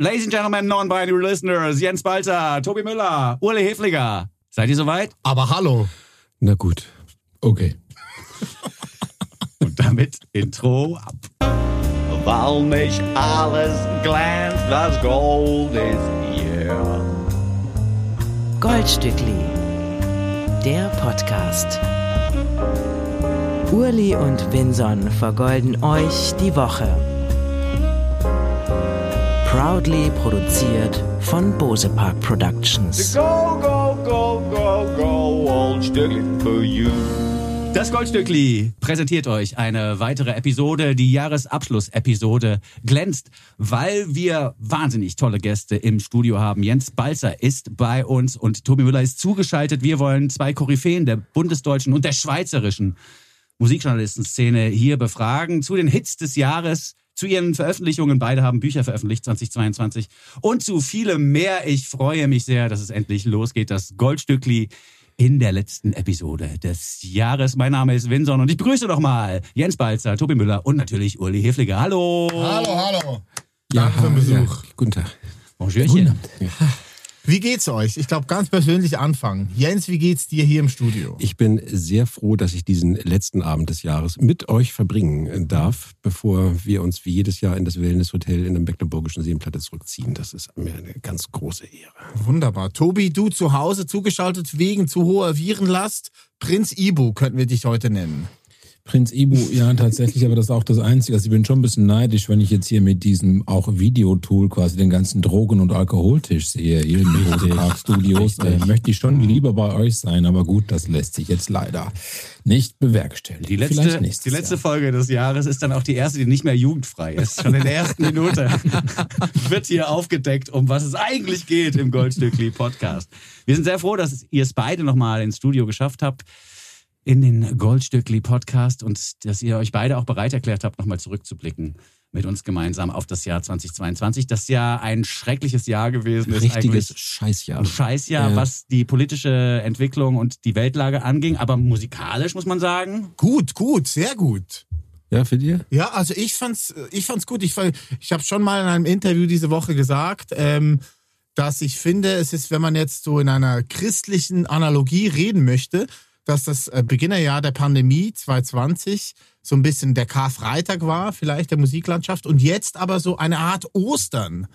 Ladies and Gentlemen, non-binary listeners, Jens Balzer, Tobi Müller, Uli Hefliger. Seid ihr soweit? Aber hallo. Na gut. Okay. Und damit Intro ab. Weil nicht alles glänzt, das Gold ist hier. Goldstückli, der Podcast. Urli und Vinson vergolden euch die Woche. Proudly produziert von Bose Park Productions. Go, go, go, go, go, for you. Das Goldstückli präsentiert euch eine weitere Episode, die Jahresabschlussepisode glänzt, weil wir wahnsinnig tolle Gäste im Studio haben. Jens Balzer ist bei uns und Tobi Müller ist zugeschaltet. Wir wollen zwei Koryphäen der bundesdeutschen und der schweizerischen Musikjournalistenszene hier befragen zu den Hits des Jahres, zu ihren Veröffentlichungen. Beide haben Bücher veröffentlicht 2022 und zu vielem mehr. Ich freue mich sehr, dass es endlich losgeht. Das Goldstückli in der letzten Episode des Jahres. Mein Name ist Vinson und ich begrüße doch mal Jens Balzer, Tobi Müller und natürlich Uli Hefliger. Hallo. Hallo, hallo. Ja, Danke für den Besuch. Ja, guten Tag. Bonjourchen. Wie geht's euch? Ich glaube, ganz persönlich anfangen. Jens, wie geht's dir hier im Studio? Ich bin sehr froh, dass ich diesen letzten Abend des Jahres mit euch verbringen darf, bevor wir uns wie jedes Jahr in das Wellness-Hotel in der Mecklenburgischen Seenplatte zurückziehen. Das ist mir eine ganz große Ehre. Wunderbar. Tobi, du zu Hause zugeschaltet wegen zu hoher Virenlast. Prinz Ibu könnten wir dich heute nennen. Prinz Ibu, ja, tatsächlich, aber das ist auch das Einzige. Also ich bin schon ein bisschen neidisch, wenn ich jetzt hier mit diesem auch Videotool quasi den ganzen Drogen- und Alkoholtisch sehe, hier in den Studios. Äh, möchte ich schon lieber bei euch sein, aber gut, das lässt sich jetzt leider nicht bewerkstelligen. Die letzte, die letzte Jahr. Folge des Jahres ist dann auch die erste, die nicht mehr jugendfrei ist. Schon in der ersten Minute wird hier aufgedeckt, um was es eigentlich geht im Goldstückli Podcast. Wir sind sehr froh, dass ihr es beide nochmal ins Studio geschafft habt in den Goldstückli Podcast und dass ihr euch beide auch bereit erklärt habt, nochmal zurückzublicken mit uns gemeinsam auf das Jahr 2022. Das ja ein schreckliches Jahr gewesen ist. Richtiges. Scheißjahr. ein Scheißjahr, Ja. was die politische Entwicklung und die Weltlage anging, aber musikalisch muss man sagen. Gut, gut, sehr gut. Ja, für dir? Ja, also ich fand's, ich fand's gut. Ich, fand- ich habe schon mal in einem Interview diese Woche gesagt, ähm, dass ich finde, es ist, wenn man jetzt so in einer christlichen Analogie reden möchte, dass das äh, Beginnerjahr der Pandemie 2020 so ein bisschen der Karfreitag war, vielleicht der Musiklandschaft, und jetzt aber so eine Art Ostern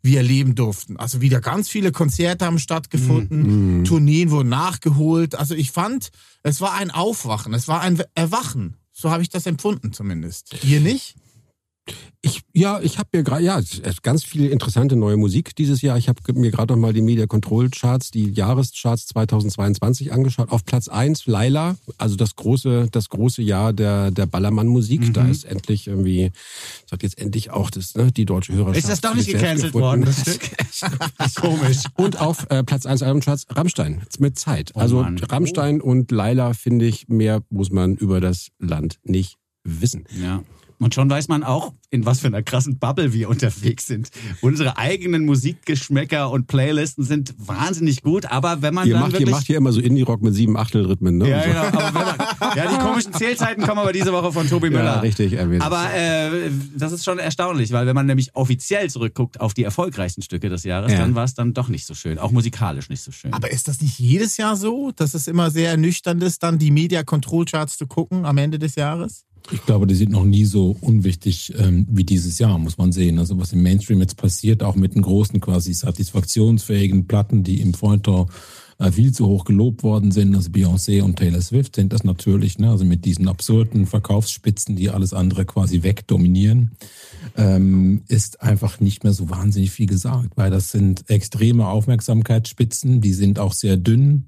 wir erleben durften. Also wieder ganz viele Konzerte haben stattgefunden, Tourneen wurden nachgeholt. Also ich fand, es war ein Aufwachen, es war ein Erwachen. So habe ich das empfunden zumindest. Ihr nicht? Ich, ja, ich habe mir gerade, ja, ganz viel interessante neue Musik dieses Jahr. Ich habe mir gerade noch mal die Media Control Charts, die Jahrescharts 2022 angeschaut. Auf Platz eins Laila, also das große, das große Jahr der, der Ballermann-Musik. Da ist endlich irgendwie, sagt jetzt endlich auch das, ne, die deutsche Hörerschaft. Ist das doch nicht gecancelt worden, das Stück? Komisch. Und auf äh, Platz 1 Albumcharts Rammstein mit Zeit. also Mann. Rammstein und Laila finde ich, mehr muss man über das Land nicht wissen. Ja. Und schon weiß man auch, in was für einer krassen Bubble wir unterwegs sind. Unsere eigenen Musikgeschmäcker und Playlisten sind wahnsinnig gut, aber wenn man Ihr dann macht, ihr wirklich... macht hier immer so Indie-Rock mit sieben Achtelrhythmen, ne? ja, so. genau. Aber wenn man, ja, die komischen Zählzeiten kommen aber diese Woche von Tobi Müller. Ja, richtig. erwähnt. Aber äh, das ist schon erstaunlich, weil wenn man nämlich offiziell zurückguckt auf die erfolgreichsten Stücke des Jahres, Ja. dann war es dann doch nicht so schön. Auch musikalisch nicht so schön. Aber ist das nicht jedes Jahr so, dass es immer sehr ernüchternd ist, dann die Media Control Charts zu gucken am Ende des Jahres? Ich glaube, die sind noch nie so unwichtig ähm, wie dieses Jahr, muss man sehen. Also was im Mainstream jetzt passiert, auch mit den großen quasi satisfaktionsfähigen Platten, die im Feuilleton äh, viel zu hoch gelobt worden sind, also Beyoncé und Taylor Swift sind das natürlich, ne? also mit diesen absurden Verkaufsspitzen, die alles andere quasi wegdominieren, ähm, ist einfach nicht mehr so wahnsinnig viel gesagt, weil das sind extreme Aufmerksamkeitsspitzen, die sind auch sehr dünn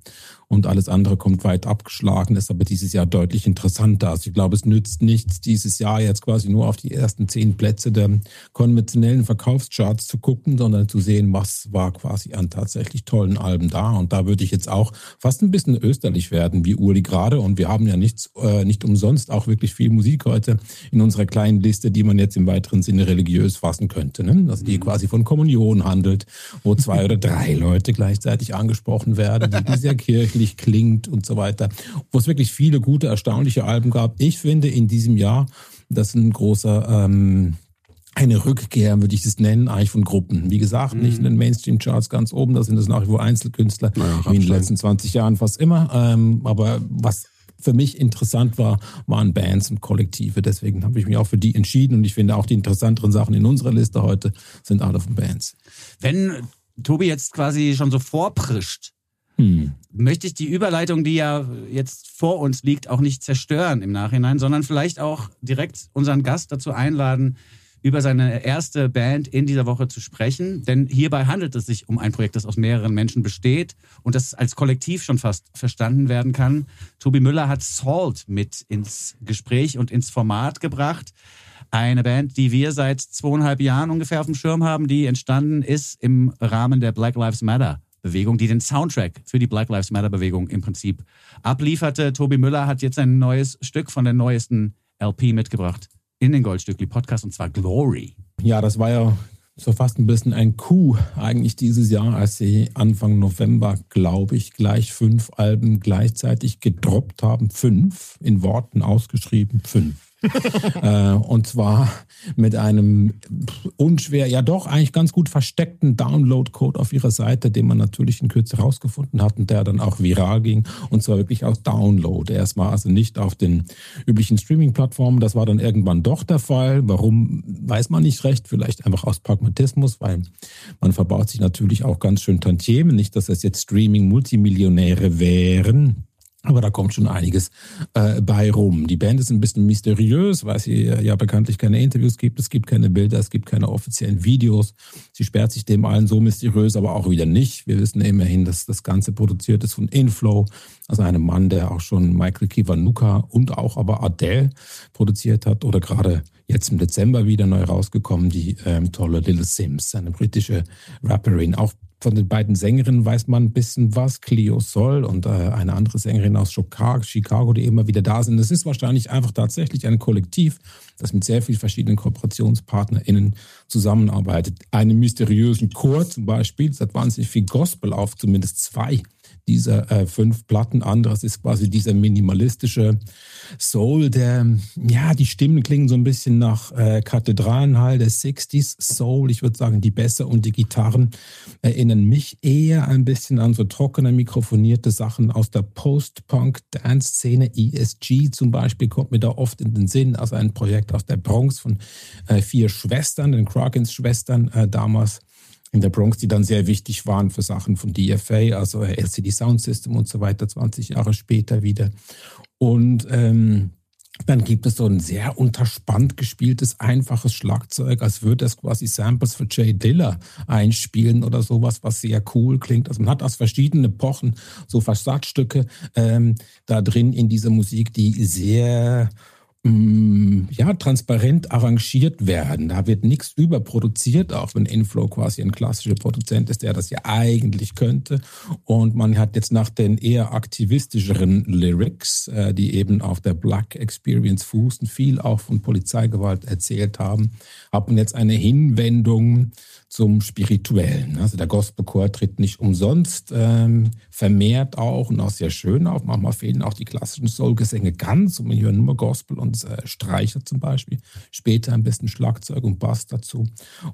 und alles andere kommt weit abgeschlagen, ist aber dieses Jahr deutlich interessanter. Also ich glaube, es nützt nichts, dieses Jahr jetzt quasi nur auf die ersten zehn Plätze der konventionellen Verkaufscharts zu gucken, sondern zu sehen, was war quasi an tatsächlich tollen Alben da. Und da würde ich jetzt auch fast ein bisschen österlich werden, wie Uli gerade. Und wir haben ja nichts, äh, nicht umsonst auch wirklich viel Musik heute in unserer kleinen Liste, die man jetzt im weiteren Sinne religiös fassen könnte. Ne? Also die quasi von Kommunion handelt, wo zwei oder drei Leute gleichzeitig angesprochen werden, die sehr kirchlich klingt und so weiter. Wo es wirklich viele gute, erstaunliche Alben gab. Ich finde in diesem Jahr, dass ein großer ähm, eine Rückkehr, würde ich es nennen, eigentlich von Gruppen. Wie gesagt, nicht in den Mainstream-Charts ganz oben, da sind es nach wie vor Einzelkünstler, Naja, wie in den letzten 20 Jahren fast immer. Ähm, aber was für mich interessant war, waren Bands und Kollektive. Deswegen habe ich mich auch für die entschieden und ich finde auch die interessanteren Sachen in unserer Liste heute sind alle von Bands. Wenn Tobi jetzt quasi schon so vorprischt, Hm. möchte ich die Überleitung, die ja jetzt vor uns liegt, auch nicht zerstören im Nachhinein, sondern vielleicht auch direkt unseren Gast dazu einladen, über seine erste Band in dieser Woche zu sprechen. Denn hierbei handelt es sich um ein Projekt, das aus mehreren Menschen besteht und das als Kollektiv schon fast verstanden werden kann. Tobi Müller hat Salt mit ins Gespräch und ins Format gebracht. Eine Band, die wir seit zweieinhalb Jahren ungefähr auf dem Schirm haben, die entstanden ist im Rahmen der Black Lives Matter Bewegung, die den Soundtrack für die Black Lives Matter Bewegung im Prinzip ablieferte. Tobi Müller hat jetzt ein neues Stück von der neuesten LP mitgebracht in den Goldstückli Podcast und zwar Glory. Ja, das war ja so fast ein bisschen ein Coup eigentlich dieses Jahr, als sie Anfang November, glaube ich, gleich fünf Alben gleichzeitig gedroppt haben. Fünf, in Worten ausgeschrieben, fünf. äh, und zwar mit einem unschwer, ja doch eigentlich ganz gut versteckten Download-Code auf ihrer Seite, den man natürlich in Kürze rausgefunden hat und der dann auch viral ging. Und zwar wirklich aus Download. Erstmal also nicht auf den üblichen Streaming-Plattformen. Das war dann irgendwann doch der Fall. Warum, weiß man nicht recht. Vielleicht einfach aus Pragmatismus, weil man verbaut sich natürlich auch ganz schön Tantiemen. Nicht, dass es jetzt Streaming-Multimillionäre wären. Aber da kommt schon einiges äh, bei rum. Die Band ist ein bisschen mysteriös, weil sie ja bekanntlich keine Interviews gibt. Es gibt keine Bilder, es gibt keine offiziellen Videos. Sie sperrt sich dem allen so mysteriös, aber auch wieder nicht. Wir wissen immerhin, dass das Ganze produziert ist von Inflow, also einem Mann, der auch schon Michael Kiwanuka und auch aber Adele produziert hat oder gerade jetzt im Dezember wieder neu rausgekommen, die ähm, tolle Little Sims, eine britische Rapperin. Auch von den beiden Sängerinnen weiß man ein bisschen was, Cleo Sol und äh, eine andere Sängerin aus Chicago, die immer wieder da sind. Es ist wahrscheinlich einfach tatsächlich ein Kollektiv, das mit sehr vielen verschiedenen KooperationspartnerInnen zusammenarbeitet. Einen mysteriösen Chor zum Beispiel, hat wahnsinnig viel Gospel auf, zumindest zwei dieser äh, fünf Platten. Anderes ist quasi dieser minimalistische Soul, der, ja, die Stimmen klingen so ein bisschen nach äh, Kathedralenhall der 60s Soul. Ich würde sagen, die Bässe und die Gitarren erinnern mich eher ein bisschen an so trockene, mikrofonierte Sachen aus der Post-Punk-Dance-Szene. ESG zum Beispiel kommt mir da oft in den Sinn, also ein Projekt aus der Bronx von äh, vier Schwestern, den Krakens-Schwestern äh, damals in der Bronx, die dann sehr wichtig waren für Sachen von DFA, also LCD Sound System und so weiter, 20 Jahre später wieder. Und ähm, dann gibt es so ein sehr unterspannt gespieltes, einfaches Schlagzeug, als würde es quasi Samples für Jay Diller einspielen oder sowas, was sehr cool klingt. Also man hat aus verschiedenen Epochen so Versatzstücke ähm, da drin in dieser Musik, die sehr ja, transparent arrangiert werden. Da wird nichts überproduziert, auch wenn Inflow quasi ein klassischer Produzent ist, der das ja eigentlich könnte. Und man hat jetzt nach den eher aktivistischeren Lyrics, äh, die eben auf der Black Experience fußen, viel auch von Polizeigewalt erzählt haben, hat man jetzt eine Hinwendung zum Spirituellen. Also der Gospelchor tritt nicht umsonst ähm, vermehrt auch und auch sehr schön auf. Manchmal fehlen auch die klassischen Soul-Gesänge ganz und wir hören nur Gospel und äh, Streicher zum Beispiel. Später ein bisschen Schlagzeug und Bass dazu.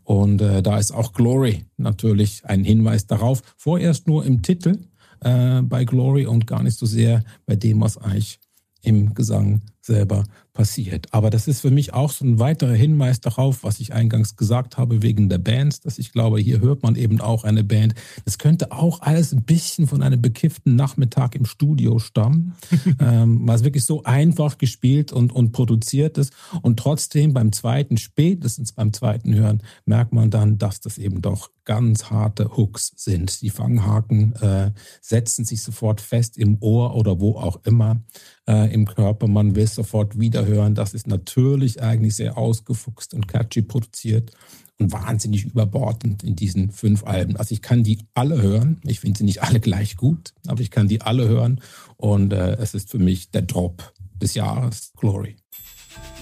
Und äh, da ist auch Glory natürlich ein Hinweis darauf. Vorerst nur im Titel äh, bei Glory und gar nicht so sehr bei dem, was eigentlich im Gesang selber passiert. Aber das ist für mich auch so ein weiterer Hinweis darauf, was ich eingangs gesagt habe wegen der Bands, dass ich glaube, hier hört man eben auch eine Band. Das könnte auch alles ein bisschen von einem bekifften Nachmittag im Studio stammen, ähm, weil es wirklich so einfach gespielt und, und produziert ist. Und trotzdem beim zweiten, spätestens beim zweiten Hören, merkt man dann, dass das eben doch ganz harte Hooks sind. Die Fanghaken äh, setzen sich sofort fest im Ohr oder wo auch immer äh, im Körper. Man will sofort wieder hören. Das ist natürlich eigentlich sehr ausgefuchst und catchy produziert und wahnsinnig überbordend in diesen fünf Alben. Also ich kann die alle hören. Ich finde sie nicht alle gleich gut, aber ich kann die alle hören und äh, es ist für mich der Drop des Jahres. Glory.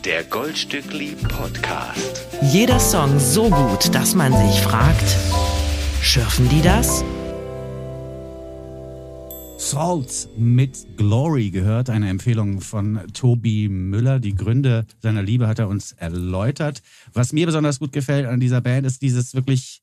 Der Goldstückli Podcast. Jeder Song so gut, dass man sich fragt, schürfen die das? Salt mit Glory gehört, eine Empfehlung von Tobi Müller. Die Gründe seiner Liebe hat er uns erläutert. Was mir besonders gut gefällt an dieser Band ist dieses wirklich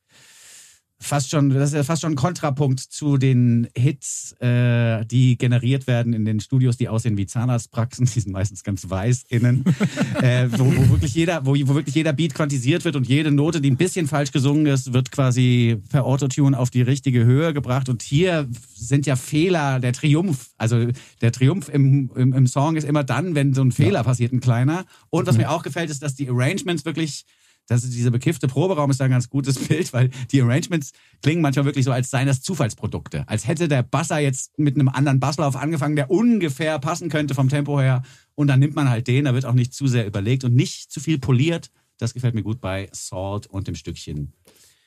fast schon, das ist ja fast schon ein Kontrapunkt zu den Hits, äh, die generiert werden in den Studios, die aussehen wie Zahnarztpraxen, die sind meistens ganz weiß innen, äh, wo, wo, wirklich jeder, wo, wo wirklich jeder Beat quantisiert wird und jede Note, die ein bisschen falsch gesungen ist, wird quasi per Autotune auf die richtige Höhe gebracht. Und hier sind ja Fehler der Triumph. Also der Triumph im, im, im Song ist immer dann, wenn so ein Fehler ja. passiert, ein kleiner. Und was mir auch gefällt, ist, dass die Arrangements wirklich das ist dieser bekiffte Proberaum ist da ein ganz gutes Bild, weil die Arrangements klingen manchmal wirklich so, als seien das Zufallsprodukte. Als hätte der Basser jetzt mit einem anderen Basslauf angefangen, der ungefähr passen könnte vom Tempo her. Und dann nimmt man halt den, da wird auch nicht zu sehr überlegt und nicht zu viel poliert. Das gefällt mir gut bei Salt und dem Stückchen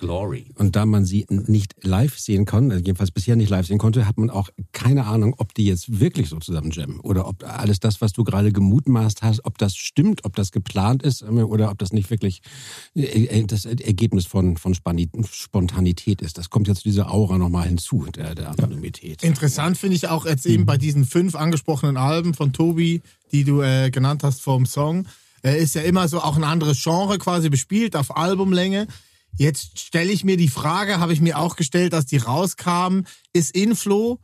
Glory. Und da man sie nicht live sehen kann, also jedenfalls bisher nicht live sehen konnte, hat man auch keine Ahnung, ob die jetzt wirklich so zusammen jammen oder ob alles das, was du gerade gemutmaßt hast, ob das stimmt, ob das geplant ist äh, oder ob das nicht wirklich äh, äh, das Ergebnis von, von Spontanität ist. Das kommt jetzt diese Aura nochmal hinzu, der, der Anonymität. Interessant finde ich auch jetzt eben bei diesen fünf angesprochenen Alben von Tobi, die du äh, genannt hast vom Song, äh, ist ja immer so auch ein anderes Genre quasi bespielt auf Albumlänge. Jetzt stelle ich mir die Frage, habe ich mir auch gestellt, dass die rauskamen, ist Inflow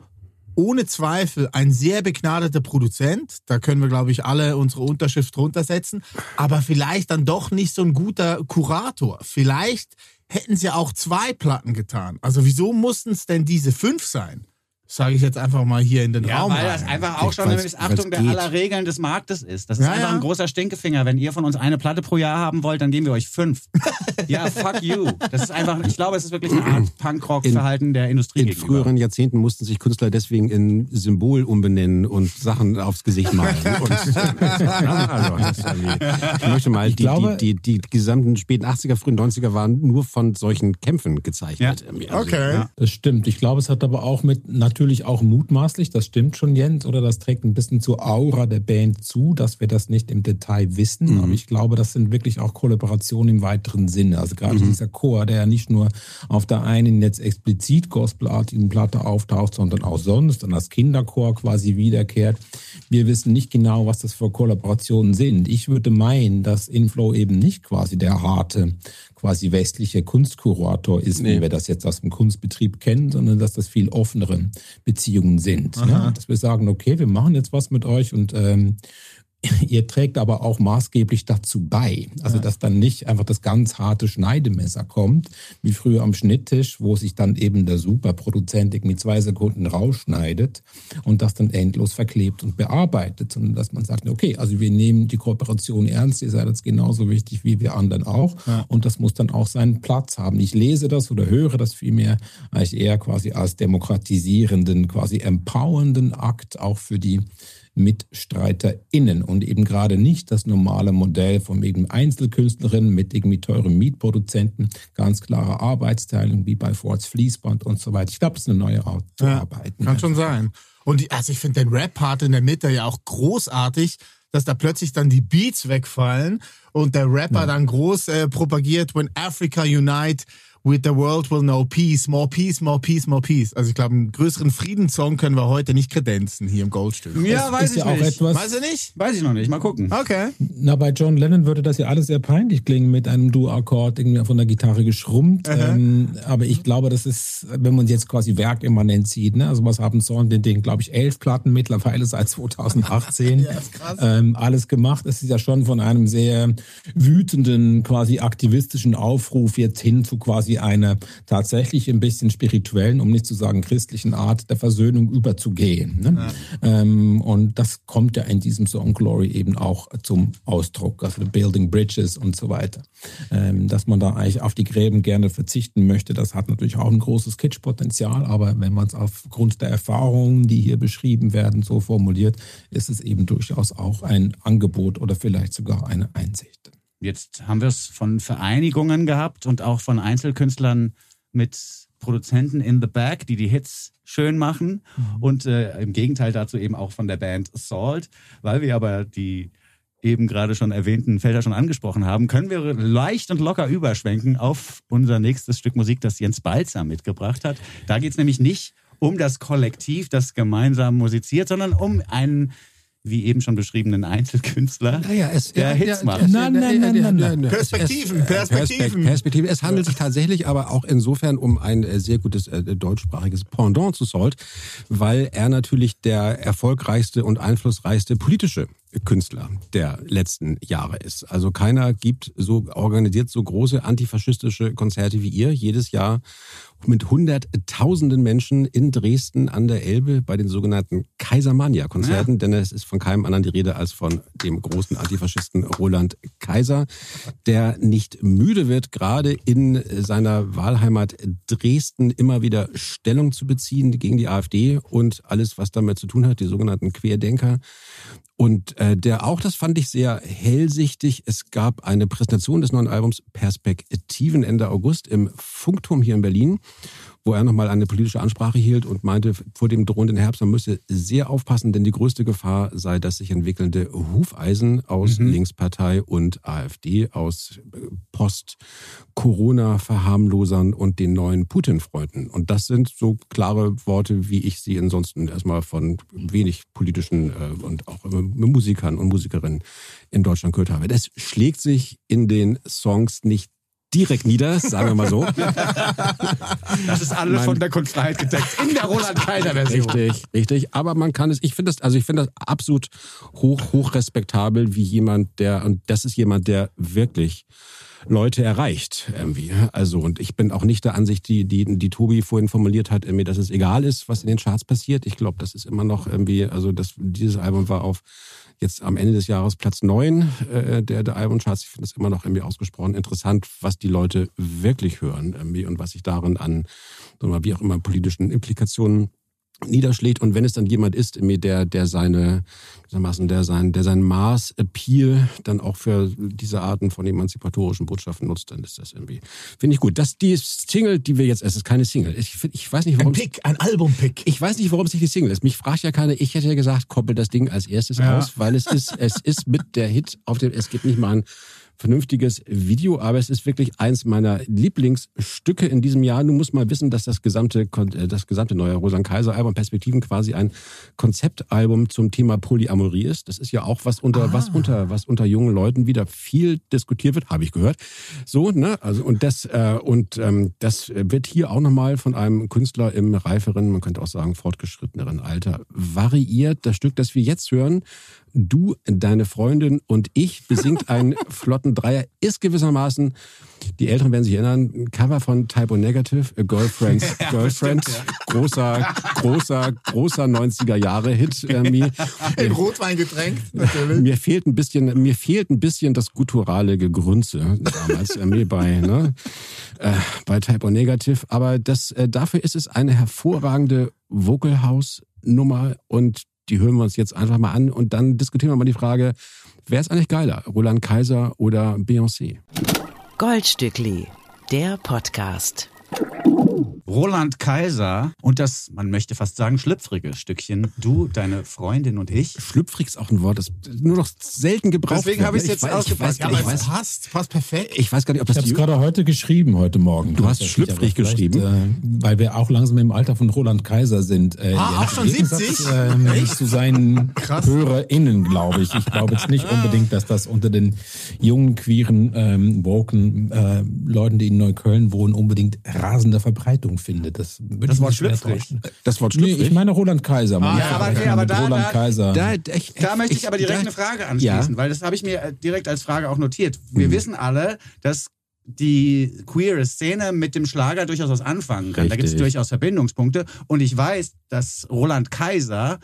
ohne Zweifel ein sehr begnadeter Produzent. Da können wir, glaube ich, alle unsere Unterschrift runtersetzen. Aber vielleicht dann doch nicht so ein guter Kurator. Vielleicht hätten sie auch zwei Platten getan. Also wieso mussten es denn diese fünf sein? Sage ich jetzt einfach mal hier in den ja, Raum. Weil das einfach auch schon eine Missachtung der aller Regeln des Marktes ist. Das ist ja, einfach ja. ein großer Stinkefinger. Wenn ihr von uns eine Platte pro Jahr haben wollt, dann geben wir euch fünf. ja, fuck you. Das ist einfach, ich glaube, es ist wirklich eine Art Punkrock-Verhalten der Industrie. In gegenüber. früheren Jahrzehnten mussten sich Künstler deswegen in Symbol umbenennen und Sachen aufs Gesicht malen. und, also, ich möchte mal, die, glaube, die, die, die, gesamten späten 80er, frühen 90er waren nur von solchen Kämpfen gezeichnet. Ja. Also, okay. Das stimmt. Ich glaube, es hat aber auch mit natürlich natürlich auch mutmaßlich, das stimmt schon, Jens, oder das trägt ein bisschen zur Aura der Band zu, dass wir das nicht im Detail wissen. Mhm. Aber ich glaube, das sind wirklich auch Kollaborationen im weiteren Sinne. Also gerade mhm. dieser Chor, der ja nicht nur auf der einen jetzt explizit gospelartigen Platte auftaucht, sondern auch sonst und als Kinderchor quasi wiederkehrt. Wir wissen nicht genau, was das für Kollaborationen sind. Ich würde meinen, dass Inflow eben nicht quasi der harte quasi westlicher Kunstkurator ist, nee. wie wir das jetzt aus dem Kunstbetrieb kennen, sondern dass das viel offenere Beziehungen sind. Ne? Dass wir sagen, okay, wir machen jetzt was mit euch und ähm, Ihr trägt aber auch maßgeblich dazu bei. Also, dass dann nicht einfach das ganz harte Schneidemesser kommt, wie früher am Schnitttisch, wo sich dann eben der Superproduzent mit zwei Sekunden rausschneidet und das dann endlos verklebt und bearbeitet, sondern dass man sagt, okay, also wir nehmen die Kooperation ernst, ihr seid jetzt genauso wichtig wie wir anderen auch ja. und das muss dann auch seinen Platz haben. Ich lese das oder höre das vielmehr als eher quasi als demokratisierenden, quasi empowernden Akt auch für die MitstreiterInnen und eben gerade nicht das normale Modell von eben Einzelkünstlerinnen mit irgendwie teuren Mietproduzenten, ganz klare Arbeitsteilung wie bei Fords Fließband und so weiter. Ich glaube, das ist eine neue Art zu ja, arbeiten. Kann schon sein. Und die, also ich finde den Rap-Part in der Mitte ja auch großartig, dass da plötzlich dann die Beats wegfallen und der Rapper ja. dann groß äh, propagiert, when Africa unite, With the world will know peace, more peace, more peace, more peace. Also ich glaube, einen größeren Friedenssong können wir heute nicht kredenzen hier im Goldstück. Ja, es weiß ich ja nicht. Etwas, weiß ich nicht? Weiß ich noch nicht. Mal gucken. Okay. Na, bei John Lennon würde das ja alles sehr peinlich klingen mit einem Du-Akkord irgendwie von der Gitarre geschrummt. Ähm, aber ich glaube, das ist, wenn man jetzt quasi werkimmanent sieht, ne? also was haben Zorn den, den glaube ich, elf Platten mittlerweile seit 2018. ja, ist krass. Ähm, alles gemacht. Es ist ja schon von einem sehr wütenden, quasi aktivistischen Aufruf jetzt hin zu quasi einer tatsächlich ein bisschen spirituellen, um nicht zu sagen christlichen Art der Versöhnung überzugehen. Ne? Ja. Ähm, und das kommt ja in diesem Song Glory eben auch zum Ausdruck, also Building Bridges und so weiter. Ähm, dass man da eigentlich auf die Gräben gerne verzichten möchte, das hat natürlich auch ein großes Kitschpotenzial, aber wenn man es aufgrund der Erfahrungen, die hier beschrieben werden, so formuliert, ist es eben durchaus auch ein Angebot oder vielleicht sogar eine Einsicht. Jetzt haben wir es von Vereinigungen gehabt und auch von Einzelkünstlern mit Produzenten in the back, die die Hits schön machen mhm. und äh, im Gegenteil dazu eben auch von der Band Salt, weil wir aber die eben gerade schon erwähnten Felder schon angesprochen haben, können wir leicht und locker überschwenken auf unser nächstes Stück Musik, das Jens Balzer mitgebracht hat. Da geht es nämlich nicht um das Kollektiv, das gemeinsam musiziert, sondern um einen wie eben schon beschriebenen Einzelkünstler, Naja, es, der ja, Hits macht. Nein, nein, nein, nein, nein. Perspektiven, Perspektiven. Perspek- Perspektiven. Es handelt sich tatsächlich aber auch insofern um ein äh, sehr gutes äh, deutschsprachiges Pendant zu Salt, weil er natürlich der erfolgreichste und einflussreichste politische Künstler der letzten Jahre ist. Also keiner gibt so organisiert so große antifaschistische Konzerte wie ihr jedes Jahr mit hunderttausenden Menschen in Dresden an der Elbe bei den sogenannten Kaisermania-Konzerten, denn es ist von keinem anderen die Rede als von dem großen Antifaschisten Roland Kaiser, der nicht müde wird, gerade in seiner Wahlheimat Dresden immer wieder Stellung zu beziehen gegen die AfD und alles, was damit zu tun hat, die sogenannten Querdenker. Und äh, der auch, das fand ich sehr hellsichtig. Es gab eine Präsentation des neuen Albums Perspektiven Ende August im Funkturm hier in Berlin, wo er nochmal eine politische Ansprache hielt und meinte, vor dem drohenden Herbst, man müsse sehr aufpassen, denn die größte Gefahr sei das sich entwickelnde Hufeisen aus Linkspartei und AfD, aus äh, Post-Corona-Verharmlosern und den neuen Putin-Freunden. Und das sind so klare Worte, wie ich sie ansonsten erstmal von wenig politischen äh, und auch äh, Musikern und Musikerinnen in Deutschland gehört habe. Das schlägt sich in den Songs nicht direkt nieder, sagen wir mal so. Das ist alles Mein- von der Kunstfreiheit gedeckt. In der Roland Kaiser-Version. Richtig, richtig. Aber man kann es, ich finde das, also ich finde das absolut hoch, hoch respektabel, wie jemand, der, und das ist jemand, der wirklich Leute erreicht irgendwie. Also und ich bin auch nicht der Ansicht, die die die Tobi vorhin formuliert hat, irgendwie, dass es egal ist, was in den Charts passiert. Ich glaube, das ist immer noch irgendwie, also das dieses Album war auf jetzt am Ende des Jahres Platz neun äh, der der Albumcharts. Ich finde es immer noch irgendwie ausgesprochen interessant, was die Leute wirklich hören irgendwie und was sich darin an wie auch immer politischen Implikationen niederschlägt und wenn es dann jemand ist, der der seine gewissermaßen der sein der sein Maß Appeal dann auch für diese Arten von emanzipatorischen Botschaften nutzt, dann ist das irgendwie finde ich gut. Das die Single, die wir jetzt es ist keine Single. Ich ich weiß nicht, Ein warum Pick, ein Album-Pick. ich weiß nicht, warum es nicht die Single ist. Mich fragt ja keiner. Ich hätte ja gesagt, koppelt das Ding als erstes Ja. aus, weil es ist, es ist mit der Hit auf dem, es gibt nicht mal ein vernünftiges Video, aber es ist wirklich eins meiner Lieblingsstücke in diesem Jahr. Du musst mal wissen, dass das gesamte, äh, das gesamte neue Roland Kaiser Album Perspektiven quasi ein Konzeptalbum zum Thema Polyamorie ist. Das ist ja auch was unter, was unter, was unter jungen Leuten wieder viel diskutiert wird, habe ich gehört. So, ne, also, und das, äh, und, ähm, das wird hier auch nochmal von einem Künstler im reiferen, man könnte auch sagen fortgeschritteneren Alter variiert. Das Stück, das wir jetzt hören, Du, deine Freundin und ich besingt einen flotten Dreier, ist gewissermaßen, die Älteren werden sich erinnern, ein Cover von Typo Negative, A Girlfriend's Girlfriend, großer, großer, großer 90er Jahre Hit irgendwie. In Rotwein getränkt, natürlich. Mir fehlt ein bisschen, mir fehlt ein bisschen das gutturale Gegrunze damals äh, mir bei, ne, äh, bei Typo Negative. Aber das, äh, dafür ist es eine hervorragende Vocal House Nummer und die hören wir uns jetzt einfach mal an und dann diskutieren wir mal die Frage, wer ist eigentlich geiler, Roland Kaiser oder Beyoncé? Goldstückli, der Podcast. Roland Kaiser und das, man möchte fast sagen, schlüpfrige Stückchen. Du, deine Freundin und ich. Schlüpfrig ist auch ein Wort, das nur noch selten gebraucht Deswegen habe Ich jetzt ich weiß, ausgepackt. Ja, gar nicht, aber ich es passt, passt perfekt. ich weiß gar nicht, ob Ich das habe es gerade heute geschrieben, heute Morgen. Du hast schlüpfrig geschrieben? Äh, weil wir auch langsam im Alter von Roland Kaiser sind. Äh, Ah, ja, auch schon im Gegensatz, 70? Ähm, Echt? zu seinen Krass. HörerInnen, glaube ich. Ich glaube jetzt nicht unbedingt, dass das unter den jungen, queeren, ähm, woken äh, Leuten, die in Neukölln wohnen, unbedingt rasende Verbreitung findet. Das, Das ich Wort schlüpfrig. das Wort Nee, schlüpfrig? ich meine Roland Kaiser. Ah, ja, aber- okay, aber da- Roland da- Kaiser. Da, ich, Da möchte ich aber direkt da- eine Frage anschließen, Ja. weil das habe ich mir direkt als Frage auch notiert. Wir wissen alle, dass die queere Szene mit dem Schlager durchaus was anfangen kann. Da gibt es Richtig. durchaus Verbindungspunkte. Und ich weiß, dass Roland Kaiser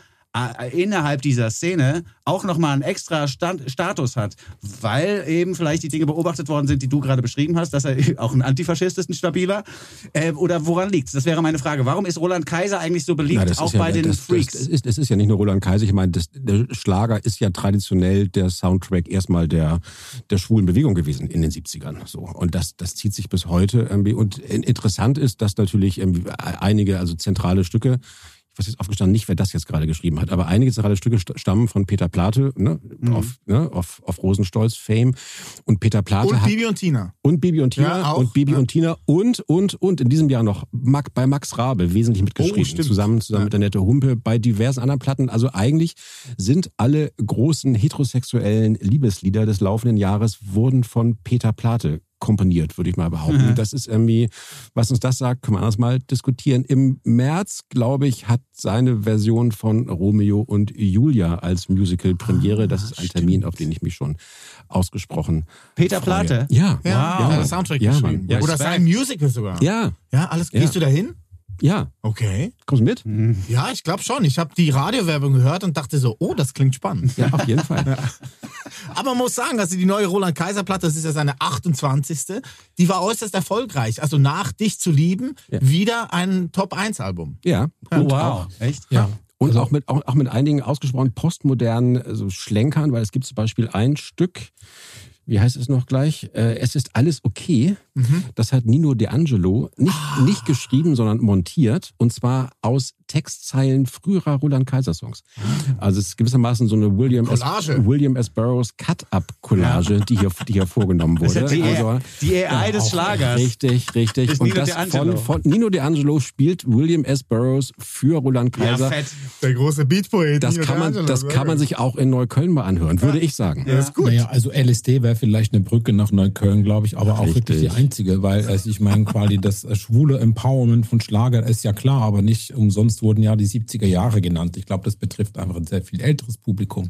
innerhalb dieser Szene auch nochmal einen extra Stand, Status hat, weil eben vielleicht die Dinge beobachtet worden sind, die du gerade beschrieben hast, dass er auch ein Antifaschist ist, ein stabiler. Äh, oder woran liegt's? Das wäre meine Frage. Warum ist Roland Kaiser eigentlich so beliebt, Na, das auch ja, bei den das, Freaks? Das, das, ist, das ist ja nicht nur Roland Kaiser. Ich meine, das, der Schlager ist ja traditionell der Soundtrack erstmal der, der schwulen Bewegung gewesen in den 70ern. So. Und das, das zieht sich bis heute irgendwie. Und in- interessant ist, dass natürlich einige, also zentrale Stücke, was ist aufgestanden, nicht wer das jetzt gerade geschrieben hat, aber einige zentrale Stücke st- stammen von Peter Plate, ne, Mhm. auf, ne, auf, auf Rosenstolz Fame. Und Peter Plate Und hat Bibi und Tina. und Bibi und Tina Ja, auch. und Bibi Ja. und Tina und und und in diesem Jahr noch Mac, bei Max Rabe wesentlich mitgeschrieben Oh, zusammen zusammen Ja. mit der Nette Humpe bei diversen anderen Platten also eigentlich sind alle großen heterosexuellen Liebeslieder des laufenden Jahres wurden von Peter Plate komponiert, würde ich mal behaupten. Das ist irgendwie, was uns das sagt, können wir anders mal diskutieren. Im März, glaube ich, hat seine Version von Romeo und Julia als Musical Premiere. Das ist ein Termin, auf den ich mich schon ausgesprochen Peter freue. Plate? Ja. Ja, Wow. ja, das Soundtrack Ja, geschrieben. Ja, Oder sein Musical sogar. Ja, Ja, alles. Ja. Gehst du da hin? Ja. Okay. Kommst du mit? Ja, ich glaube schon. Ich habe die Radiowerbung gehört und dachte so, oh, das klingt spannend. Ja, auf jeden Fall. Aber man muss sagen, also die neue Roland Kaiser Platte, das ist ja seine 28. Die war äußerst erfolgreich. Also nach Dich zu lieben, Ja. wieder ein Top 1 Album. Ja. Oh, wow. auch, Echt? Ja. und auch, mit, auch, auch mit einigen ausgesprochen postmodernen äh, so Schlenkern, weil es gibt zum Beispiel ein Stück, wie heißt es noch gleich? Äh, es ist alles okay. Das hat Nino De Angelo nicht, nicht geschrieben, sondern montiert. Und zwar aus Textzeilen früherer Roland Kaiser Songs. Also es ist gewissermaßen so eine William S. William S. Burroughs Cut-Up-Collage, die, hier, die hier vorgenommen wurde. Die, Also- die AI des Schlagers. Richtig, richtig. Ist und Nino das D'Angelo. von, von Nino D'Angelo spielt William S. Burroughs für Roland Ja, Kaiser. fett. Der große Beatpoet. das Nino kann man, das sehr kann man sich auch in Neukölln mal anhören, würde ich sagen. Ja, ist gut. Naja, also LSD wäre vielleicht eine Brücke nach Neukölln, glaube ich, aber auch Richtig. wirklich die einzige, weil also ich meine, quasi das schwule Empowerment von Schlager ist ja klar, aber nicht umsonst wurden ja die 70er Jahre genannt. Ich glaube, das betrifft einfach ein sehr viel älteres Publikum.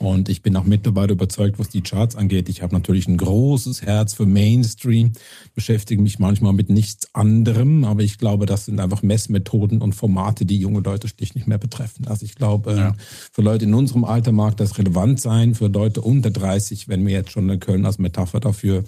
Und ich bin auch mittlerweile überzeugt, was die Charts angeht. Ich habe natürlich ein großes Herz für Mainstream, beschäftige mich manchmal mit nichts anderem, aber ich glaube, das sind einfach Messmethoden und Formate, die junge Leute schlicht nicht mehr betreffen. Also ich glaube, äh, für Leute in unserem Alter mag das relevant sein, für Leute unter 30, wenn wir jetzt schon Köln als Metapher dafür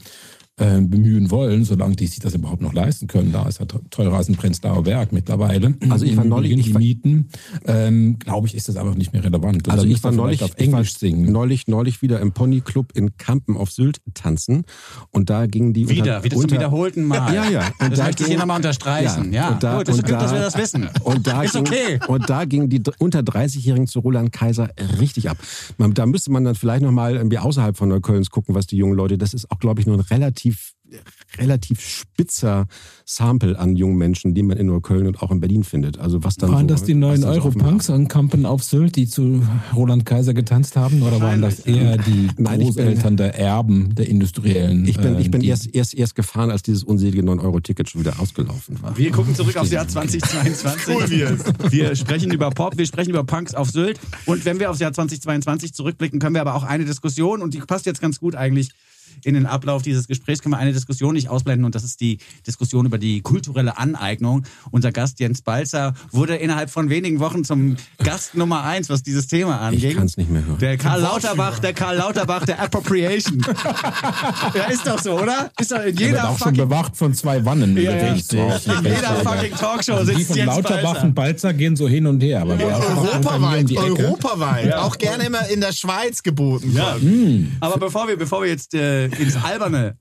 äh, bemühen wollen, solange die sich das überhaupt noch leisten können. Da ist ja teurer als ein Prenzlauer Berg mittlerweile. Also ich war Im neulich- ich war- Mieten, ähm, glaube ich, ist das einfach nicht mehr relevant. Also ich war neulich, auf Englisch singen. neulich, neulich wieder im Ponyclub in Kampen auf Sylt tanzen und da gingen die Wieder, unter, wieder zum unter, wiederholten Mal. Ja, ja. Und das da möchte ich hier nochmal unterstreichen. Ja, und da, gut, ist und gut, dass da- wir das wissen. Und da, ist ging, okay. und da gingen die unter 30-Jährigen zu Roland Kaiser richtig ab. Man, da müsste man dann vielleicht nochmal irgendwie außerhalb von Neuköllns gucken, was die jungen Leute, das ist auch, glaube ich, nur ein relativ relativ spitzer Sample an jungen Menschen, die man in Neukölln und auch in Berlin findet. Also was dann Waren so, das die neuen Europunks an Kampen auf Sylt, die zu Roland Kaiser getanzt haben? Oder waren das eher die Nein, ich bin- Großeltern der Erben der Industriellen? Ich bin, ich bin ähm, die- erst, erst, erst gefahren, als dieses unselige 9-Euro-Ticket schon wieder ausgelaufen war. Wir gucken zurück aufs Jahr 2022. Cool, es. Wir sprechen über Pop, wir sprechen über Punks auf Sylt. Und wenn wir aufs Jahr 2022 zurückblicken, können wir aber auch eine Diskussion, und die passt jetzt ganz gut eigentlich in den Ablauf dieses Gesprächs, können wir eine Diskussion nicht ausblenden. Und das ist die Diskussion über die kulturelle Aneignung. Unser Gast Jens Balzer wurde innerhalb von wenigen Wochen zum Gast Nummer eins, was dieses Thema anging. Ich kann es nicht mehr hören. Der Karl Lauterbach, der Karl Lauterbach der Appropriation. ja, ist doch so, oder? Ist doch in Der wird jeder auch schon fucking bewacht von zwei Wannen. Ja, ja. Richtig. In jeder fucking Talkshow Also die sitzt von Jens Lauterbach Balzer. und Balzer gehen so hin und her. Aber einfach hier um Europaweit, die europaweit. Auch gerne immer in der Schweiz geboten. Ja. Hm. Aber bevor wir, bevor wir jetzt äh, ins Alberne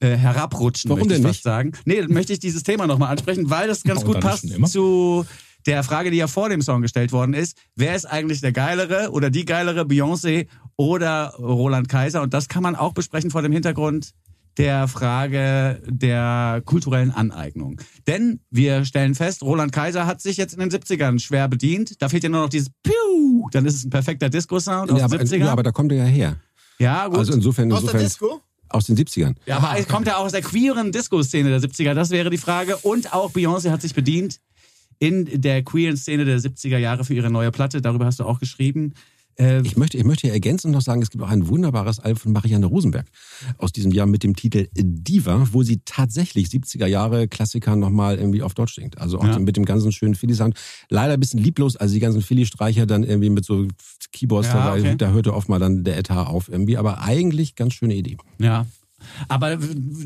äh, herabrutschen, Warum möchte ich denn fast nicht? sagen. Nee, möchte ich dieses Thema nochmal ansprechen, weil das ganz Ja, gut passt zu der Frage, die ja vor dem Song gestellt worden ist. Wer ist eigentlich der geilere oder die geilere Beyoncé oder Roland Kaiser? Und das kann man auch besprechen vor dem Hintergrund der Frage der kulturellen Aneignung. Denn wir stellen fest, Roland Kaiser hat sich jetzt in den 70ern schwer bedient. Da fehlt ja nur noch dieses Piu, dann ist es ein perfekter Disco-Sound aus Ja, den aber, 70ern. ja, aber da kommt er ja her. Ja, gut. Also insofern, Aus der insofern Disco? aus den 70ern. Ja, aber es kommt ja auch aus der queeren Disco-Szene der 70er, das wäre die Frage. Und auch Beyoncé hat sich bedient in der queeren Szene der 70er Jahre für ihre neue Platte. Darüber hast du auch geschrieben. Äh, Ich möchte, ich möchte hier ergänzend noch sagen, es gibt auch ein wunderbares Album von Marianne Rosenberg aus diesem Jahr mit dem Titel Diva, wo sie tatsächlich 70er Jahre Klassiker nochmal irgendwie auf Deutsch singt. Also auch Ja. mit dem ganzen schönen Philly-Sound. Leider ein bisschen lieblos, also die ganzen Philly-Streicher dann irgendwie mit so Keyboards Ja, dabei, okay. da hörte oft mal dann der Etat auf irgendwie. Aber eigentlich ganz schöne Idee. ja. Aber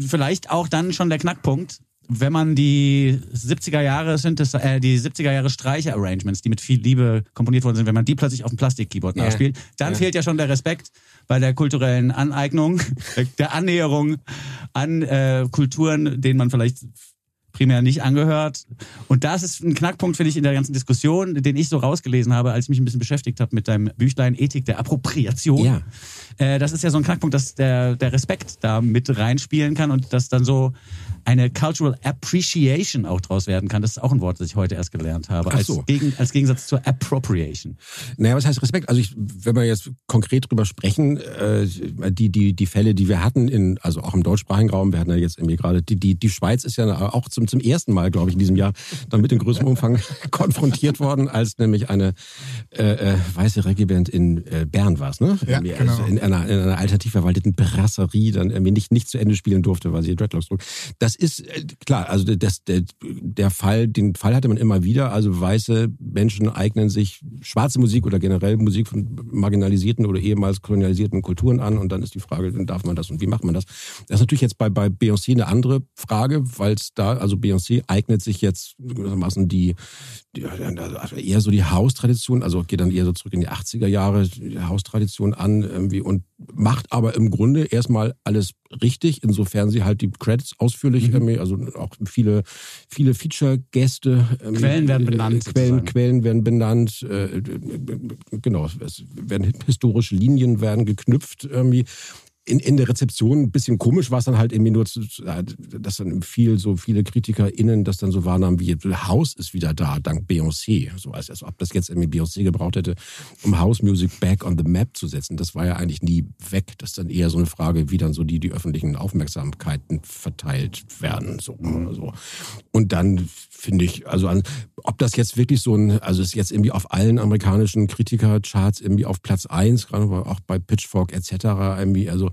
vielleicht auch dann schon der Knackpunkt, wenn man die 70er Jahre Synthes äh, die 70er Jahre Streicher-Arrangements, die mit viel Liebe komponiert worden sind, wenn man die plötzlich auf dem Plastik-Keyboard Ja. nachspielt, dann fehlt ja schon der Respekt bei der kulturellen Aneignung, der Annäherung an äh, Kulturen, denen man vielleicht primär nicht angehört. Und das ist ein Knackpunkt, finde ich, in der ganzen Diskussion, den ich so rausgelesen habe, als ich mich ein bisschen beschäftigt habe mit deinem Büchlein Ethik der Appropriation. Ja. Äh, das ist ja so ein Knackpunkt, dass der, der Respekt da mit reinspielen kann und dass dann so eine Cultural Appreciation auch draus werden kann. Das ist auch ein Wort, das ich heute erst gelernt habe. Ach Als, so. gegen, als Gegensatz zur Appropriation. Naja, was heißt Respekt? Also ich, wenn wir jetzt konkret drüber sprechen, äh, die, die, die Fälle, die wir hatten, in, also auch im deutschsprachigen Raum, wir hatten ja jetzt irgendwie gerade, die, die, die Schweiz ist ja auch zum, zum ersten Mal, glaube ich, in diesem Jahr damit in größerem Umfang konfrontiert worden, als nämlich eine äh, äh, weiße Regiment in äh, Bern war es, ne? Ja, Irgendwie, genau. also in, einer, in einer alternativ verwalteten Brasserie dann irgendwie nicht, nicht zu Ende spielen durfte, weil sie Dreadlocks trug. Das ist äh, klar, also das, der, der Fall, den Fall hatte man immer wieder. Also weiße Menschen eignen sich schwarze Musik oder generell Musik von marginalisierten oder ehemals kolonialisierten Kulturen an und dann ist die Frage, darf man das und wie macht man das? Das ist natürlich jetzt bei, bei Beyoncé eine andere Frage, weil es da, also Beyoncé eignet sich jetzt gewissermaßen die, die also eher so die Haustradition, also geht dann eher so zurück in die 80er Jahre, die Haustradition an irgendwie und macht aber im Grunde erstmal alles richtig, insofern sie halt die Credits ausführlich, irgendwie, also auch viele, viele Feature-Gäste. ähm, Quellen werden benannt, äh, Quellen, sozusagen. Quellen werden benannt, äh, genau, es werden historische Linien werden geknüpft irgendwie. In, in der Rezeption ein bisschen komisch war es dann halt irgendwie nur, zu, dass dann viel so viele KritikerInnen das dann so wahrnahmen, wie House ist wieder da, dank Beyoncé. So als, als ob das jetzt irgendwie Beyoncé gebraucht hätte, um House Music back on the map zu setzen. Das war ja eigentlich nie weg. Das ist dann eher so eine Frage, wie dann so die, die öffentlichen Aufmerksamkeiten verteilt werden. So, so. Und dann finde ich, also an, ob das jetzt wirklich so ein, also ist jetzt irgendwie auf allen amerikanischen Kritikercharts irgendwie auf Platz eins, gerade auch bei Pitchfork etc. irgendwie, also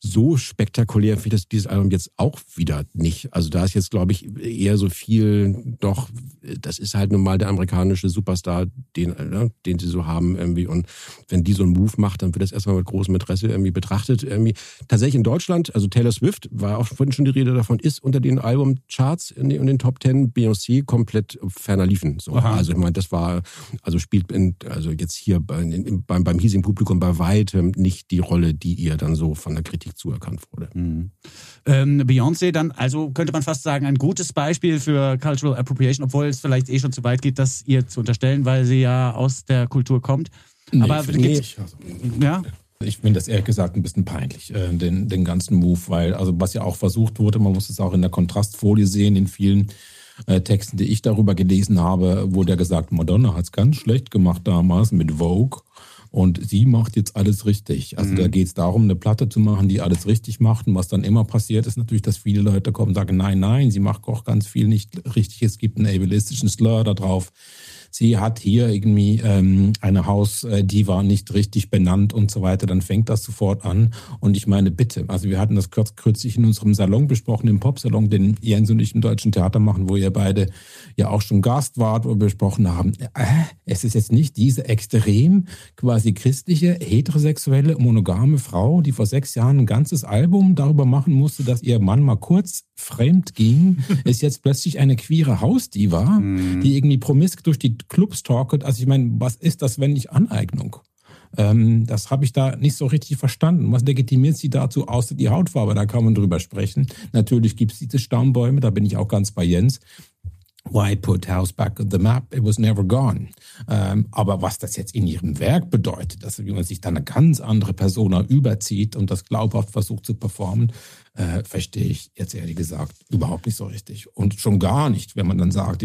so spektakulär finde ich das, dieses Album jetzt auch wieder nicht. Also da ist jetzt, glaube ich, eher so viel doch, das ist halt nun mal der amerikanische Superstar, den, ne, den sie so haben irgendwie. Und wenn die so einen Move macht, dann wird das erstmal mit großem Interesse irgendwie betrachtet. Irgendwie. Tatsächlich in Deutschland, also Taylor Swift, war auch vorhin schon die Rede davon, ist unter den Albumcharts in den, in den Top Ten Beyoncé komplett ferner liefen. So. Aha. Also ich meine, das war, also spielt in, also jetzt hier bei, in, beim, beim hiesigen Publikum bei weitem nicht die Rolle, die ihr dann so von der Kritik zuerkannt wurde. Ähm, Beyoncé dann, also könnte man fast sagen, ein gutes Beispiel für Cultural Appropriation, obwohl es vielleicht eh schon zu weit geht, das ihr zu unterstellen, weil sie ja aus der Kultur kommt. Aber finde gibt's- ich. Also, ja, Ich finde das ehrlich gesagt ein bisschen peinlich, äh, den, den ganzen Move, weil, also was ja auch versucht wurde, man muss es auch in der Kontrastfolie sehen, in vielen äh, Texten, die ich darüber gelesen habe, wurde ja gesagt, Madonna hat es ganz schlecht gemacht damals mit Vogue. Und sie macht jetzt alles richtig. Also da geht es darum, eine Platte zu machen, die alles richtig macht. Und was dann immer passiert, ist natürlich, dass viele Leute kommen und sagen, nein, nein, sie macht auch ganz viel nicht richtig. Es gibt einen ableistischen Slur da drauf. Sie hat hier irgendwie ähm, eine Hausdiva nicht richtig benannt und so weiter, dann fängt das sofort an. Und ich meine, bitte, also wir hatten das kurz, kürzlich in unserem Salon besprochen, im Popsalon, den Jens und ich im Deutschen Theater machen, wo ihr beide ja auch schon Gast wart, wo wir besprochen haben, äh, es ist jetzt nicht diese extrem quasi christliche, heterosexuelle, monogame Frau, die vor sechs Jahren ein ganzes Album darüber machen musste, dass ihr Mann mal kurz fremd ging, ist jetzt plötzlich eine queere Hausdiva, die irgendwie promisk durch die Clubs talket. Also ich meine, was ist das, wenn nicht Aneignung? Ähm, das habe ich da nicht so richtig verstanden. Was legitimiert sie dazu, außer die Hautfarbe? Da kann man drüber sprechen. Natürlich gibt es diese Stammbäume, da bin ich auch ganz bei Jens. Why put house back on the map? It was never gone. Ähm, aber was das jetzt in ihrem Werk bedeutet, dass man sich da eine ganz andere Persona überzieht und das glaubhaft versucht zu performen, äh, verstehe ich jetzt ehrlich gesagt überhaupt nicht so richtig. Und schon gar nicht, wenn man dann sagt,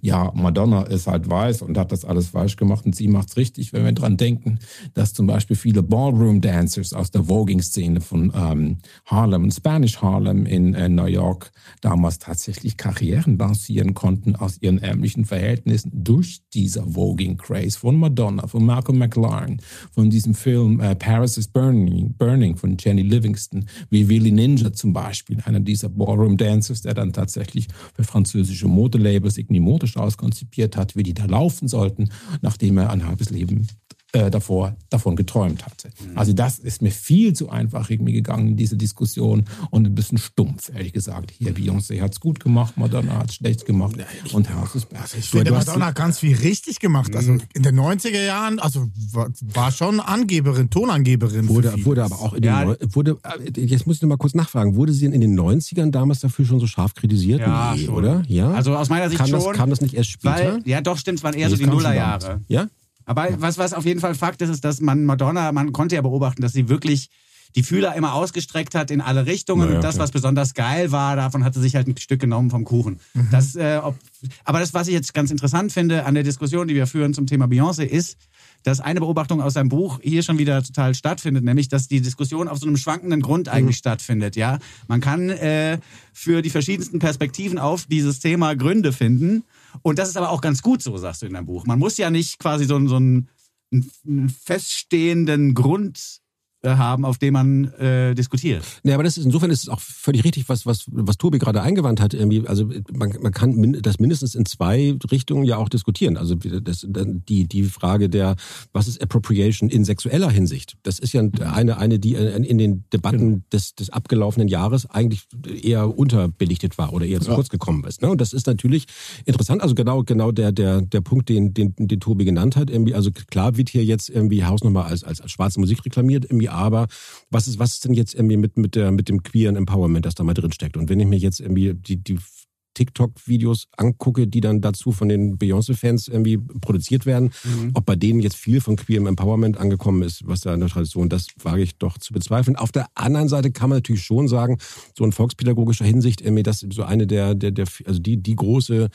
ja, Madonna ist halt weiß und hat das alles falsch gemacht und sie macht's richtig, wenn wir dran denken, dass zum Beispiel viele Ballroom-Dancers aus der Voging-Szene von ähm, Harlem und Spanish Harlem in äh, New York damals tatsächlich Karrieren lancieren konnten aus ihren ärmlichen Verhältnissen durch dieser Voging-Craze von Madonna, von Malcolm McLaren, von diesem Film äh, Paris is Burning, Burning von Jenny Livingston, wie Willy Ninja zum Beispiel, einer dieser Ballroom-Dancers, der dann tatsächlich für französische Modelabels irgendwie modisch auskonzipiert hat, wie die da laufen sollten, nachdem er ein halbes Leben äh, davor davon geträumt hatte. Also das ist mir viel zu einfach irgendwie gegangen, diese Diskussion und ein bisschen stumpf, ehrlich gesagt. Hier, Beyoncé hat's gut gemacht, Madonna hat's schlecht gemacht und House is back. Ich finde, du hast- Madonna hat ganz viel richtig gemacht. Also in den 90er Jahren, also war, war schon Angeberin, Tonangeberin. Wurde, wurde aber auch in den Ja. Neu- wurde äh, jetzt muss ich noch mal kurz nachfragen, wurde sie in den 90ern damals dafür schon so scharf kritisiert? Ja, nee, schon. oder? Ja. Also aus meiner Sicht kam schon. Das, kam das nicht erst später? Weil, ja doch, stimmt, es waren eher Nee, so es die Nullerjahre. Ja? Aber was, was auf jeden Fall Fakt ist, ist, dass man Madonna, man konnte ja beobachten, dass sie wirklich die Fühler immer ausgestreckt hat in alle Richtungen. Naja, und das, was besonders geil war, davon hat sie sich halt ein Stück genommen vom Kuchen. Das, äh, ob, aber das, was ich jetzt ganz interessant finde an der Diskussion, die wir führen zum Thema Beyoncé, ist, dass eine Beobachtung aus seinem Buch hier schon wieder total stattfindet, nämlich, dass die Diskussion auf so einem schwankenden Grund eigentlich stattfindet. Ja, man kann äh, für die verschiedensten Perspektiven auf dieses Thema Gründe finden. Und das ist aber auch ganz gut so, sagst du in deinem Buch. Man muss ja nicht quasi so, so einen, einen feststehenden Grund haben, auf dem man äh, diskutiert. Ja, aber das ist insofern ist es auch völlig richtig, was was was Tobi gerade eingewandt hat. Irgendwie, also man, man kann min, das mindestens in zwei Richtungen ja auch diskutieren. Also das, die die Frage der was ist Appropriation in sexueller Hinsicht. Das ist ja eine eine die in den Debatten des des abgelaufenen Jahres eigentlich eher unterbelichtet war oder eher zu kurz gekommen ist. Ne? Und das ist natürlich interessant. Also genau genau der der der Punkt, den den den Tobi genannt hat. Irgendwie also klar wird hier jetzt irgendwie Hausnummer als als, als schwarze Musik reklamiert. Irgendwie aber was ist, was ist denn jetzt irgendwie mit, mit, der, mit dem queeren Empowerment, das da mal drin steckt? Und wenn ich mir jetzt irgendwie die, die TikTok-Videos angucke, die dann dazu von den Beyoncé-Fans irgendwie produziert werden, ob bei denen jetzt viel von queerem Empowerment angekommen ist, was da in der Tradition, das wage ich doch zu bezweifeln. Auf der anderen Seite kann man natürlich schon sagen, so in volkspädagogischer Hinsicht, irgendwie, dass so eine der, der, der also die, die große,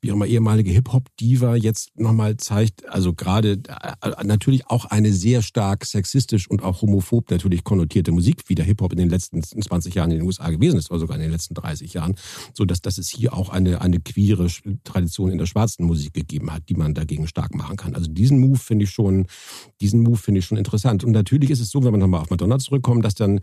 wie auch immer, ehemalige Hip-Hop-Diva jetzt nochmal zeigt, also gerade äh, natürlich auch eine sehr stark sexistisch und auch homophob natürlich konnotierte Musik, wie der Hip-Hop in den letzten 20 Jahren in den USA gewesen ist, oder sogar in den letzten 30 Jahren, so dass, dass es hier auch eine, eine queere Tradition in der schwarzen Musik gegeben hat, die man dagegen stark machen kann. Also diesen Move finde ich schon, diesen Move finde ich schon interessant. Und natürlich ist es so, wenn man nochmal auf Madonna zurückkommt, dass dann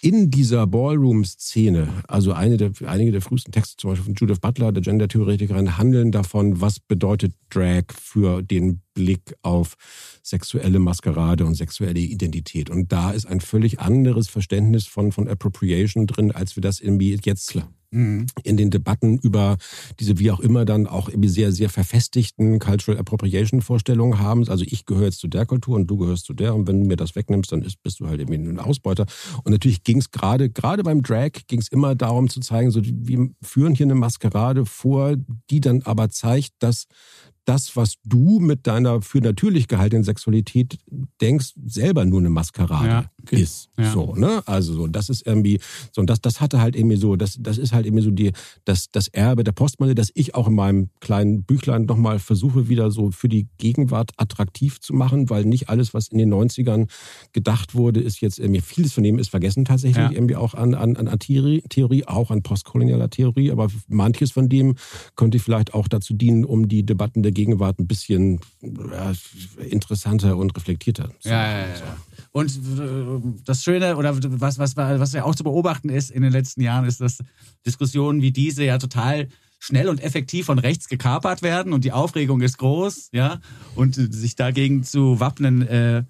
in dieser Ballroom-Szene, also eine der, einige der frühesten Texte, zum Beispiel von Judith Butler, der Gender-Theoretikerin, handeln davon, was bedeutet Drag für den Blick auf sexuelle Maskerade und sexuelle Identität. Und da ist ein völlig anderes Verständnis von, von Appropriation drin, als wir das irgendwie jetzt in den Debatten über diese wie auch immer dann auch irgendwie sehr, sehr verfestigten Cultural Appropriation Vorstellungen haben. Also ich gehöre jetzt zu der Kultur und du gehörst zu der und wenn du mir das wegnimmst, dann ist, bist du halt irgendwie ein Ausbeuter. Und natürlich ging es gerade, gerade beim Drag ging es immer darum zu zeigen, so wir führen hier eine Maskerade vor, die dann aber zeigt, dass das, was du mit deiner für natürlich gehaltenen Sexualität denkst, selber nur eine Maskerade Ja. ist. Ja. So, ne? Also so, das ist irgendwie, so, und das, das hatte halt irgendwie so, das, das ist halt irgendwie so die, das, das Erbe der Postmodelle, das ich auch in meinem kleinen Büchlein nochmal versuche, wieder so für die Gegenwart attraktiv zu machen, weil nicht alles, was in den 90ern gedacht wurde, ist jetzt irgendwie, vieles von dem ist vergessen tatsächlich, Ja. irgendwie auch an, an, an Theorie, Theorie, auch an postkolonialer Theorie, aber manches von dem könnte vielleicht auch dazu dienen, um die Debatten der Gegenwart ein bisschen ja, interessanter und reflektierter zu Ja, ja, ja. Und äh, das Schöne oder was, was, was ja auch zu beobachten ist in den letzten Jahren, ist, dass Diskussionen wie diese ja total schnell und effektiv von rechts gekapert werden und die Aufregung ist groß, ja. Und sich dagegen zu wappnen, äh, äh,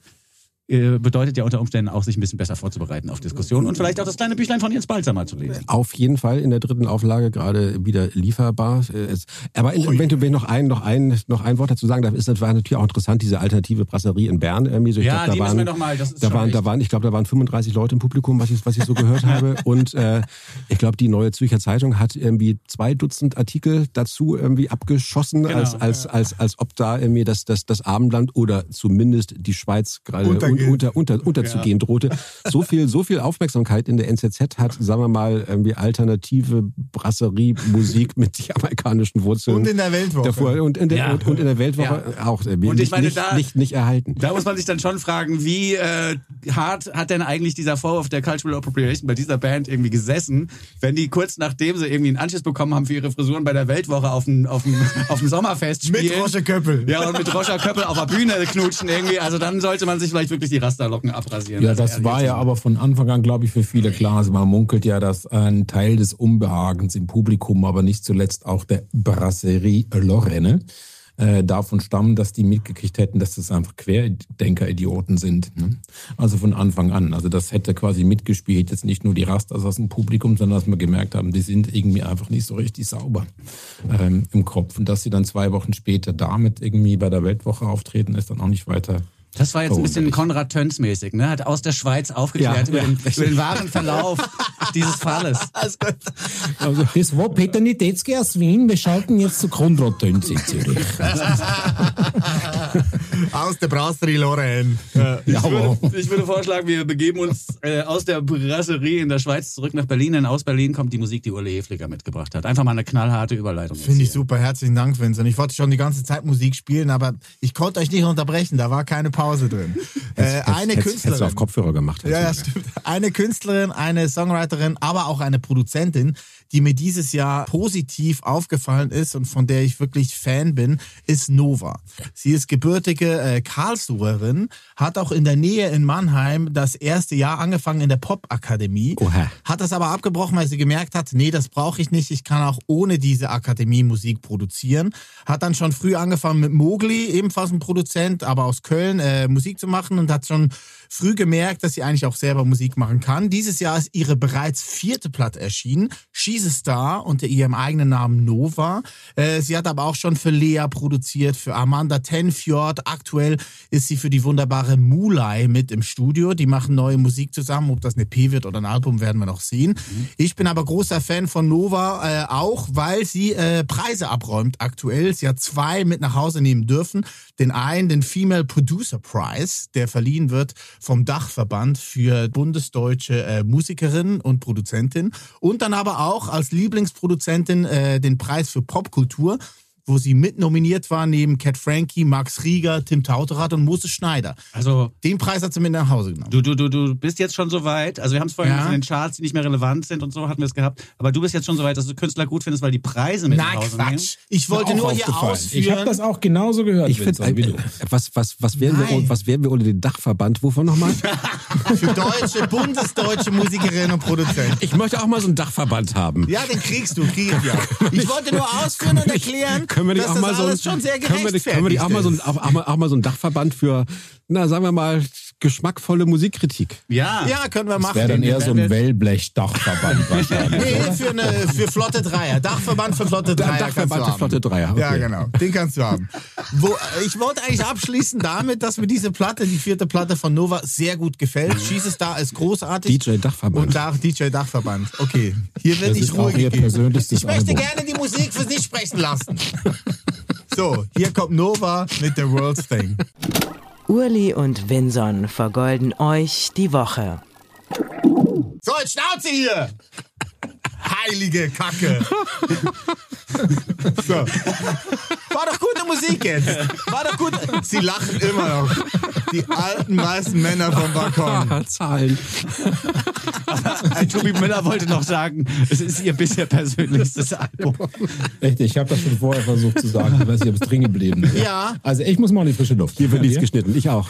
bedeutet ja unter Umständen auch, sich ein bisschen besser vorzubereiten auf Diskussionen und vielleicht auch das kleine Büchlein von Jens Balzer mal zu lesen. Auf jeden Fall in der dritten Auflage gerade wieder lieferbar. Äh, Aber in, wenn du wenn noch ein, noch ein, noch ein Wort dazu sagen darf, ist das war natürlich auch interessant diese alternative Brasserie in Bern irgendwie. So, ich Ja, glaub, die da müssen waren, wir noch mal, das ist da waren, da waren, ich glaube, da waren 35 Leute im Publikum, was ich, was ich so gehört habe. Und äh, ich glaube, die Neue Zürcher Zeitung hat irgendwie zwei Dutzend Artikel dazu irgendwie abgeschossen, Genau, als, als, als, als ob da irgendwie das, das, das Abendland oder zumindest die Schweiz gerade un, Untergeht. unter, unter, unterzugehen drohte. So viel, so viel Aufmerksamkeit in der NZZ hat, sagen wir mal, irgendwie alternative Brasserie-Musik mit jamaikanischen Wurzeln. Und in der Weltwoche. Davor, und, in der, Ja. und, und in der Weltwoche auch irgendwie Und ich nicht, meine, nicht, da- nicht, nicht erhalten. Da muss man sich dann schon fragen, wie äh, hart hat denn eigentlich dieser Vorwurf der Cultural Appropriation bei dieser Band irgendwie gesessen, wenn die kurz nachdem sie irgendwie einen Anschiss bekommen haben für ihre Frisuren bei der Weltwoche auf dem, auf dem, auf dem Sommerfest spielen. Mit Roger Köppel. Ja, und mit Roger Köppel auf der Bühne knutschen irgendwie. Also dann sollte man sich vielleicht wirklich die Rasterlocken abrasieren. Ja, Also das war ja aber von Anfang an, glaube ich, für viele klar. Also man munkelt ja, dass ein Teil des Unbehagens im Publikum, aber nicht zuletzt auch der Brasserie Lorraine, äh, davon stammen, dass die mitgekriegt hätten, dass das einfach Querdenker-Idioten sind. Ne? Also von Anfang an. Also das hätte quasi mitgespielt, jetzt nicht nur die Rastas aus dem Publikum, sondern dass wir gemerkt haben, die sind irgendwie einfach nicht so richtig sauber ähm, im Kopf. Und dass sie dann zwei Wochen später damit irgendwie bei der Weltwoche auftreten, ist dann auch nicht weiter Das war jetzt ein bisschen Verwunderlich. Konrad Töns mäßig, ne? Hat aus der Schweiz aufgeklärt Ja, über, ja, den, über den wahren Verlauf dieses Falles. Also, das war Peter Niedetzky aus Wien. Wir schalten jetzt zu Konrad Töns in Zürich. Aus der Brasserie Lorraine. Ja. Ich würde, ich würde vorschlagen, wir begeben uns äh, aus der Brasserie in der Schweiz zurück nach Berlin, denn aus Berlin kommt die Musik, die Ule Hefliger mitgebracht hat. Einfach mal eine knallharte Überleitung. Finde ich hier. super. Herzlichen Dank, Vincent. Ich wollte schon die ganze Zeit Musik spielen, aber ich konnte euch nicht unterbrechen. Da war keine Pause drin. Äh, eine Hättest- hättest- Hättest du Künstlerin. auf Kopfhörer gemacht. Ja, ja, stimmt. Eine Künstlerin, eine Songwriterin, aber auch eine Produzentin, die mir dieses Jahr positiv aufgefallen ist und von der ich wirklich Fan bin, ist Nova. Sie ist gebürtige äh, Karlsruherin, hat auch in der Nähe in Mannheim das erste Jahr angefangen in der Popakademie, hat das aber abgebrochen, weil sie gemerkt hat, nee, das brauche ich nicht, ich kann auch ohne diese Akademie Musik produzieren. Hat dann schon früh angefangen mit Mowgli, ebenfalls ein Produzent, aber aus Köln, äh, Musik zu machen und hat schon früh gemerkt, dass sie eigentlich auch selber Musik machen kann. Dieses Jahr ist ihre bereits vierte Platte erschienen, She's a Star, unter ihrem eigenen Namen Nova. Äh, sie hat aber auch schon für Lea produziert, für Amanda Tenfjord. Aktuell ist sie für die wunderbare Mulai mit im Studio. Die machen neue Musik zusammen. Ob das eine P wird oder ein Album, werden wir noch sehen. Ich bin aber großer Fan von Nova, äh, auch weil sie äh, Preise abräumt aktuell. Sie hat zwei mit nach Hause nehmen dürfen. Den einen, den Female Producer Prize, der verliehen wird vom Dachverband für bundesdeutsche äh, Musikerinnen und Produzentin. Und dann aber auch als Lieblingsproduzentin äh, den Preis für Popkultur wo sie mit nominiert war, neben Cat Frankie, Max Rieger, Tim Tauterath und Moses Schneider. Also Den Preis hat sie mit nach Hause genommen. Du, du, du, du bist jetzt schon so weit. Also wir haben es vorhin Ja. von den Charts, die nicht mehr relevant sind und so hatten wir es gehabt. Aber du bist jetzt schon so weit, dass du Künstler gut findest, weil die Preise mit nach Nein, Hause nehmen. Quatsch. Ich wollte nur hier ausführen. Ich habe das auch genauso gehört, Ich wie äh, du. was, was, was wären wir, was wären wir ohne den Dachverband? Wovon nochmal? für deutsche, bundesdeutsche Musikerinnen und Produzenten. Ich möchte auch mal so einen Dachverband haben. Ja, den kriegst du, krieg ich ja. Ich wollte nur ausführen und erklären, Können wir die dass auch mal so, können wir, können wir die auch mal so, gerechtfertigt auch, auch, mal, auch mal so einen Dachverband für, na, sagen wir mal, geschmackvolle Musikkritik. Ja. Ja, können wir Das machen. wäre dann eher so ein Wellblech-Dachverband wahrscheinlich. Nee, für, eine, für Flotte Dreier. Dachverband für Flotte Dreier. Dachverband für. Flotte Dreier, okay. Ja, genau. Den kannst du haben. Wo, ich wollte eigentlich abschließen damit, dass mir diese Platte, die vierte Platte von Nova, sehr gut gefällt. She's a Star ist großartig. DJ Dachverband. Und da DJ Dachverband. Okay, hier nicht ist Ruhe auch ihr gegeben. persönlichstes Ich möchte Album. gerne die Musik für sich sprechen lassen. So, hier kommt Nova mit The World's Thing. Urli und Vinson vergolden euch die Woche. So, jetzt Schnauze hier! Heilige Kacke! So. War doch gute Musik jetzt. War doch gut. Sie lachen immer noch. Die alten weißen Männer vom Balkon. Zahlen. Tobi Müller wollte noch sagen, es ist ihr bisher persönlichstes Album. Echt, ich habe das schon vorher versucht zu sagen. Ich weiß nicht, ob es drin geblieben ist. Ja. Also ich muss mal in die frische Luft. Hier wird nichts geschnitten. Ich auch.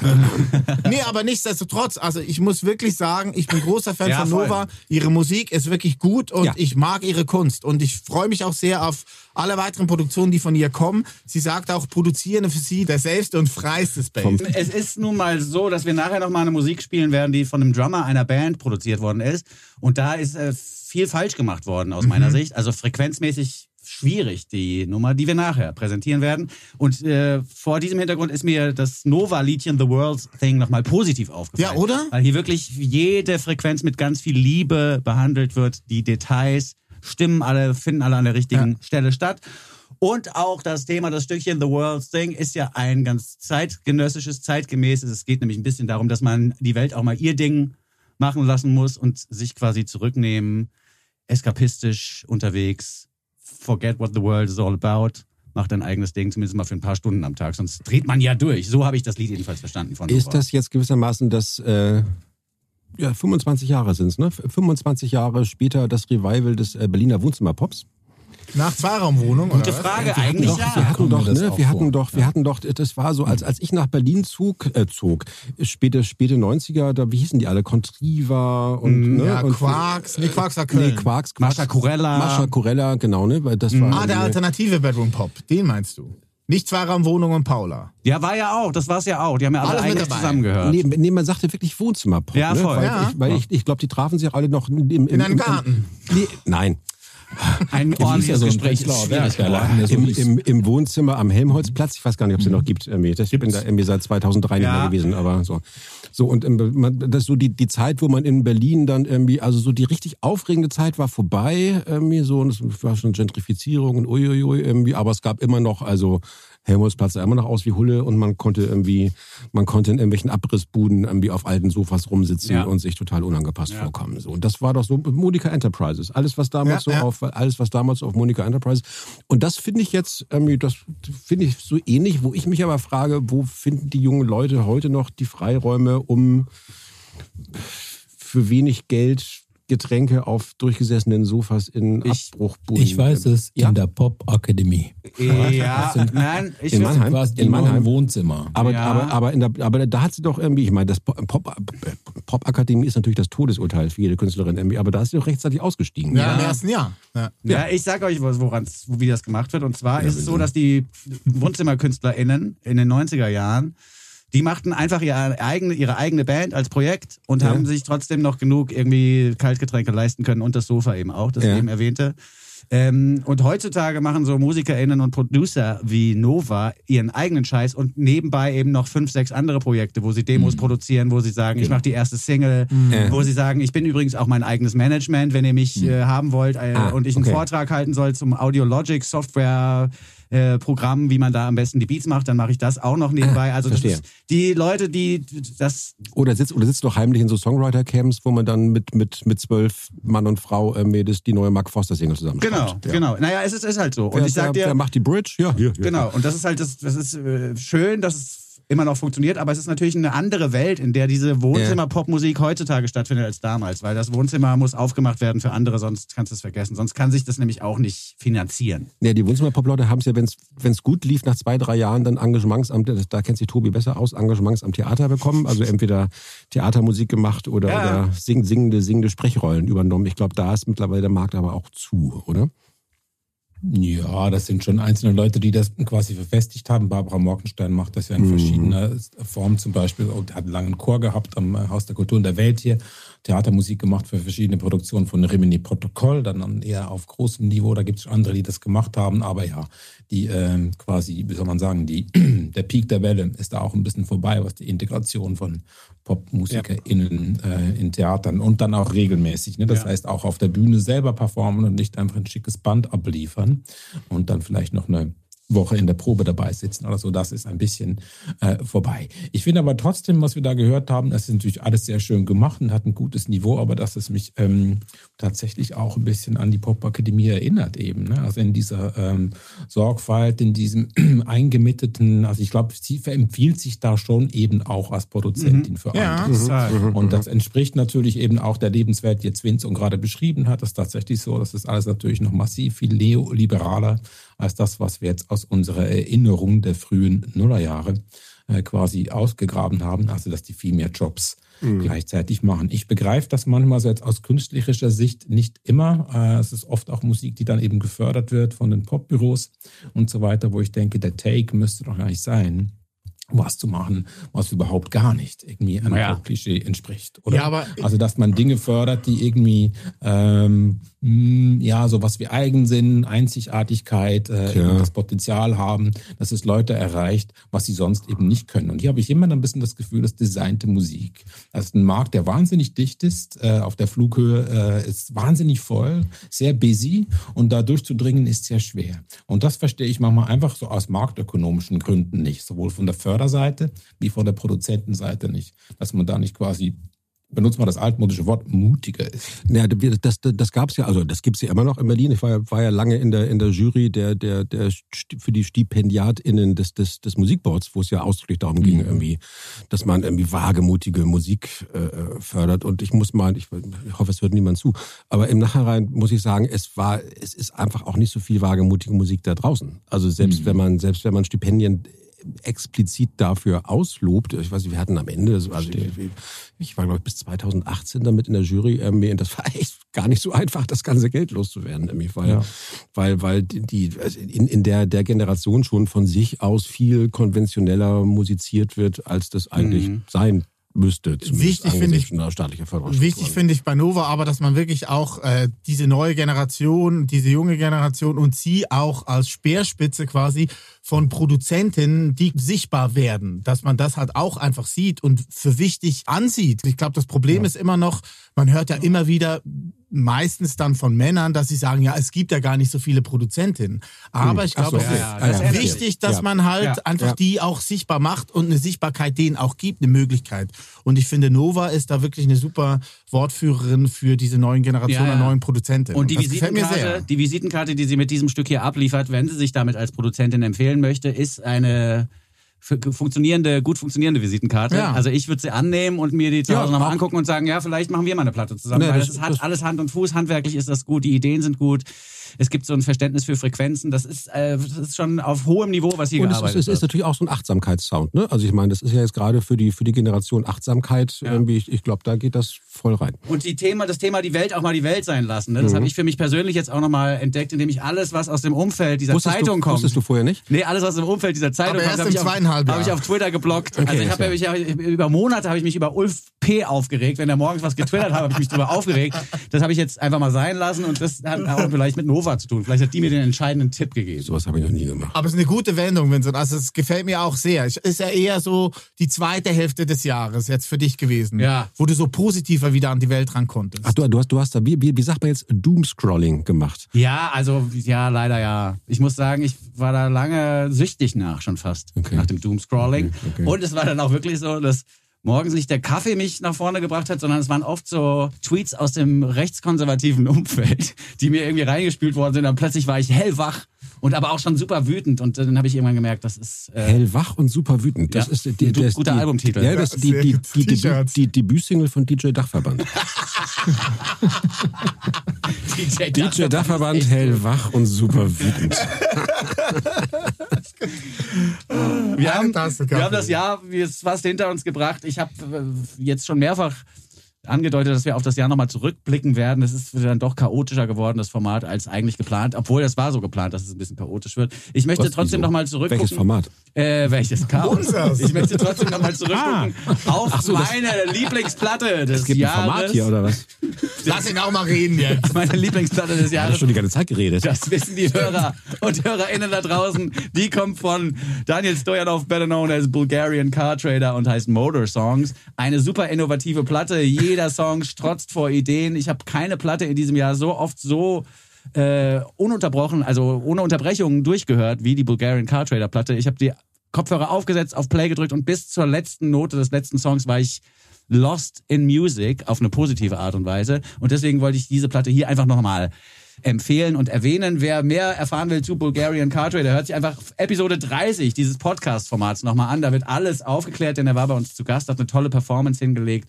Nee, aber nichtsdestotrotz, also ich muss wirklich sagen, ich bin großer Fan Ja, von voll. Nova. Ihre Musik ist wirklich gut und Ja. ich mag ihre Kunst. Und ich freue mich auch sehr auf alle weiteren Produktionen, die von ihr kommen. Sie sagt auch, produzieren für sie der selbste und freiste Space. Es ist nun mal so, dass wir nachher noch mal eine Musik spielen werden, die von einem Drummer einer Band produziert worden ist. Und da ist äh, viel falsch gemacht worden aus meiner Sicht. Also frequenzmäßig schwierig, die Nummer, die wir nachher präsentieren werden. Und äh, vor diesem Hintergrund ist mir das Nova-Liedchen The World's Thing nochmal positiv aufgefallen. Ja, oder? Weil hier wirklich jede Frequenz mit ganz viel Liebe behandelt wird. Die Details stimmen alle, finden alle an der richtigen Stelle statt. Und auch das Thema, das Stückchen The World's Thing, ist ja ein ganz zeitgenössisches, zeitgemäßes. Es geht nämlich ein bisschen darum, dass man die Welt auch mal ihr Ding machen lassen muss und sich quasi zurücknehmen, eskapistisch unterwegs, forget what the world is all about, macht dein eigenes Ding, zumindest mal für ein paar Stunden am Tag, sonst dreht man ja durch. So habe ich das Lied jedenfalls verstanden von Ist das jetzt gewissermaßen das, äh, ja, 25 Jahre sind es, ne? 25 Jahre später das Revival des äh, Berliner Wohnzimmerpops. Nach Zweiraumwohnung, Gute oder was? Frage, eigentlich Doch, ja. wir hatten doch, ne, auch wir hatten doch, wir hatten doch, das war so, als, als ich nach Berlin zog, äh, zog, späte, späte 90er, da, wie hießen die alle? Contriva und, ne? Ja, und, Quarks. Nee, Quarks war Köln. Nee, Quarks. Mascha Kurella. Mascha Kurella, genau, ne, weil das war. Ah, der alternative Bedroom Pop. Den meinst du? Nicht Zweiraumwohnung und Paula. Ja, war ja auch. Das war's ja auch. Die haben ja alle eigentlich zusammengehört. Nee, nee, man sagte wirklich Wohnzimmerpop. Ja, ne? voll. Weil, Ja. ich, weil ich, ich glaube, die trafen sich alle noch im, im, In einem im, Garten. Nee, nein. Ein ist ja ordentliches so Gespräch ist schwierig. Der so Im, im, Im Wohnzimmer am Helmholtzplatz. Ich weiß gar nicht, ob es den noch gibt. Das- Ich bin da irgendwie seit 2003 nicht Ja. mehr gewesen, aber so. So, und ähm, das ist so die, die Zeit, wo man in Berlin dann irgendwie, also so die richtig aufregende Zeit war vorbei, irgendwie so, und es war schon Gentrifizierung und uiuiui irgendwie, aber es gab immer noch, also Helmholtzplatz sah immer noch aus wie Hulle und man konnte irgendwie, man konnte in irgendwelchen Abrissbuden irgendwie auf alten Sofas rumsitzen Ja. und sich total unangepasst vorkommen. So. Und das war doch so Monika Enterprises. Alles, was damals Ja, so ja. auf, alles, was damals auf Monika Enterprises. Und das finde ich jetzt, irgendwie, das finde ich so ähnlich, wo ich mich aber frage, wo finden die jungen Leute heute noch die Freiräume, um für wenig Geld Getränke auf durchgesessenen Sofas in Ich- Abbruchbuden. Ich weiß es, Ja. in der Pop-Akademie. Ja, nein, ich In Mannheim? Quasi In Mannheim? Wohnzimmer. Aber, Ja. aber, aber, in der, aber da hat sie doch irgendwie, ich meine, das Pop- Pop- Pop-Akademie ist natürlich das Todesurteil für jede Künstlerin irgendwie, aber da ist sie doch rechtzeitig ausgestiegen. Ja, im ersten Jahr. Ja. Ja, ich sag euch, woran wie das gemacht wird. Und zwar ist es so, dass die WohnzimmerkünstlerInnen in den 90er Jahren, die machten einfach ihre eigene, ihre eigene Band als Projekt und Ja. haben sich trotzdem noch genug irgendwie Kaltgetränke leisten können und das Sofa eben auch, das Ja. ich eben erwähnte. Ähm, und heutzutage machen so MusikerInnen und Producer wie Nova ihren eigenen Scheiß und nebenbei eben noch fünf, sechs andere Projekte, wo sie Demos Mhm. produzieren, wo sie sagen, ich mache die erste Single, Ja. wo sie sagen, ich bin übrigens auch mein eigenes Management, wenn ihr mich äh, haben wollt äh, Mhm. Ah, und ich einen okay. Vortrag halten soll zum Audiologic Software äh, Programm, wie man da am besten die Beats macht, dann mache ich das auch noch nebenbei. Also Ah, verstehe. ist die Leute, die das Oder sitzt, oder sitzt doch heimlich in so Songwriter-Camps, wo man dann mit, mit, mit zwölf Mann und Frau irgendwie das, die neue Mark Foster-Single zusammen genau, genau. Naja, es ist, ist halt so. Und Wer, ich sag wer dir, macht die Bridge? Ja, hier, hier. genau. Und das ist halt das, das ist äh, schön, dass es immer noch funktioniert, aber es ist natürlich eine andere Welt, in der diese Wohnzimmer-Popmusik heutzutage stattfindet als damals, weil das Wohnzimmer muss aufgemacht werden für andere, sonst kannst du es vergessen. Sonst kann sich das nämlich auch nicht finanzieren. Ja, die Wohnzimmer-Pop-Leute haben es ja, wenn es gut lief, nach zwei, drei Jahren dann Engagements am, das- da kennt sich Tobi besser aus, Engagements am Theater bekommen. Also entweder Theatermusik gemacht oder, Ja. oder sing, singende, singende Sprechrollen übernommen. Ich glaube, da ist mittlerweile der Markt aber auch zu, oder? Ja, das sind schon einzelne Leute, die das quasi verfestigt haben. Barbara Morgenstern macht das ja in verschiedener Form zum Beispiel. Und hat einen langen Chor gehabt am Haus der Kultur in der Welt hier. Theatermusik gemacht für verschiedene Produktionen von Rimini Protokoll, dann an eher auf großem Niveau. Da gibt es andere, die das gemacht haben. Aber ja, die ähm, quasi, wie soll man sagen, die, der Peak der Welle ist da auch ein bisschen vorbei, was die Integration von PopmusikerInnen äh, in Theatern und dann auch regelmäßig. Ne? Das Ja. heißt auch auf der Bühne selber performen und nicht einfach ein schickes Band abliefern und dann vielleicht noch eine Woche in der Probe dabei sitzen oder so. Das ist ein bisschen äh, vorbei. Ich finde aber trotzdem, was wir da gehört haben, das ist natürlich alles sehr schön gemacht und hat ein gutes Niveau, aber dass es mich ähm, tatsächlich auch ein bisschen an die Popakademie erinnert eben. Ne? Also in dieser ähm, Sorgfalt, in diesem eingemitteten, also ich glaube, sie empfiehlt sich da schon eben auch als Produzentin für Ja. andere. Und das entspricht natürlich eben auch der Lebenswelt, die jetzt Vinson gerade beschrieben hat. Das ist tatsächlich so. Das ist alles natürlich noch massiv viel neoliberaler als das, was wir jetzt aus unserer Erinnerung der frühen Nullerjahre äh, quasi ausgegraben haben. Also, dass die viel mehr Jobs gleichzeitig machen. Ich begreife das manchmal so jetzt aus künstlerischer Sicht nicht immer. Äh, es ist oft auch Musik, die dann eben gefördert wird von den Popbüros und so weiter, wo ich denke, der Take müsste doch gar nicht sein was zu machen, was überhaupt gar nicht irgendwie einem Ja. Pop-Klischee entspricht. Oder? Ja, aber- also, dass man Dinge fördert, die irgendwie, ähm, mh, ja, sowas wie Eigensinn, Einzigartigkeit, äh, das Potenzial haben, dass es Leute erreicht, was sie sonst eben nicht können. Und hier habe ich immer ein bisschen das Gefühl, das designte Musik. Das ist ein Markt, der wahnsinnig dicht ist, äh, auf der Flughöhe äh, ist wahnsinnig voll, sehr busy und da durchzudringen ist sehr schwer. Und das verstehe ich manchmal einfach so aus marktökonomischen Gründen nicht, sowohl von der Förderseite wie von der Produzentenseite nicht, dass man da nicht quasi benutzt mal das altmodische Wort, mutiger ist. Ja, das, das, gab es ja, also das gibt's ja immer noch in Berlin. Ich war ja, war ja lange in der, in der Jury der, der, der für die StipendiatInnen des, des, des Musikboards, wo es ja ausdrücklich darum ging, irgendwie, dass man irgendwie wagemutige Musik äh, fördert. Und ich muss mal, ich, ich hoffe, es hört niemand zu, aber im Nachhinein muss ich sagen, es war, es ist einfach auch nicht so viel wagemutige Musik da draußen. Also selbst wenn man, selbst wenn man Stipendien explizit dafür auslobt. Ich weiß nicht, wir hatten am Ende, so- also ich, ich war glaube ich bis 2018 damit in der Jury, ähm, und das war echt gar nicht so einfach, das ganze Geld loszuwerden, irgendwie, weil, Ja. weil, weil die in, in der, der Generation schon von sich aus viel konventioneller musiziert wird, als das eigentlich sein müsste. Wichtig finde ich- staatlicher. Wichtig finde ich bei Nova aber, dass man wirklich auch äh, diese neue Generation, diese junge Generation und sie auch als Speerspitze quasi von Produzentinnen, die sichtbar werden, dass man das halt auch einfach sieht und für wichtig ansieht. Ich glaube, das Problem ist immer noch, man hört ja immer wieder meistens dann von Männern, dass sie sagen, ja, es gibt ja gar nicht so viele Produzentinnen. Aber ich Ach so, glaube, es okay. ist Ja, ja, das wichtig, dass Ja. man halt Ja. einfach Ja. die auch sichtbar macht und eine Sichtbarkeit denen auch gibt, eine Möglichkeit. Und ich finde, Nova ist da wirklich eine super Wortführerin für diese neuen Generation Ja, ja. an neuen Produzenten. Und die mir Visitenkarte, die Visitenkarte, die sie mit diesem Stück hier abliefert, wenn sie sich damit als Produzentin empfehlen möchte, ist eine funktionierende, gut funktionierende Visitenkarte. Ja. Also ich würde sie annehmen und mir die zu Ja, Hause nochmal auch- angucken und sagen, ja, vielleicht machen wir mal eine Platte zusammen, Nee, weil das- das, hat das- alles Hand und Fuß, handwerklich ist das gut, die Ideen sind gut. Es gibt so ein Verständnis für Frequenzen. Das ist, äh, das ist schon auf hohem Niveau, was hier Und es ist, gearbeitet es ist wird. natürlich auch so ein Achtsamkeitssound. Ne? Also ich meine, das ist ja jetzt gerade für die, für die Generation Achtsamkeit, irgendwie, ich, ich glaube, da geht das voll rein. Und die Thema, das Thema die Welt auch mal die Welt sein lassen. Ne? Das habe ich für mich persönlich jetzt auch nochmal entdeckt, indem ich alles, was aus dem Umfeld dieser Wusstest Zeitung du, kommt. wusstest du vorher nicht? Nee, alles aus dem Umfeld dieser Zeitung Aber kommt, erst habe im ich, auf- hab ich auf Twitter geblockt. Okay, also ich habe ja- mich ja, über Monate habe ich mich über Ulf Aufgeregt. Wenn er morgens was getwittert hat, habe ich mich darüber aufgeregt. Das habe ich jetzt einfach mal sein lassen und das hat auch vielleicht mit Nova zu tun. Vielleicht hat die mir den entscheidenden Tipp gegeben. Sowas habe ich noch nie gemacht. Aber es ist eine gute Wendung, Vincent. Also es gefällt mir auch sehr. Es ist ja eher so die zweite Hälfte des Jahres jetzt für dich gewesen. Ja. Wo du so positiver wieder an die Welt ran konntest. Ach, du, du, hast, du hast da, wie, wie, wie sagt man jetzt, Doomscrolling gemacht. Ja, also ja, leider ja. Ich muss sagen, ich war da lange süchtig nach, schon fast, Okay. nach dem Doomscrolling. Okay, okay. Und es war dann auch wirklich so, dass morgens nicht der Kaffee mich nach vorne gebracht hat, sondern es waren oft so Tweets aus dem rechtskonservativen Umfeld, die mir irgendwie reingespült worden sind. Und plötzlich war ich hellwach und aber auch schon super wütend. Und dann habe ich irgendwann gemerkt, das ist äh, Hellwach und super wütend. Das Ja. ist die, Ein das, guter die, Albumtitel. Ja, das Ja, ist die, die, die, die Debütsingle von DJ Dachverband. DJ, DJ Dachverband, hellwach und super wütend. Wir haben, wir haben das Jahr jetzt fast hinter uns gebracht. Ich habe äh, jetzt schon mehrfach angedeutet, dass wir auf das Jahr nochmal zurückblicken werden. Es ist dann doch chaotischer geworden, das Format, als eigentlich geplant. Obwohl, das war so geplant, dass es ein bisschen chaotisch wird. Ich möchte Was, trotzdem nochmal zurückgucken. Welches Format? Äh, welches Chaos? Unseres. Ich möchte trotzdem nochmal zurückgucken auf Ach so, meine Lieblingsplatte des Es gibt ein Jahres. Format hier, oder was? Lass ihn auch mal reden jetzt. Meine Lieblingsplatte des Ich habe Jahres. schon die ganze Zeit geredet. Das wissen die Hörer und Hörerinnen da draußen. Die kommt von Daniel Stojanov, better known as Bulgarian Car Trader und heißt Motor Songs. Eine super innovative Platte. Jeder Song strotzt vor Ideen. Ich habe keine Platte in diesem Jahr so oft so äh, ununterbrochen, also ohne Unterbrechungen durchgehört wie die Bulgarian Car Trader Platte. Ich habe die Kopfhörer aufgesetzt, auf Play gedrückt und bis zur letzten Note des letzten Songs war ich lost in music auf eine positive Art und Weise. Und deswegen wollte ich diese Platte hier einfach nochmal empfehlen und erwähnen. Wer mehr erfahren will zu Bulgarian Car Trader, hört sich einfach Episode 30 dieses Podcast-Formats nochmal an. Da wird alles aufgeklärt, denn er war bei uns zu Gast, hat eine tolle Performance hingelegt.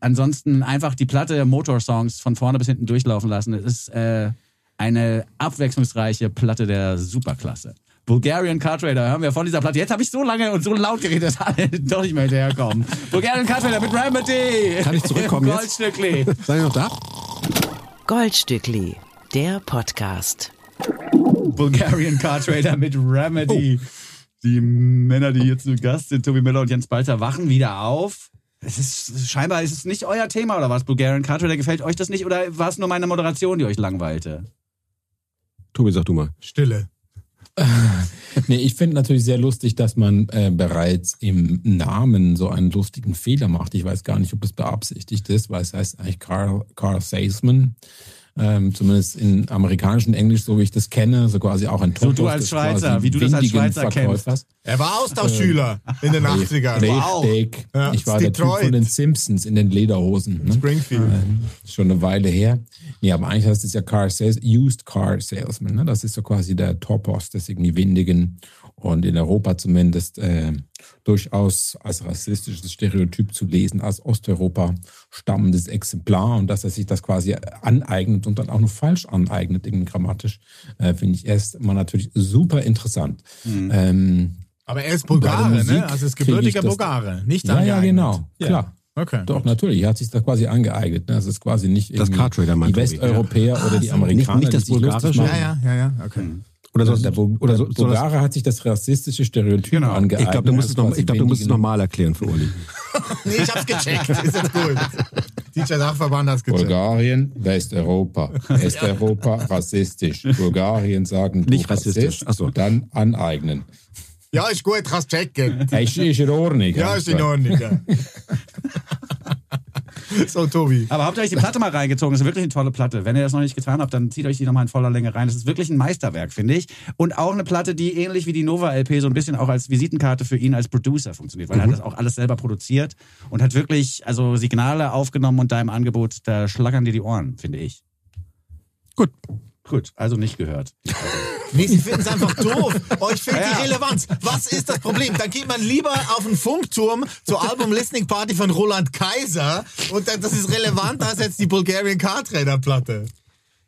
Ansonsten einfach die Platte Motor-Songs von vorne bis hinten durchlaufen lassen. Es ist äh, eine abwechslungsreiche Platte der Superklasse. Bulgarian Car Trader hören wir von dieser Platte. Jetzt habe ich so lange und so laut geredet, dass alle doch nicht mehr hinterherkommen. Bulgarian Car Trader mit Remedy. Kann ich zurückkommen Im jetzt? Goldstückli. Seid ihr noch da? Goldstückli, der Podcast. Bulgarian Car Trader mit Remedy. Die Männer, die jetzt zu Gast sind, Tobi Müller und Jens Balzer, wachen wieder auf. Es ist scheinbar ist es nicht euer Thema oder was? Bulgarian Car Trader gefällt euch das nicht oder war es nur meine Moderation, die euch langweilte? Tobi, sag du mal. Stille. Nee, ich finde natürlich sehr lustig, dass man äh, bereits im Namen so einen lustigen Fehler macht. Ich weiß gar nicht, ob es beabsichtigt ist, weil es heißt eigentlich Carl, Carl Salesman. Ähm, zumindest in amerikanischen Englisch, so wie ich das kenne, so quasi auch ein So Topos du als des Schweizer, wie du das als windigen Schweizer kennst. Verkäufers. Er war Austauschschüler in den 80ern. Wow. Richtig. Ja, ich war der Typ von den Simpsons in den Lederhosen. Ne? Springfield. Ist schon eine Weile her. Nee, aber eigentlich heißt es ja Car Sales, Used Car Salesman. Ne? Das ist so quasi der Topos des irgendwie Windigen und in Europa zumindest äh, durchaus als rassistisches Stereotyp zu lesen, als Osteuropa stammendes Exemplar und dass er sich das quasi aneignet und dann auch noch falsch aneignet, irgendwie grammatisch, äh, finde ich erst mal natürlich super interessant. Ähm, Aber er ist Bulgare, ne? Also ist gebürtiger Bulgare, nicht Ja, ja, genau, Ja. klar. Okay. Doch, natürlich. Er hat sich das quasi angeeignet. ne? Das ist quasi nicht Das die Westeuropäer oder die so. Amerikaner, Nicht- nicht das die machen. Ja, ja, ja, ja, okay. Oder so, Der, oder so, der so Bulgare hat sich das rassistische Stereotyp Genau. angeeignet. ich glaube, du musst noch, ich glaub, du musst es nochmal erklären für Uli. Nee, ich hab's gecheckt. Ist jetzt gut. DJ Dachverband hat's gecheckt. Bulgarien, Westeuropa. Westeuropa, rassistisch. Bulgarien sagen, du Nicht rassistisch. Rassist, Ach so. Dann aneignen. Ja, ist gut, hast checken. Ist, ist in Ordnung. Ja, ist in Ordnung. Ja. So, Tobi. Aber habt ihr euch die Platte mal reingezogen? Das ist wirklich eine tolle Platte. Wenn ihr das noch nicht getan habt, dann zieht euch die nochmal in voller Länge rein. Das ist wirklich ein Meisterwerk, finde ich. Und auch eine Platte, die ähnlich wie die Nova-LP so ein bisschen auch als Visitenkarte für ihn als Producer funktioniert, weil er hat das auch alles selber produziert und hat wirklich also Signale aufgenommen und da im Angebot, da schlackern dir die Ohren, finde ich. Gut. Gut, also nicht gehört. Nee, sie finden es einfach doof. Euch fehlt Ja. die Relevanz. Was ist das Problem? Dann geht man lieber auf einen Funkturm zur Album-Listening-Party von Roland Kaiser und dann- das ist relevanter als jetzt die Bulgarian Car Trader Platte.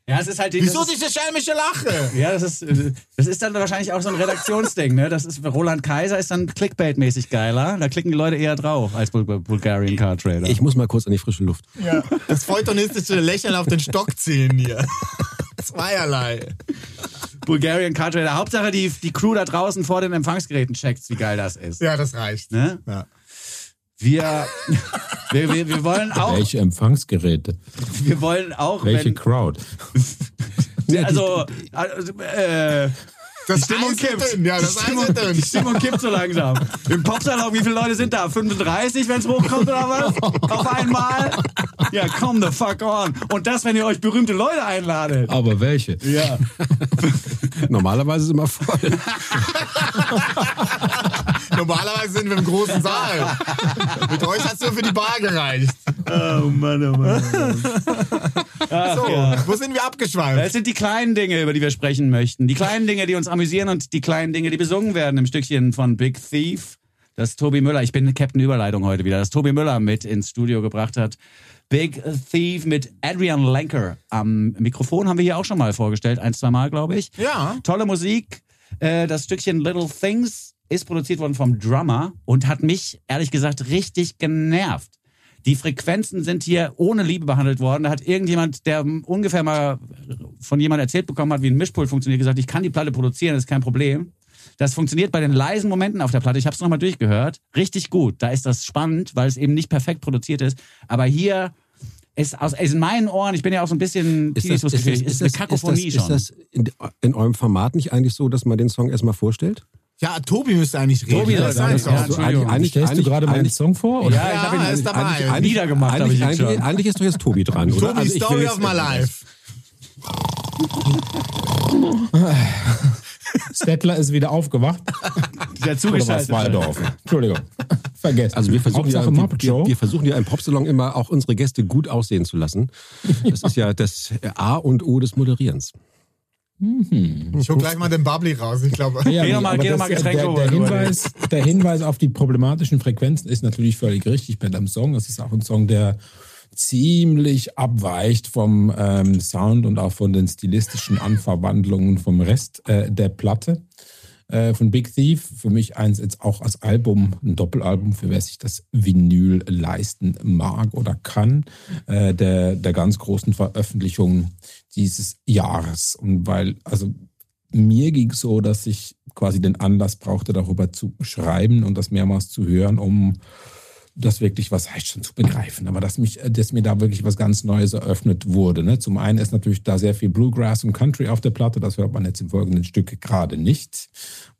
Ja, es ist halt die, Wieso das ist, diese schelmische Lache? Ja, das ist, äh, das ist dann wahrscheinlich auch so ein Redaktionsding, ne? Das ist, Roland Kaiser ist dann Clickbait-mäßig geiler. Da klicken die Leute eher drauf als Bul Bulgarian Car Trader. Ich muss mal kurz an die frische Luft. Ja. Das feuilletonistische Lächeln auf den Stock ziehen hier. Zweierlei. Bulgarian Car Trader. Hauptsache die, die Crew da draußen vor den Empfangsgeräten checkt, wie geil das ist. Ja, das reicht. Ne? Ja. Wir, wir, wir, wir wollen auch, Welche Empfangsgeräte? wir wollen auch, Welche wenn, Crowd? also, also äh, Das die Stimmung kippt. dünn, Ja, das die, Stimmung, ist dünn. die Stimmung kippt so langsam. Im Popsalon, wie viele Leute sind da? 35, wenn es hochkommt oder was? Auf einmal? Ja, come the fuck on. Und das, wenn ihr euch berühmte Leute einladet. Aber welche? Ja. Normalerweise ist es immer voll. Normalerweise sind wir im großen Saal. Mit euch hat's nur für die Bar gereicht. Oh Mann, oh Mann. Ach, So, ja. wo sind wir abgeschweift? Das sind die kleinen Dinge, über die wir sprechen möchten. Die kleinen Dinge, die uns amüsieren und die kleinen Dinge, die besungen werden im Stückchen von Big Thief. Das Tobi Müller, ich bin Captain Überleitung heute wieder, das Tobi Müller mit ins Studio gebracht hat. Big Thief mit Adrian Lenker am Mikrofon haben wir hier auch schon mal vorgestellt, ein, zwei Mal, glaube ich. Ja. Tolle Musik. Äh, Das Stückchen Little Things ist produziert worden vom Drummer und hat mich, ehrlich gesagt, richtig genervt. Die Frequenzen sind hier ohne Liebe behandelt worden. Da hat irgendjemand, der ungefähr mal von jemandem erzählt bekommen hat, wie ein Mischpult funktioniert, gesagt, ich kann die Platte produzieren, das ist kein Problem. Das funktioniert bei den leisen Momenten auf der Platte. Ich habe es nochmal durchgehört. Richtig gut. Da ist das spannend, weil es eben nicht perfekt produziert ist. Aber hier ist, aus, ist in meinen Ohren, ich bin ja auch so ein bisschen Ist das, ist das, tinnitusgefähig, ist eine das, Kakophonie ist das, schon. ist das in, in eurem Format nicht eigentlich so, dass man den Song erstmal vorstellt? Ja, Tobi müsste eigentlich reden. Tobi das soll ist ja, so. Entschuldigung. eigentlich- Stellst du eigentlich- gerade meinen eigentlich- Song vor? Oder? Ja, ich Ja, habe ihn er ist dabei. Eigentlich, eigentlich, Niedergemacht habe eigentlich, eigentlich, schon. eigentlich ist doch jetzt Tobi dran, oder? Tobi, Also Story of my life. Stettler ist wieder aufgewacht. Der zugeschaltet. Waldorf? Entschuldigung. Vergessen. Also wir versuchen, ja, wir, wir versuchen ja im Popsalon immer auch unsere Gäste gut aussehen zu lassen. Das ist ja das A und O des Moderierens. Ich hol gleich mal den Bubbly raus. Ich glaube. Ja, Geh mal- geh mal Getränke der, der. Hinweis, der Hinweis auf die problematischen Frequenzen ist natürlich völlig richtig bei dem Song. Das ist auch ein Song, der ziemlich abweicht vom ähm, Sound und auch von den stilistischen Anverwandlungen vom Rest äh, der Platte äh, von Big Thief. Für mich eins jetzt auch als Album, ein Doppelalbum, für wer sich das Vinyl leisten mag oder kann, äh, der, der ganz großen Veröffentlichung dieses Jahres. Und weil, also mir ging es so, dass ich quasi den Anlass brauchte, darüber zu schreiben und das mehrmals zu hören, um das wirklich, was heißt schon zu begreifen, aber dass mich, dass mir da wirklich was ganz Neues eröffnet wurde. Ne? Zum einen ist natürlich da sehr viel Bluegrass und Country auf der Platte, das hört man jetzt im folgenden Stück gerade nicht,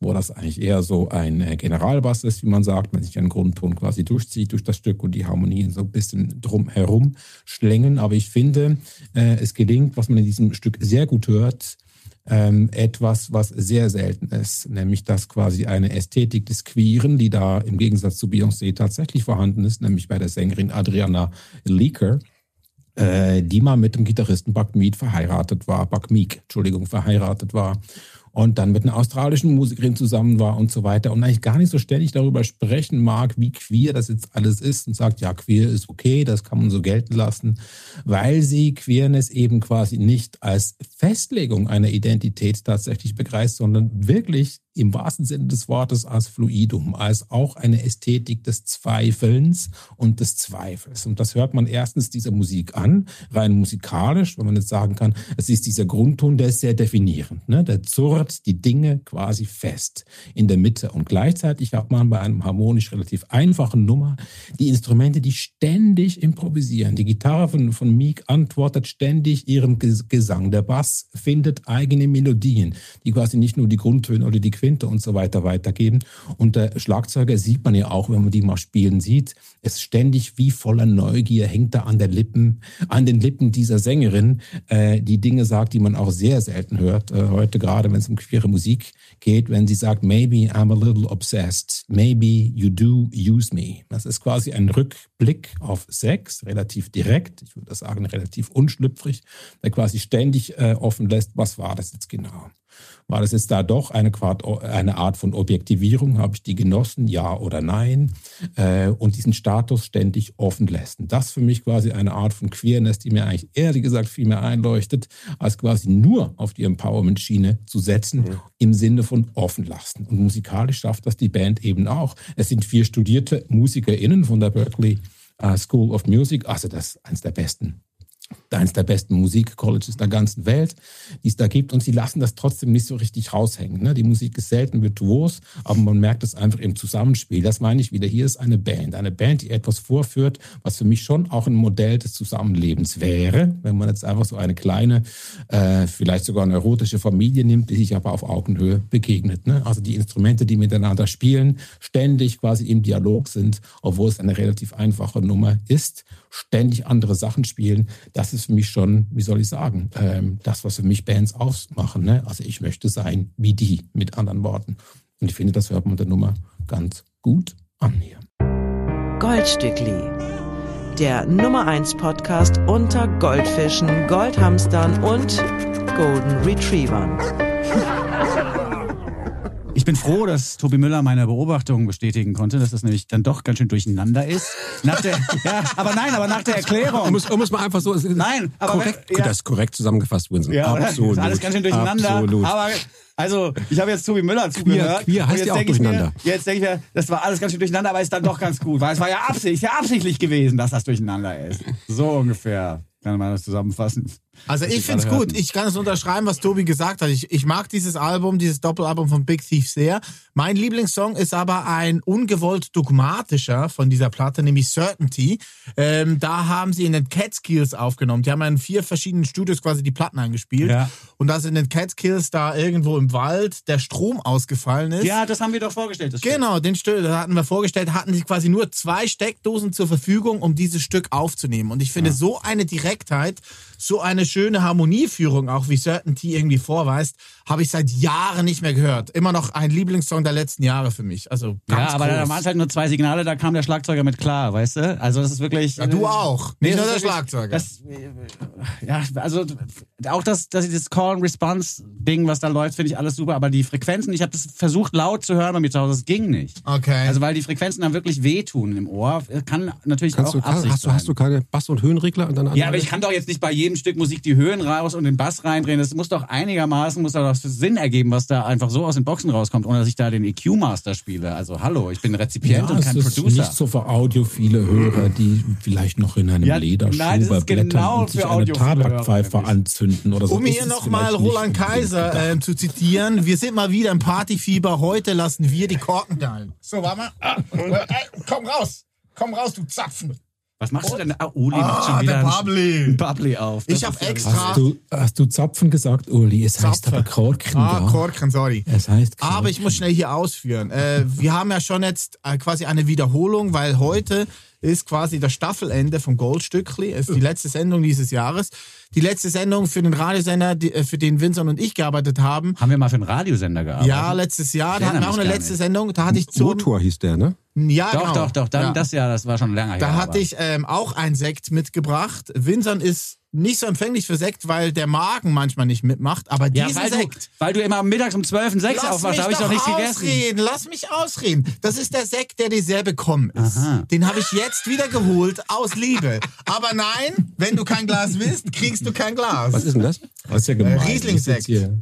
wo das eigentlich eher so ein äh, Generalbass ist, wie man sagt, wenn sich ein Grundton quasi durchzieht durch das Stück und die Harmonien so ein bisschen drumherum schlängen. Aber ich finde, äh, es gelingt, was man in diesem Stück sehr gut hört, ähm, etwas, was sehr selten ist, nämlich dass quasi eine Ästhetik des Queeren, die da im Gegensatz zu Beyoncé tatsächlich vorhanden ist, nämlich bei der Sängerin Adriana Leaker, äh, die mal mit dem Gitarristen Buck Mead verheiratet war, Buck Meek, Entschuldigung, verheiratet war und dann mit einer australischen Musikerin zusammen war und so weiter und eigentlich gar nicht so ständig darüber sprechen mag, wie queer das jetzt alles ist und sagt, ja, queer ist okay, das kann man so gelten lassen, weil sie Queerness eben quasi nicht als Festlegung einer Identität tatsächlich begreift, sondern wirklich im wahrsten Sinne des Wortes als Fluidum, als auch eine Ästhetik des Zweifelns und des Zweifels. Und das hört man erstens dieser Musik an, rein musikalisch, wenn man jetzt sagen kann, es ist dieser Grundton, der ist sehr definierend. Ne? Der zurrt die Dinge quasi fest in der Mitte. Und gleichzeitig hat man bei einem harmonisch relativ einfachen Nummer die Instrumente, die ständig improvisieren. Die Gitarre von, von Meek antwortet ständig ihrem Ges- Gesang. Der Bass findet eigene Melodien, die quasi nicht nur die Grundtöne oder die Quinte und so weiter weitergeben. Und der Schlagzeuger sieht man ja auch, wenn man die mal spielen sieht, ist ständig wie voller Neugier, hängt da an der Lippen, an den Lippen dieser Sängerin, äh, die Dinge sagt, die man auch sehr selten hört, äh, heute gerade, wenn es um queere Musik geht, wenn sie sagt, maybe I'm a little obsessed, maybe you do use me. Das ist quasi ein Rückblick auf Sex, relativ direkt, ich würde sagen relativ unschlüpfrig, der quasi ständig äh, offen lässt, was war das jetzt genau? War das jetzt da doch eine, Quart eine Art von Objektivierung? Habe ich die genossen? Ja oder nein? Äh, und diesen Status ständig offen lässt. Und das für mich quasi eine Art von Queerness, die mir eigentlich ehrlich gesagt viel mehr einleuchtet, als quasi nur auf die Empowerment-Schiene zu setzen, im Sinne von offen lassen. Und musikalisch schafft das die Band eben auch. Es sind vier studierte MusikerInnen von der Berkeley äh, School of Music, also das ist eines der besten eines der besten Musikcolleges der ganzen Welt, die es da gibt. Und sie lassen das trotzdem nicht so richtig raushängen. Ne? Die Musik ist selten virtuos, aber man merkt es einfach im Zusammenspiel. Das meine ich wieder. Hier ist eine Band. Eine Band, die etwas vorführt, was für mich schon auch ein Modell des Zusammenlebens wäre. Wenn man jetzt einfach so eine kleine, äh, vielleicht sogar eine erotische Familie nimmt, die sich aber auf Augenhöhe begegnet. Ne? Also die Instrumente, die miteinander spielen, ständig quasi im Dialog sind, obwohl es eine relativ einfache Nummer ist, ständig andere Sachen spielen. Das ist für mich schon, wie soll ich sagen, ähm, das, was für mich Bands ausmachen. Ne? Also ich möchte sein wie die, mit anderen Worten. Und ich finde, das hört man der Nummer ganz gut an hier. Goldstückli. Der Nummer 1 Podcast unter Goldfischen, Goldhamstern und Golden Retrievern. Ich bin froh, dass Tobi Müller meine Beobachtung bestätigen konnte, dass das nämlich dann doch ganz schön durcheinander ist. Nach der, ja, aber nein, aber nach der Erklärung. Um es, um es mal einfach so. Nein, aber korrekt, wenn- ja. das ist korrekt zusammengefasst, Winston. Ja, absolut. Ist alles ganz schön durcheinander. Absolut. Aber also, ich habe jetzt Tobi Müller zugehört. queer und heißt jetzt ja auch durcheinander. Mir, jetzt denke ich mir, das war alles ganz schön durcheinander, aber ist dann doch ganz gut, weil es war ja absichtlich, ja absichtlich gewesen, dass das durcheinander ist. So ungefähr kann man das zusammenfassen. Also ich finde es gut. Ich kann es unterschreiben, was Tobi gesagt hat. Ich, ich mag dieses Album, dieses Doppelalbum von Big Thief sehr. Mein Lieblingssong ist aber ein ungewollt dogmatischer von dieser Platte, nämlich Certainty. Ähm, da haben sie in den Catskills aufgenommen. Die haben ja in vier verschiedenen Studios quasi die Platten eingespielt. Ja. Und dass in den Catskills da irgendwo im Wald der Strom ausgefallen ist. Ja, das haben wir doch vorgestellt. Genau, den Stück, hatten wir vorgestellt, hatten sie quasi nur zwei Steckdosen zur Verfügung, um dieses Stück aufzunehmen. Und ich finde, so eine Direktheit, so eine schöne Harmonieführung, auch wie Certainty irgendwie vorweist, habe ich seit Jahren nicht mehr gehört. Immer noch ein Lieblingssong der letzten Jahre für mich. Also Ja, aber da groß. waren es halt nur zwei Signale, da kam der Schlagzeuger mit klar, weißt du? Also das ist wirklich. Ja, du auch. Nicht nur der wirklich- Schlagzeuger. Das, ja, also auch das, das, das Call-and-Response-Ding, was da läuft, finde ich alles super. Aber die Frequenzen, ich habe das versucht laut zu hören bei mir zu Hause, das ging nicht. Okay. Also weil die Frequenzen dann wirklich wehtun im Ohr, kann natürlich Kannst auch du, Absicht hast, du, sein. hast du keine Bass- und Höhenregler an deiner ja, aber ich kann doch jetzt nicht bei jedem Stück Musik die Höhen raus und den Bass reindrehen. Das muss doch einigermaßen, muss doch Sinn ergeben, was da einfach so aus den Boxen rauskommt, ohne dass ich da den EQ-Master spiele. Also hallo, ich bin Rezipient und es kein ist Producer. nicht so für audiophile Hörer, die vielleicht noch in einem Ja, Lederschuber nein, das ist blättern genau und sich für eine audiophile Tabakpfeife Hörer, anzünden oder so. Um hier es nochmal Roland Kaiser ähm, zu zitieren, wir sind mal wieder im Partyfieber, heute lassen wir die Korken knallen. So, warte mal. Ah, äh, komm raus, komm raus, du Zapfen. Was machst du denn? Ah, Uli macht schon Ah, wieder Bubbly. ein Bubbly auf. Das Ich habe extra... Hast du, hast du Zapfen gesagt, Uli? Es heißt Zapfen. aber Korken Ah, da. Korken, sorry. Es heißt Korken. Aber ich muss schnell hier ausführen. Äh, wir haben ja schon jetzt äh, quasi eine Wiederholung, weil heute ist quasi das Staffelende vom Goldstückli. Es ist die letzte Sendung dieses Jahres. Die letzte Sendung für den Radiosender, die, äh, für den Vincent und ich gearbeitet haben. Haben wir mal für einen Radiosender gearbeitet? Ja, letztes Jahr. Da hatten wir auch eine letzte nicht. Sendung. Da hatte ich zum, Motor hieß der, ne? Ja, Doch, genau. doch, doch. Dann ja. das ja, das war schon länger her. Da hatte aber- ich ähm, auch ein Sekt mitgebracht. Vincent ist nicht so empfänglich für Sekt, weil der Magen manchmal nicht mitmacht. Aber ja, diesen weil du, Sekt. weil du immer mittags um 12 und 6 Lass aufwachst, mich da habe ich doch nichts gegessen. ausreden. Lass mich ausreden. Das ist der Sekt, der dir sehr bekommen ist. Aha. Den habe ich jetzt wieder geholt aus Liebe. Aber nein, wenn du kein Glas willst, kriegst du kein Glas. Was ist denn das? Das ist ja gemein. Äh, Riesling-Sekt. Das ist jetzt hier-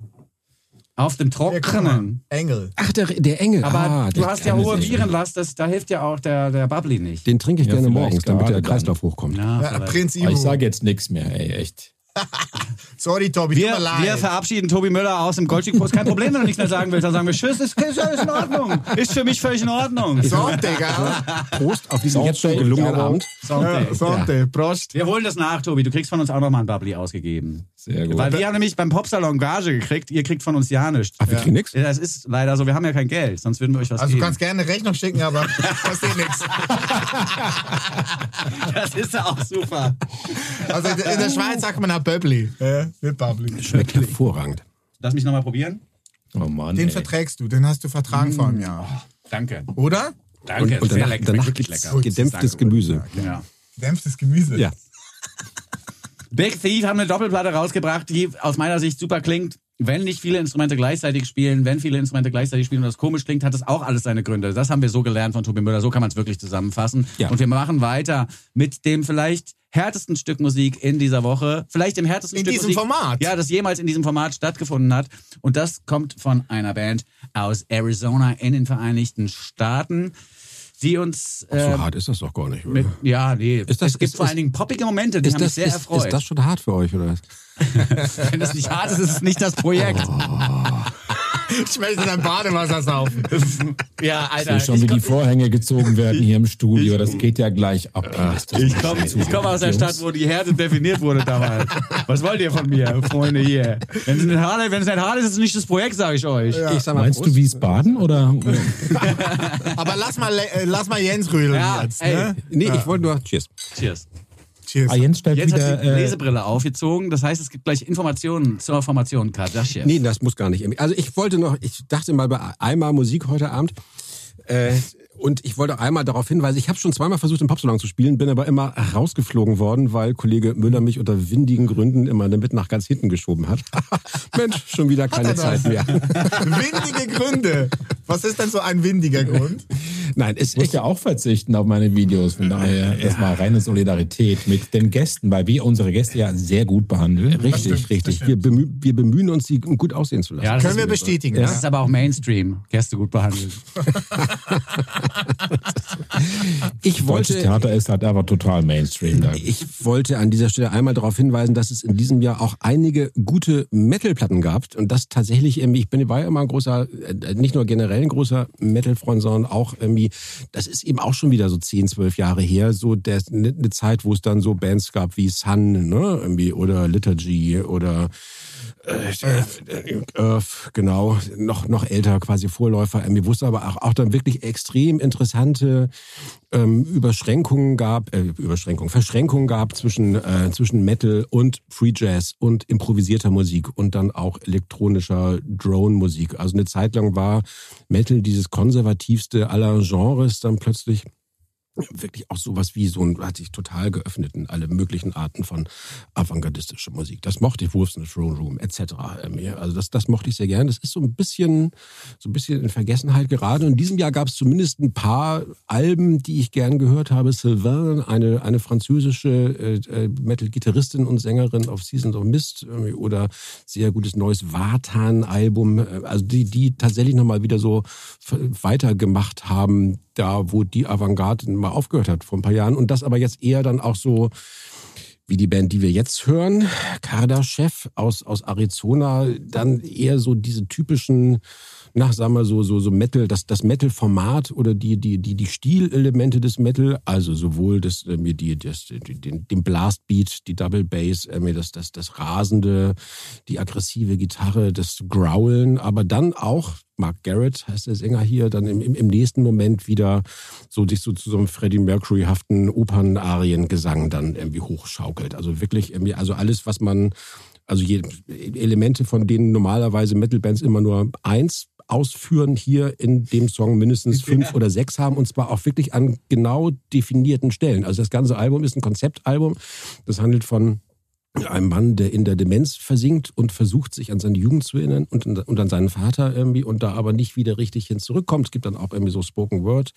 Auf dem. Trockenen. Engel. Ach, der, der Engel. Aber ah, du hast ja hohe. Virenlast, das, da hilft ja auch der, der Bubbly nicht. Den trinke ich Ja, gerne morgens, damit der dann. Kreislauf hochkommt. Ja, Ja. Prinz ich Ivo. sage jetzt nichts mehr, ey, echt. Sorry, Tobi, tut wir, mir leid. wir verabschieden Tobi Müller aus dem Goldstückpost. Kein Problem, wenn du nichts mehr sagen willst. Dann sagen wir Tschüss, ist, ist alles in Ordnung. Ist für mich völlig in Ordnung. so, Digga. Prost auf diesen jetzt schon gelungenen Abend. Sonntag. Ja, Sonte, Prost. Wir holen das nach, Tobi. Du kriegst von uns auch nochmal ein Bubbly ausgegeben. Sehr gut. Weil wir haben nämlich beim Popsalon Gage gekriegt. Ihr kriegt von uns ja nichts. Ach, wir kriegen nix? Ja, das ist leider so. Wir haben ja kein Geld. Sonst würden wir euch was Also du geben. kannst gerne eine Rechnung schicken, aber kostet nichts. das ist ja auch super. Also in der Schweiz sagt man auch Böbli. Ja, nicht Bubli. Schmeckt hervorragend. Lass mich nochmal probieren. Oh Mann, Den ey. verträgst du, den hast du vertragen vor einem Jahr. Danke. Oder? Danke. Und, und Sehr danach, lecker. danach Wirklich lecker. gedämpftes. Gemüse. Ja. Dämpftes Gemüse. Ja. Big Thief haben eine Doppelplatte rausgebracht, die aus meiner Sicht super klingt. Wenn nicht viele Instrumente gleichzeitig spielen, wenn viele Instrumente gleichzeitig spielen und das komisch klingt, hat das auch alles seine Gründe. Das haben wir so gelernt von Tobi Müller. So kann man es wirklich zusammenfassen. Ja. Und wir machen weiter mit dem vielleicht härtesten Stück Musik in dieser Woche. Vielleicht dem härtesten In Stück diesem Musik. Format? Ja, das jemals in diesem Format stattgefunden hat. Und das kommt von einer Band aus Arizona in den Vereinigten Staaten, die uns So äh, hart ist das doch gar nicht, oder? mit, ja, nee, das- es gibt ist- vor allen Dingen poppige Momente, die ist, haben mich das, sehr ist, erfreut. ist das schon hart für euch, oder? Wenn das nicht hart ist, ist es nicht das Projekt. Ich möchte dein Badewasser saufen. Ja, Ich Alter. sehe schon, wie die Vorhänge gezogen werden hier im Studio. Das geht ja gleich ab. Ich komme ich komm aus der Stadt, wo die Härte definiert wurde damals. Was wollt ihr von mir, Freunde hier? Wenn es nicht hart, ist, ist es nicht das Projekt, sage ich euch. Ich sag mal, Meinst du. Wiesbaden oder? Aber lass mal, äh, lass mal Jens rödeln Ja, jetzt. Ne? Nee, ich wollte nur. Cheers. Cheers. Cheers. Ah, Jens stellt Jetzt wieder. hat die Äh, Lesebrille aufgezogen. Das heißt, es gibt gleich Informationen zur Formation Kardashian. Nee, das muss gar nicht. Also ich wollte noch, ich dachte mal bei einmal Musik heute Abend. Äh, und ich wollte einmal darauf hinweisen, ich habe schon zweimal versucht, im Popsalon zu spielen, bin aber immer rausgeflogen worden, weil Kollege Müller mich unter windigen Gründen immer mit nach ganz hinten geschoben hat. Mensch, schon wieder keine? Zeit mehr. Windige Gründe. Was ist denn so ein windiger Grund? Nein, es ich muss ja auch verzichten auf meine Videos. Von daher, das war reine Solidarität mit den Gästen, weil wir unsere Gäste ja sehr gut behandeln. richtig, stimmt, das richtig. Wir, bemüh wir bemühen uns, sie gut aussehen zu lassen. Ja, das Können wir bestätigen. das Ja. ist aber auch Mainstream. Gäste gut behandelt. ich Deutsches wollte, Theater ist halt aber total Mainstream. Da. Ich wollte an dieser Stelle einmal darauf hinweisen, dass es in diesem Jahr auch einige gute Metal-Platten gab und das tatsächlich irgendwie, ich bin war ja immer ein großer, äh, nicht nur generell ein großer Metal-Freund, sondern auch irgendwie, das ist eben auch schon wieder so 10, 12 Jahre her, so der, eine ne Zeit, wo es dann so Bands gab wie Sun, ne, irgendwie, oder Liturgy oder genau, noch, noch älter, quasi Vorläufer. Mir wusste aber auch, auch dann wirklich extrem interessante ähm, Überschränkungen gab, äh, Überschränkungen, Verschränkungen gab zwischen, äh, zwischen Metal und Free Jazz und improvisierter Musik und dann auch elektronischer Drone-Musik. Also eine Zeit lang war Metal dieses konservativste aller Genres, dann plötzlich wirklich auch sowas wie so ein, hat sich total geöffnet in alle möglichen Arten von avantgardistischer Musik. Das mochte ich, Wolves in the Throne Room, etc. Also das, das mochte ich sehr gern. Das ist so ein bisschen, so ein bisschen in Vergessenheit geraten. Und in diesem Jahr gab es zumindest ein paar Alben, die ich gern gehört habe. Sylvain, eine, eine französische äh, Metal-Gitarristin und Sängerin auf Seasons of Mist oder sehr gutes neues Vatan-Album. Also die, die tatsächlich nochmal wieder so weitergemacht haben, da wo die Avantgarde mal aufgehört hat vor ein paar Jahren. Und das aber jetzt eher dann auch so wie die Band, die wir jetzt hören, Kardashev aus, aus Arizona, dann eher so diese typischen, nach sagen wir so, so, so Metal, das, das Metal-Format oder die, die, die, die Stilelemente des Metal, also sowohl das, äh, die, das, den, den Blastbeat, die Double Bass, äh, das, das, das Rasende, die aggressive Gitarre, das Growlen, aber dann auch Mark Garrett heißt der Sänger hier, dann im, im, im nächsten Moment wieder so sich so zu so einem Freddie Mercury-haften Opernariengesang dann irgendwie hochschaukelt. Also wirklich irgendwie, also alles, was man, also je, Elemente, von denen normalerweise Metal-Bands immer nur eins ausführen, hier in dem Song mindestens fünf oder sechs haben und zwar auch wirklich an genau definierten Stellen. Also das ganze Album ist ein Konzeptalbum. Das handelt von ein Mann, der in der Demenz versinkt und versucht, sich an seine Jugend zu erinnern und, und an seinen Vater irgendwie und da aber nicht wieder richtig hin zurückkommt. Es gibt dann auch irgendwie so Spoken Word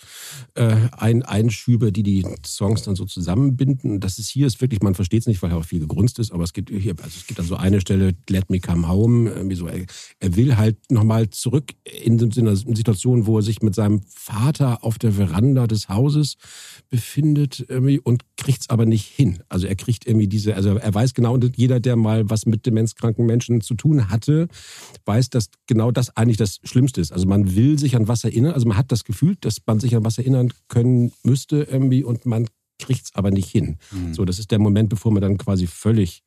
äh, ein, Einschübe, die die Songs dann so zusammenbinden. Das ist hier ist wirklich, man versteht es nicht, weil er auch viel gegrunzt ist, aber es gibt hier, also es gibt dann so eine Stelle, Let Me Come Home, irgendwie so, er, er will halt nochmal zurück in, in einer Situation, wo er sich mit seinem Vater auf der Veranda des Hauses befindet irgendwie und kriegt es aber nicht hin. Also er kriegt irgendwie diese, also er weiß genau, und jeder, der mal was mit demenzkranken Menschen zu tun hatte, weiß, dass genau das eigentlich das Schlimmste ist. Also man will sich an was erinnern, also man hat das Gefühl, dass man sich an was erinnern können müsste irgendwie und man kriegt es aber nicht hin. Mhm. So, das ist der Moment, bevor man dann quasi völlig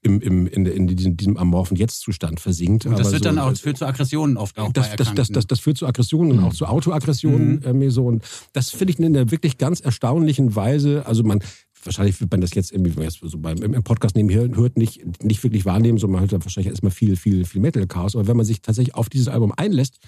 im, im, in, in diesem, diesem amorphen Jetzt-Zustand versinkt. Und das Aber wird so, dann auch, führt zu Aggressionen oft auch das, das, das, das, das führt zu Aggressionen und auch zu Autoaggressionen. Mhm. irgendwie so. Und das finde ich in einer wirklich ganz erstaunlichen Weise. Also man, wahrscheinlich wird man das jetzt irgendwie, wenn man jetzt so beim, im Podcast nebenher hört, nicht, nicht wirklich wahrnehmen, sondern man hört dann wahrscheinlich erstmal viel, viel, viel Metal-Chaos. Aber wenn man sich tatsächlich auf dieses Album einlässt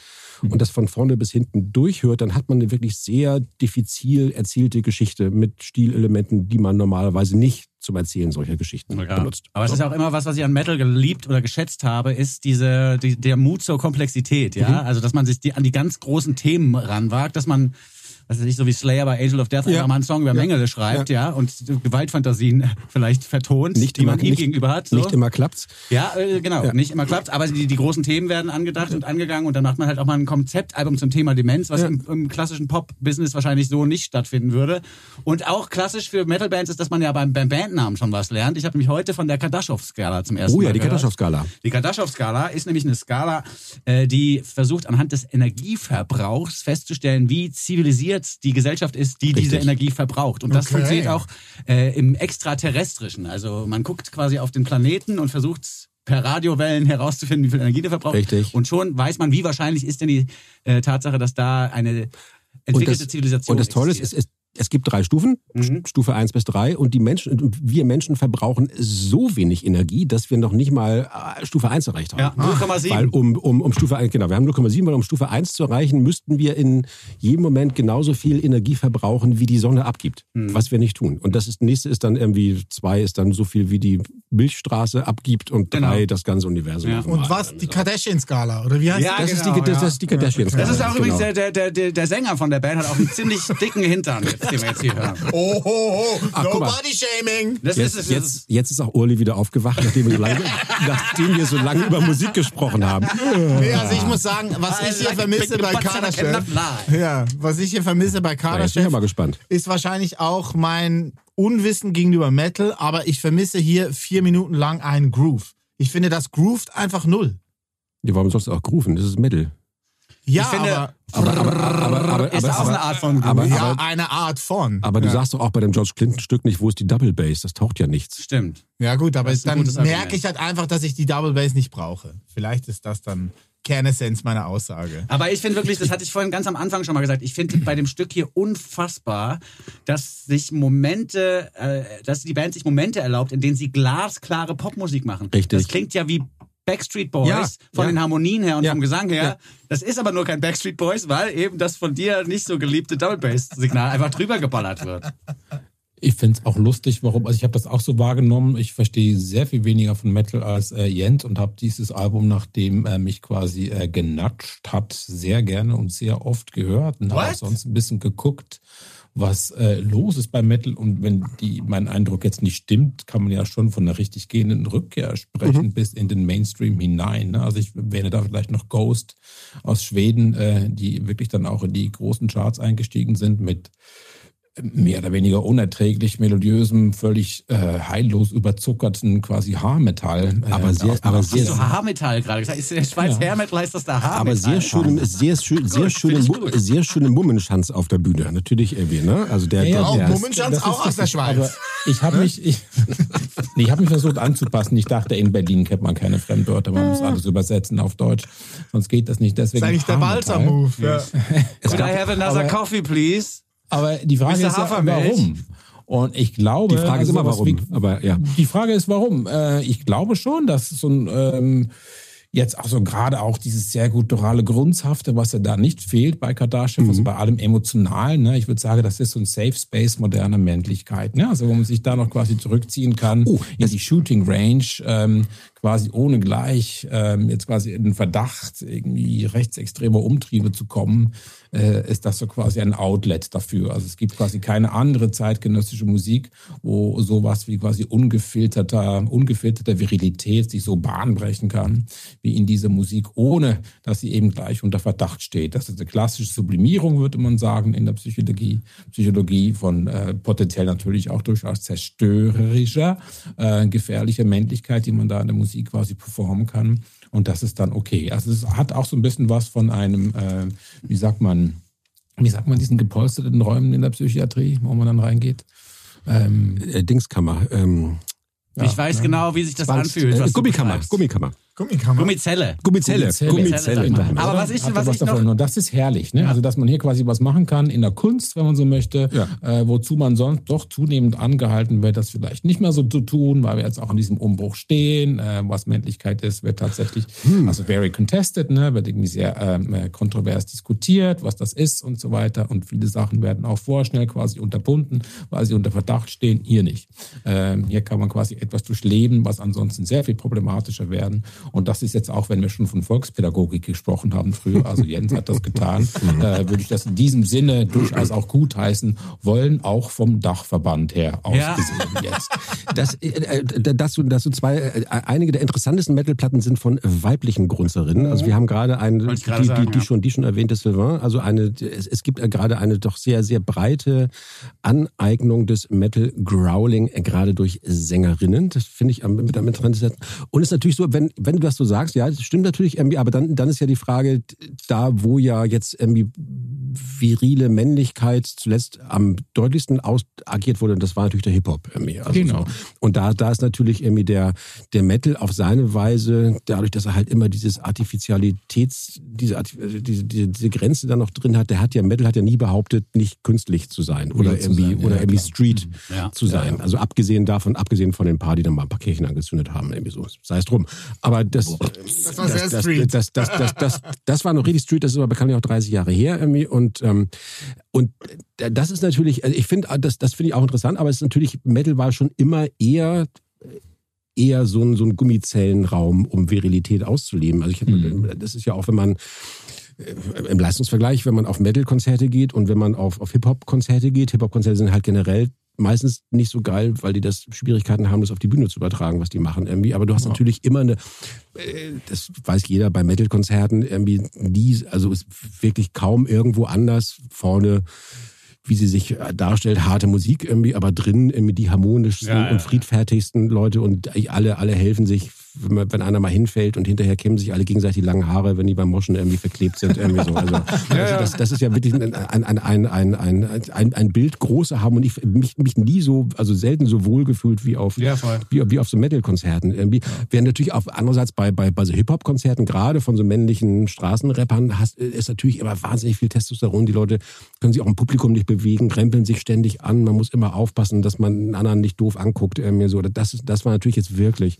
und das von vorne bis hinten durchhört, dann hat man eine wirklich sehr diffizil erzählte Geschichte mit Stilelementen, die man normalerweise nicht zum Erzählen solcher Geschichten Ja. benutzt. Aber es ist auch immer was, was ich an Metal geliebt oder geschätzt habe, ist diese, die, der Mut zur Komplexität, ja. Mhm. Also, dass man sich die, an die ganz großen Themen ranwagt, dass man, was weiß ich, so wie Slayer bei Angel of Death Ja. einfach mal einen Song über Ja. Mengele schreibt, ja, und Gewaltfantasien vielleicht vertont, Nicht die immer, man ihm nicht, gegenüber hat. So. nicht immer klappt's. Ja, äh, genau. Ja. Nicht immer klappt, aber die, die großen Themen werden angedacht und angegangen und dann macht man halt auch mal ein Konzeptalbum zum Thema Demenz, was Ja. im, im klassischen Pop-Business wahrscheinlich so nicht stattfinden würde. Und auch klassisch für Metal-Bands ist, dass man ja beim, beim Bandnamen schon was lernt. Ich habe nämlich heute von der Kardaschow-Skala zum ersten Oh Mal ja, die. Kardaschow-Skala. Die Kardaschow-Skala ist nämlich eine Skala, äh, die versucht anhand des Energieverbrauchs festzustellen, wie zivilisiert die Gesellschaft ist, die diese Richtig. Energie verbraucht. Und das Okay. funktioniert auch äh, im Extraterrestrischen. Also man guckt quasi auf den Planeten und versucht per Radiowellen herauszufinden, wie viel Energie der verbraucht. Richtig. Und schon weiß man, wie wahrscheinlich ist denn die äh, Tatsache, dass da eine entwickelte das, Zivilisation Und das Tolle ist, es, es, gibt drei Stufen, Mhm. Stufe 1 bis 3 und die Menschen, wir Menschen verbrauchen so wenig Energie, dass wir noch nicht mal äh, Stufe 1 erreicht haben. Ja, 0,7. Weil um, um, um Stufe 1, genau, wir haben 0,7, weil um Stufe 1 zu erreichen, müssten wir in jedem Moment genauso viel Energie verbrauchen, wie die Sonne abgibt. Mhm. Was wir nicht tun. Und das ist, nächste ist dann irgendwie, zwei ist dann so viel, wie die Milchstraße abgibt und Genau. drei das ganze Universum. Ja. Und was? Die Kardashian-Skala, oder wie heißt Ja, die? das, ist genau, die, das, ja. das ist die Kardashian. Das ist auch genau. übrigens der, der, der, der, der Sänger von der Band, hat auch einen ziemlich dicken Hintern, jetzt, den wir jetzt hier hören. Oh, oh, oh. Ach, no body shaming. Das Jetzt, ist, jetzt, jetzt ist auch Urli wieder aufgewacht, nachdem wir so lange, nachdem wir so lange über Musik gesprochen haben. Nee, also ich muss sagen, was ich hier vermisse bei Kardashian, ja, was ich hier vermisse bei Kardashian, ja mal gespannt. ist wahrscheinlich auch mein Unwissen gegenüber Metal, aber ich vermisse hier vier Minuten lang einen Groove. Ich finde, das groovt einfach null. Ja, warum sollst du auch grooven? Das ist Metal. Ja, Ich finde, aber, Aber, aber, aber, aber, ist auch eine Art von aber, ja, aber, eine Art von. aber du ja. sagst doch auch bei dem George Clinton Stück nicht, wo ist die Double Bass? Das taucht ja nichts. Stimmt. Ja gut, aber Das dann merke ich halt einfach, dass ich die Double Bass nicht brauche. Vielleicht ist das dann Kernessenz meiner Aussage. Aber ich finde wirklich, das hatte ich vorhin ganz am Anfang schon mal gesagt, ich finde bei dem Stück hier unfassbar, dass sich Momente, äh, dass die Band sich Momente erlaubt, in denen sie glasklare Popmusik machen. Richtig. Das klingt ja wie Backstreet Boys Ja, von ja. den Harmonien her und Ja, vom Gesang her. Das ist aber nur kein Backstreet Boys, weil eben das von dir nicht so geliebte Double Bass Signal einfach drüber geballert wird. Ich finde es auch lustig, warum. Also ich habe das auch so wahrgenommen. Ich verstehe sehr viel weniger von Metal als äh, Jens und habe dieses Album, nachdem er mich quasi äh, genatscht hat, sehr gerne und sehr oft gehört und habe sonst ein bisschen geguckt, was äh, los ist bei Metal. Und wenn die mein Eindruck jetzt nicht stimmt, kann man ja schon von einer richtig gehenden Rückkehr sprechen bis in den Mainstream hinein. Ne? Also ich wähle da vielleicht noch Ghost aus Schweden, äh, die wirklich dann auch in die großen Charts eingestiegen sind mit mehr oder weniger unerträglich melodiösem, völlig äh, heillos überzuckerten quasi Haarmetall. Äh, Aber sehr- aber sehr- Hast du Haarmetall gerade gesagt? Ist der Schweiz Hairmetal heißt das da Haarmetall? Aber sehr schön, sehr schön, sehr Gut, schöne, sehr schöne Mummenschanz auf der Bühne. Natürlich irgendwie, ne? Also der, Ja, ja, der, Auch der Mummenschanz das ist auch aus der Schweiz. Aber ich habe mich, ich, ich habe mich versucht anzupassen. Ich dachte, in Berlin kennt man keine Fremdwörter, man muss alles übersetzen auf Deutsch, sonst geht das nicht. das Deswegen ist eigentlich der Haarmetall. Balzer-Move. Ja. Could I have another aber- coffee, please? Aber die Frage Mr. ist ja, warum? Und ich glaube, die Frage ist also immer warum. wie- Aber ja. Die Frage ist, warum? Äh, ich glaube schon, dass so ein, ähm, jetzt auch so gerade auch dieses sehr gutturale Grundhafte, was ja da nicht fehlt bei Kardashev, also bei allem Emotionalen. Ne? Ich würde sagen, das ist so ein Safe Space moderner Männlichkeit. Ne? Also wo man sich da noch quasi zurückziehen kann in die Shooting Range, ähm, quasi ohne gleich ähm, jetzt quasi in den Verdacht, irgendwie rechtsextremer Umtriebe zu kommen, äh, ist das so quasi ein Outlet dafür. Also es gibt quasi keine andere zeitgenössische Musik, wo sowas wie quasi ungefilterter, ungefilterter Virilität sich so Bahn brechen kann, wie in dieser Musik, ohne dass sie eben gleich unter Verdacht steht. Das ist eine klassische Sublimierung, würde man sagen, in der Psychologie, Psychologie von äh, potenziell natürlich auch durchaus zerstörerischer, äh, gefährlicher Männlichkeit, die man da in der Musik quasi performen kann. Und das ist dann okay. Also es hat auch so ein bisschen was von einem, äh, wie sagt man, wie sagt man, diesen gepolsterten Räumen in der Psychiatrie, wo man dann reingeht. Ähm, Äh, Dingskammer. Ähm, ich weiß genau, wie sich das Zwangs- anfühlt. äh, Gummikammer. Gummikammer. Gummikammer. Gummizelle. Gummizelle. Gummizelle. Gummizelle. Gummizelle. Aber was ich, was ich noch. Und das ist herrlich, ne? Also, dass man hier quasi was machen kann in der Kunst, wenn man so möchte, Ja. äh, wozu man sonst doch zunehmend angehalten wird, das vielleicht nicht mehr so zu tun, weil wir jetzt auch in diesem Umbruch stehen. Äh, was Männlichkeit ist, wird tatsächlich, Hm. also very contested, ne? Wird irgendwie sehr ähm, äh, kontrovers diskutiert, was das ist und so weiter. Und viele Sachen werden auch vorschnell quasi unterbunden, weil sie unter Verdacht stehen. Hier nicht. Ähm, hier kann man quasi etwas durchleben, was ansonsten sehr viel problematischer werden. Und das ist jetzt auch, wenn wir schon von Volkspädagogik gesprochen haben früher, also Jens hat das getan, äh, würde ich das in diesem Sinne durchaus auch gutheißen wollen, auch vom Dachverband her Ja. ausgesehen jetzt. Das, äh, dass, du, dass du zwei, äh, einige der interessantesten Metalplatten sind von weiblichen Grunzerinnen. Also wir haben gerade eine, die, die, sagen, die, ja. schon, die schon erwähnte Sylvain. Also eine, es, es gibt äh, gerade eine doch sehr, sehr breite Aneignung des Metal Growling, äh, gerade durch Sängerinnen. Das finde ich am, mit am interessantesten. Und es ist natürlich so, wenn, wenn du das so sagst, ja, das stimmt natürlich irgendwie, aber dann, dann ist ja die Frage, da wo ja jetzt irgendwie virile Männlichkeit zuletzt am deutlichsten ausagiert wurde, und das war natürlich der Hip-Hop irgendwie. Also Genau. so. Und da, da ist natürlich irgendwie der, der Metal auf seine Weise, dadurch, dass er halt immer dieses Artificialitäts, diese, äh, diese, diese, diese Grenze da noch drin hat, der hat ja, Metal hat ja nie behauptet, nicht künstlich zu sein oder zu irgendwie, sein, ja, oder irgendwie klar. Street Ja. zu sein. Also abgesehen davon, abgesehen von den paar, die dann mal ein paar Kirchen angezündet haben, irgendwie so, sei es drum. Aber das, Das war sehr das, Street. das, das, das, das, das war noch richtig Street, das ist aber bekanntlich auch 30 Jahre her irgendwie und ähm, und das ist natürlich, also ich finde, das, das finde ich auch interessant, aber es ist natürlich, Metal war schon immer eher eher so ein, so ein Gummizellenraum, um Virilität auszuleben. Also ich hab, das ist ja auch, wenn man äh, im Leistungsvergleich, wenn man auf Metal-Konzerte geht und wenn man auf, auf Hip-Hop-Konzerte geht, Hip-Hop-Konzerte sind halt generell meistens nicht so geil, weil die das Schwierigkeiten haben, das auf die Bühne zu übertragen, was die machen irgendwie. Aber du hast natürlich immer eine, äh, das weiß jeder bei Metal-Konzerten, irgendwie nie, also ist wirklich kaum irgendwo anders vorne wie sie sich äh, darstellt, harte Musik irgendwie, aber drin irgendwie die harmonischsten Ja, ja, und friedfertigsten Leute und alle, alle helfen sich, wenn, einer mal hinfällt und hinterher kämmen sich alle gegenseitig die langen Haare, wenn die beim Moschen irgendwie verklebt sind. Irgendwie so. Also, also das, das ist ja wirklich ein, ein, ein, ein, ein, ein, ein, Bild großer Harmonie. Ich mich, mich nie so, also selten so wohl gefühlt wie auf, Ja, wie, wie auf so Metal-Konzerten irgendwie. Während natürlich auch andererseits bei, bei, bei so Hip-Hop-Konzerten, gerade von so männlichen Straßenrappern, hast, ist natürlich immer wahnsinnig viel Testosteron. Die Leute können sich auch im Publikum nicht bewegen, krempeln sich ständig an. Man muss immer aufpassen, dass man einen anderen nicht doof anguckt. Irgendwie so. Das, das war natürlich jetzt wirklich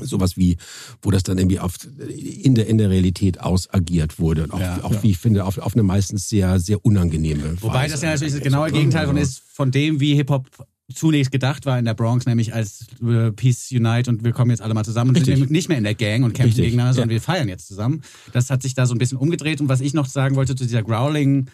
sowas wie, wo das dann irgendwie auf, in, der, in der Realität ausagiert wurde. Und auch, Ja. auch wie ich finde, auf, auf eine meistens sehr, sehr unangenehme Wobei Weise. das ja natürlich das genaue Gegenteil von ist, von dem, wie Hip-Hop zunächst gedacht war in der Bronx, nämlich als äh, Peace Unite und wir kommen jetzt alle mal zusammen und Richtig. sind nicht mehr in der Gang und kämpfen Richtig, gegeneinander, sondern ja. wir feiern jetzt zusammen. Das hat sich da so ein bisschen umgedreht und was ich noch sagen wollte zu dieser Growling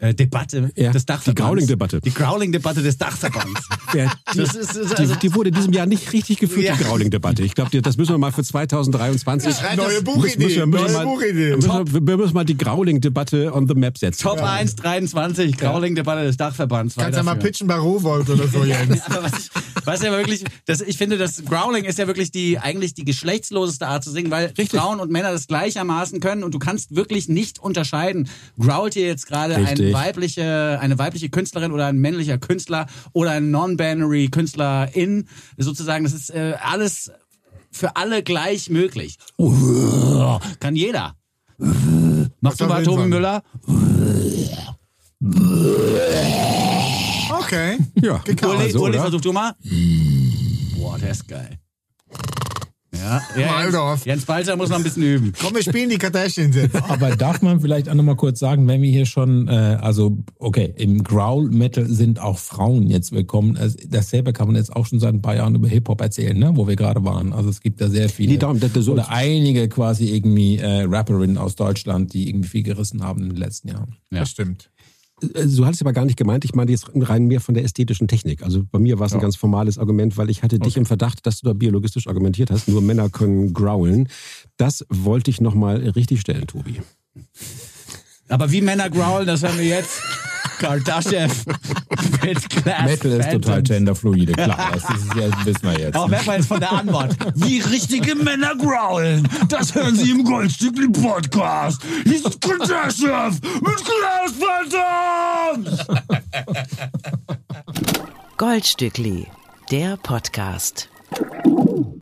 äh, Debatte Ja, des die Dachverbands. Growling-Debatte. Die Growling-Debatte des Dachverbands. Ja, die, Das ist- ist die, also- die wurde in diesem Jahr nicht richtig geführt, Ja. die Grauling-Debatte. Ich glaube, das müssen wir mal für 2023. Neue müssen, Buchidee. müssen wir, müssen Neue mal, Buchidee. müssen wir, wir müssen mal die Grauling-Debatte on the map setzen. Top 1, 23, Growling-Debatte des Dachverbands. Kannst ja mal pitchen bei Rowold oder so, Jens. Aber was ich, was ja wirklich, das, ich finde, das Growling ist ja wirklich die, eigentlich die geschlechtsloseste Art zu singen, weil Frauen und Männer das gleichermaßen können und du kannst wirklich nicht unterscheiden. Growlt hier jetzt gerade eine weibliche, eine weibliche Künstlerin oder ein männlicher Künstler oder ein non-binary Künstlerin sozusagen. Das ist äh, alles für alle gleich möglich. Kann jeder. Machst du mal Tobi. Müller? Okay. Ja. Uli, also, Uli versuch du mal. Boah, der ist geil. Ja. Ja, Waldorf. Jens, Jens Balzer muss noch ein bisschen üben. Komm, wir spielen die Kardashians jetzt. Aber darf man vielleicht auch nochmal kurz sagen, wenn wir hier schon, äh, also okay, im Growl-Metal sind auch Frauen jetzt willkommen. Also, Dasselbe kann man jetzt auch schon seit ein paar Jahren über Hip-Hop erzählen, ne? wo wir gerade waren. Also es gibt da sehr viele. Nee, darum, das- das- oder einige quasi irgendwie äh, Rapperinnen aus Deutschland, die irgendwie viel gerissen haben in den letzten Jahren. Ja. Das stimmt. Äh, Du hattest aber gar nicht gemeint, ich meine jetzt rein mehr von der ästhetischen Technik. Also bei mir war es ein ganz formales Argument, weil ich hatte dich im Verdacht, dass du da biologistisch argumentiert hast. Nur Männer können growlen. Das wollte ich nochmal richtig stellen, Tobi. Aber wie Männer growlen, das hören wir jetzt. Kardashian mit Glass Metal ist total Phantoms. genderfluide, klar, das ist, ja, wissen wir jetzt. Auch merkt man jetzt von der Antwort. Wie richtige Männer growlen, das hören Sie im Goldstückli Podcast. Hier ist Kardashian mit Glass Phantoms. Goldstückli, der Podcast.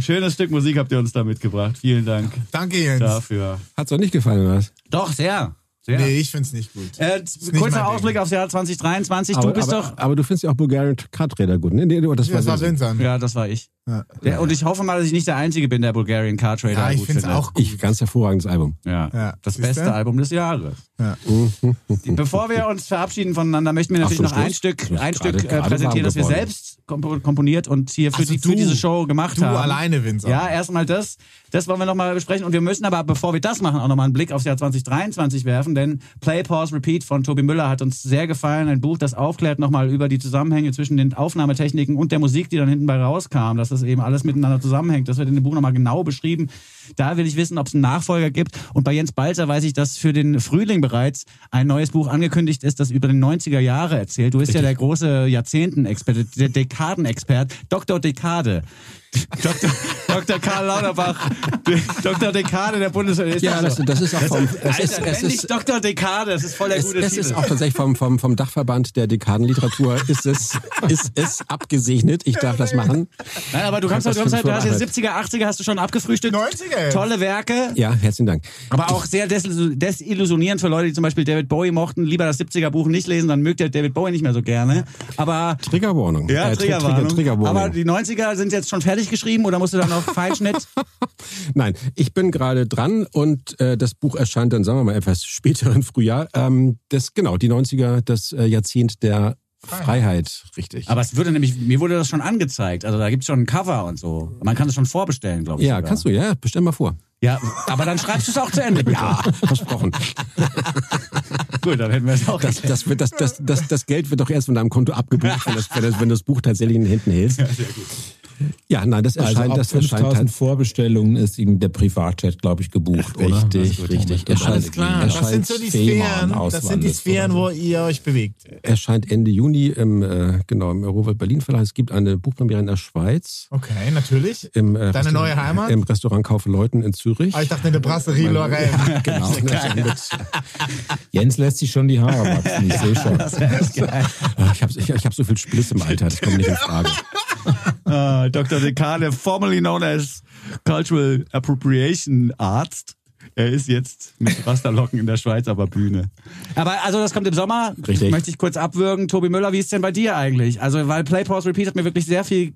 Schönes Stück Musik habt ihr uns da mitgebracht. Vielen Dank Danke, Jens. dafür. Hat's euch nicht gefallen, oder was? Doch, sehr. Sehr. Nee, ich find's nicht gut. Äh, kurzer Ausblick Ding. aufs Jahr 2023. du aber, bist aber, doch. Aber du findest ja auch Bulgarian Karträder gut, ne? Nee, das, Das war Vincent. Ja, das war ich. Ja. Ja, und ich hoffe mal, dass ich nicht der Einzige bin, der Bulgarian Car Trader Ja, ich gut find's findet. auch gut. Ich, ganz hervorragendes Album. Ja, Ja, das siehste? beste Album des Jahres. Ja. Bevor wir uns verabschieden voneinander, möchten wir natürlich Ach noch ein. Stück, ein Stück äh, präsentieren, das wir geworden. selbst kompo- komponiert und hier für, Also die, für du- diese Show gemacht Du haben. alleine, Vincent. Ja, erstmal das. Das wollen wir nochmal besprechen. Und wir müssen aber, bevor wir das machen, auch nochmal einen Blick aufs Jahr 2023 werfen. Denn Play, Pause, Repeat von Tobi Müller hat uns sehr gefallen. Ein Buch, das aufklärt nochmal über die Zusammenhänge zwischen den Aufnahmetechniken und der Musik, die dann hinten bei rauskam. Dass das eben alles miteinander zusammenhängt. Das wird in dem Buch nochmal genau beschrieben. Da will ich wissen, ob es einen Nachfolger gibt. Und bei Jens Balzer weiß ich, dass für den Frühling bereits ein neues Buch angekündigt ist, das über den 90er Jahre erzählt. Du bist ja der große Jahrzehnten-Experte, der Dekaden-Expert, Dr. Dekade. Dr. Dr. Karl Lauterbach, Dr. Dekade der Bundeswehr. Ist Ja, das, so? das ist auch vom, es Alter, ist, es ist, Dr. Dekade, das ist voll der es, gute es Titel. ist auch tatsächlich vom, vom, vom Dachverband der Dekadenliteratur ist es, ist es abgesegnet. Ich darf das machen. Nein, aber du kannst halt, du, hast für halt, du hast ja 70er, 80er hast du schon abgefrühstückt. 90er jetzt. Tolle Werke. Ja, herzlichen Dank. Aber auch sehr desil- desillusionierend für Leute, die zum Beispiel David Bowie mochten, lieber das 70er Buch nicht lesen, dann mögt ihr David Bowie nicht mehr so gerne. Aber Triggerwarnung. ja, Äh, Tri- Triggerwarnung. Trigger, Triggerwarnung. Aber die 90er sind jetzt schon fertig geschrieben oder musst du dann noch Feinschnitt? Nein, ich bin gerade dran und äh, das Buch erscheint dann, sagen wir mal, etwas späteren Frühjahr. Ähm, das, genau, die 90er, das äh, Jahrzehnt der Freiheit, richtig. Aber es würde nämlich, mir wurde das schon angezeigt. Also da gibt's schon ein Cover und so. Man kann es schon vorbestellen, glaube ich. ja, sogar. kannst du, ja, bestell mal vor. Ja, aber dann schreibst du es auch zu Ende, bitte. Ja, versprochen. Gut, dann hätten wir es auch Das, das, wird, das, das, das, das Geld wird doch erst von deinem Konto abgebucht, wenn, das, wenn, das, wenn du das Buch tatsächlich in den Händen hältst. Ja, nein, das Also erscheint, ab das erscheint 5000 halt. Bestellungen ist ihm der Privatchat, glaube ich, gebucht, oder? Richtig, Das wird richtig. Erscheint- Alles klar. Das sind so die Sphären, das sind die Sphären, wo ihr euch bewegt. erscheint Ende Juni im, äh, genau, im Rowold Berlin Verlag. Es gibt eine Buchpremiere in der Schweiz. Okay, natürlich. Im, äh, Deine neue Heimat? Im Restaurant Kaufleuten in Zürich. Ah, ich dachte in der Brasserie Lorraine. genau. Jens lässt sich schon die Haare wachsen, ich sehe schon. Ich habe ich, ich hab so viel Spliss im Alter, das kommt nicht in Frage. Ah, Dr. Dekade, formerly known as Cultural Appropriation Arzt. Er ist jetzt mit Rasterlocken in der Schweiz aber Bühne. Aber also das kommt im Sommer. Richtig. Möchte ich kurz abwürgen. Tobi Müller, wie ist denn bei dir eigentlich? Also weil Play, Pause, Repeat hat mir wirklich sehr viel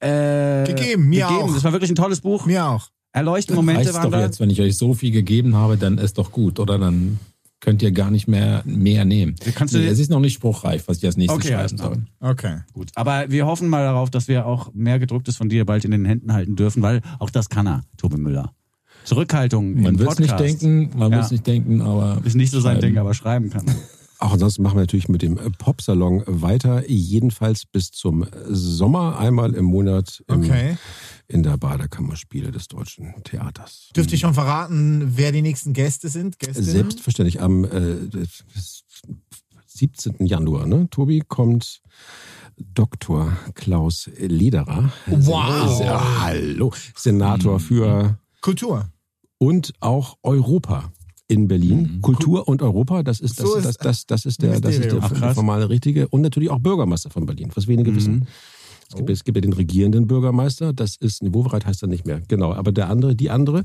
äh, Gegeben, mir auch. Das war wirklich ein tolles Buch. Mir auch. Erleuchtende Momente waren doch da. jetzt, wenn ich euch so viel gegeben habe, dann ist doch gut, oder? Dann könnt ihr gar nicht mehr mehr nehmen. Kannst du- nee, es ist noch nicht spruchreif, was ich als nächstes Okay, schreiben soll. Okay. Gut. Aber wir hoffen mal darauf, dass wir auch mehr gedrucktes von dir bald in den Händen halten dürfen, weil auch das kann er, Tobi Müller. Zurückhaltung Man im wird es nicht Podcast. denken, man Ja. muss nicht denken, aber Ist nicht so sein schreiben. Ding, aber schreiben kann. Auch ansonsten machen wir natürlich mit dem Popsalon weiter, jedenfalls bis zum Sommer, einmal im Monat im, Okay. In der Badekammerspiele des Deutschen Theaters. Dürft ihr schon verraten, wer die nächsten Gäste sind? Gästinnen? Selbstverständlich am äh, 17. Januar, ne? Tobi, kommt Dr. Klaus Lederer. Wow. Ja, hallo. Senator für Kultur. und auch Europa in Berlin. Kultur und Europa, das ist, das, So ist das, das, das ist der, das ist der. Ach, der formale Richtige. Und natürlich auch Bürgermeister von Berlin, was wenige wissen. Es gibt, es gibt ja den regierenden Bürgermeister, das ist, nee, Wowereit heißt er nicht mehr, genau, aber der andere, die andere.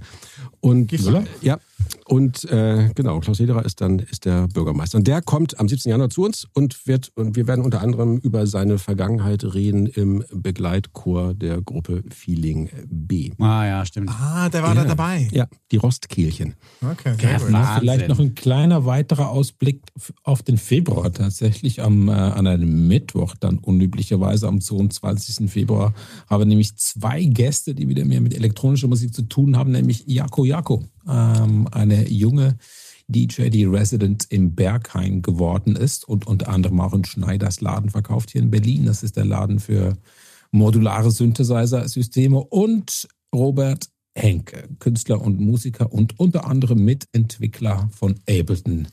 Und Giffey. ja, Und äh, genau, Klaus Lederer ist dann ist der Bürgermeister. Und der kommt am 17. Januar zu uns und wird und wir werden unter anderem über seine Vergangenheit reden im Begleitchor der Gruppe Feeling B. Ah ja, stimmt. Ah, der war da dabei. Ja, die Rostkehlchen. Okay, sehr gut. Vielleicht noch ein kleiner weiterer Ausblick auf den Februar. Tatsächlich am, äh, an einem Mittwoch, dann unüblicherweise am 22. Februar, habe nämlich zwei Gäste, die wieder mehr mit elektronischer Musik zu tun haben, nämlich Jako Jako, ähm, eine junge DJ, die Resident im Berghain geworden ist und unter anderem auch in Schneiders Laden verkauft hier in Berlin. Das ist der Laden für modulare Synthesizer-Systeme und Robert Henke, Künstler und Musiker und unter anderem Mitentwickler von Ableton,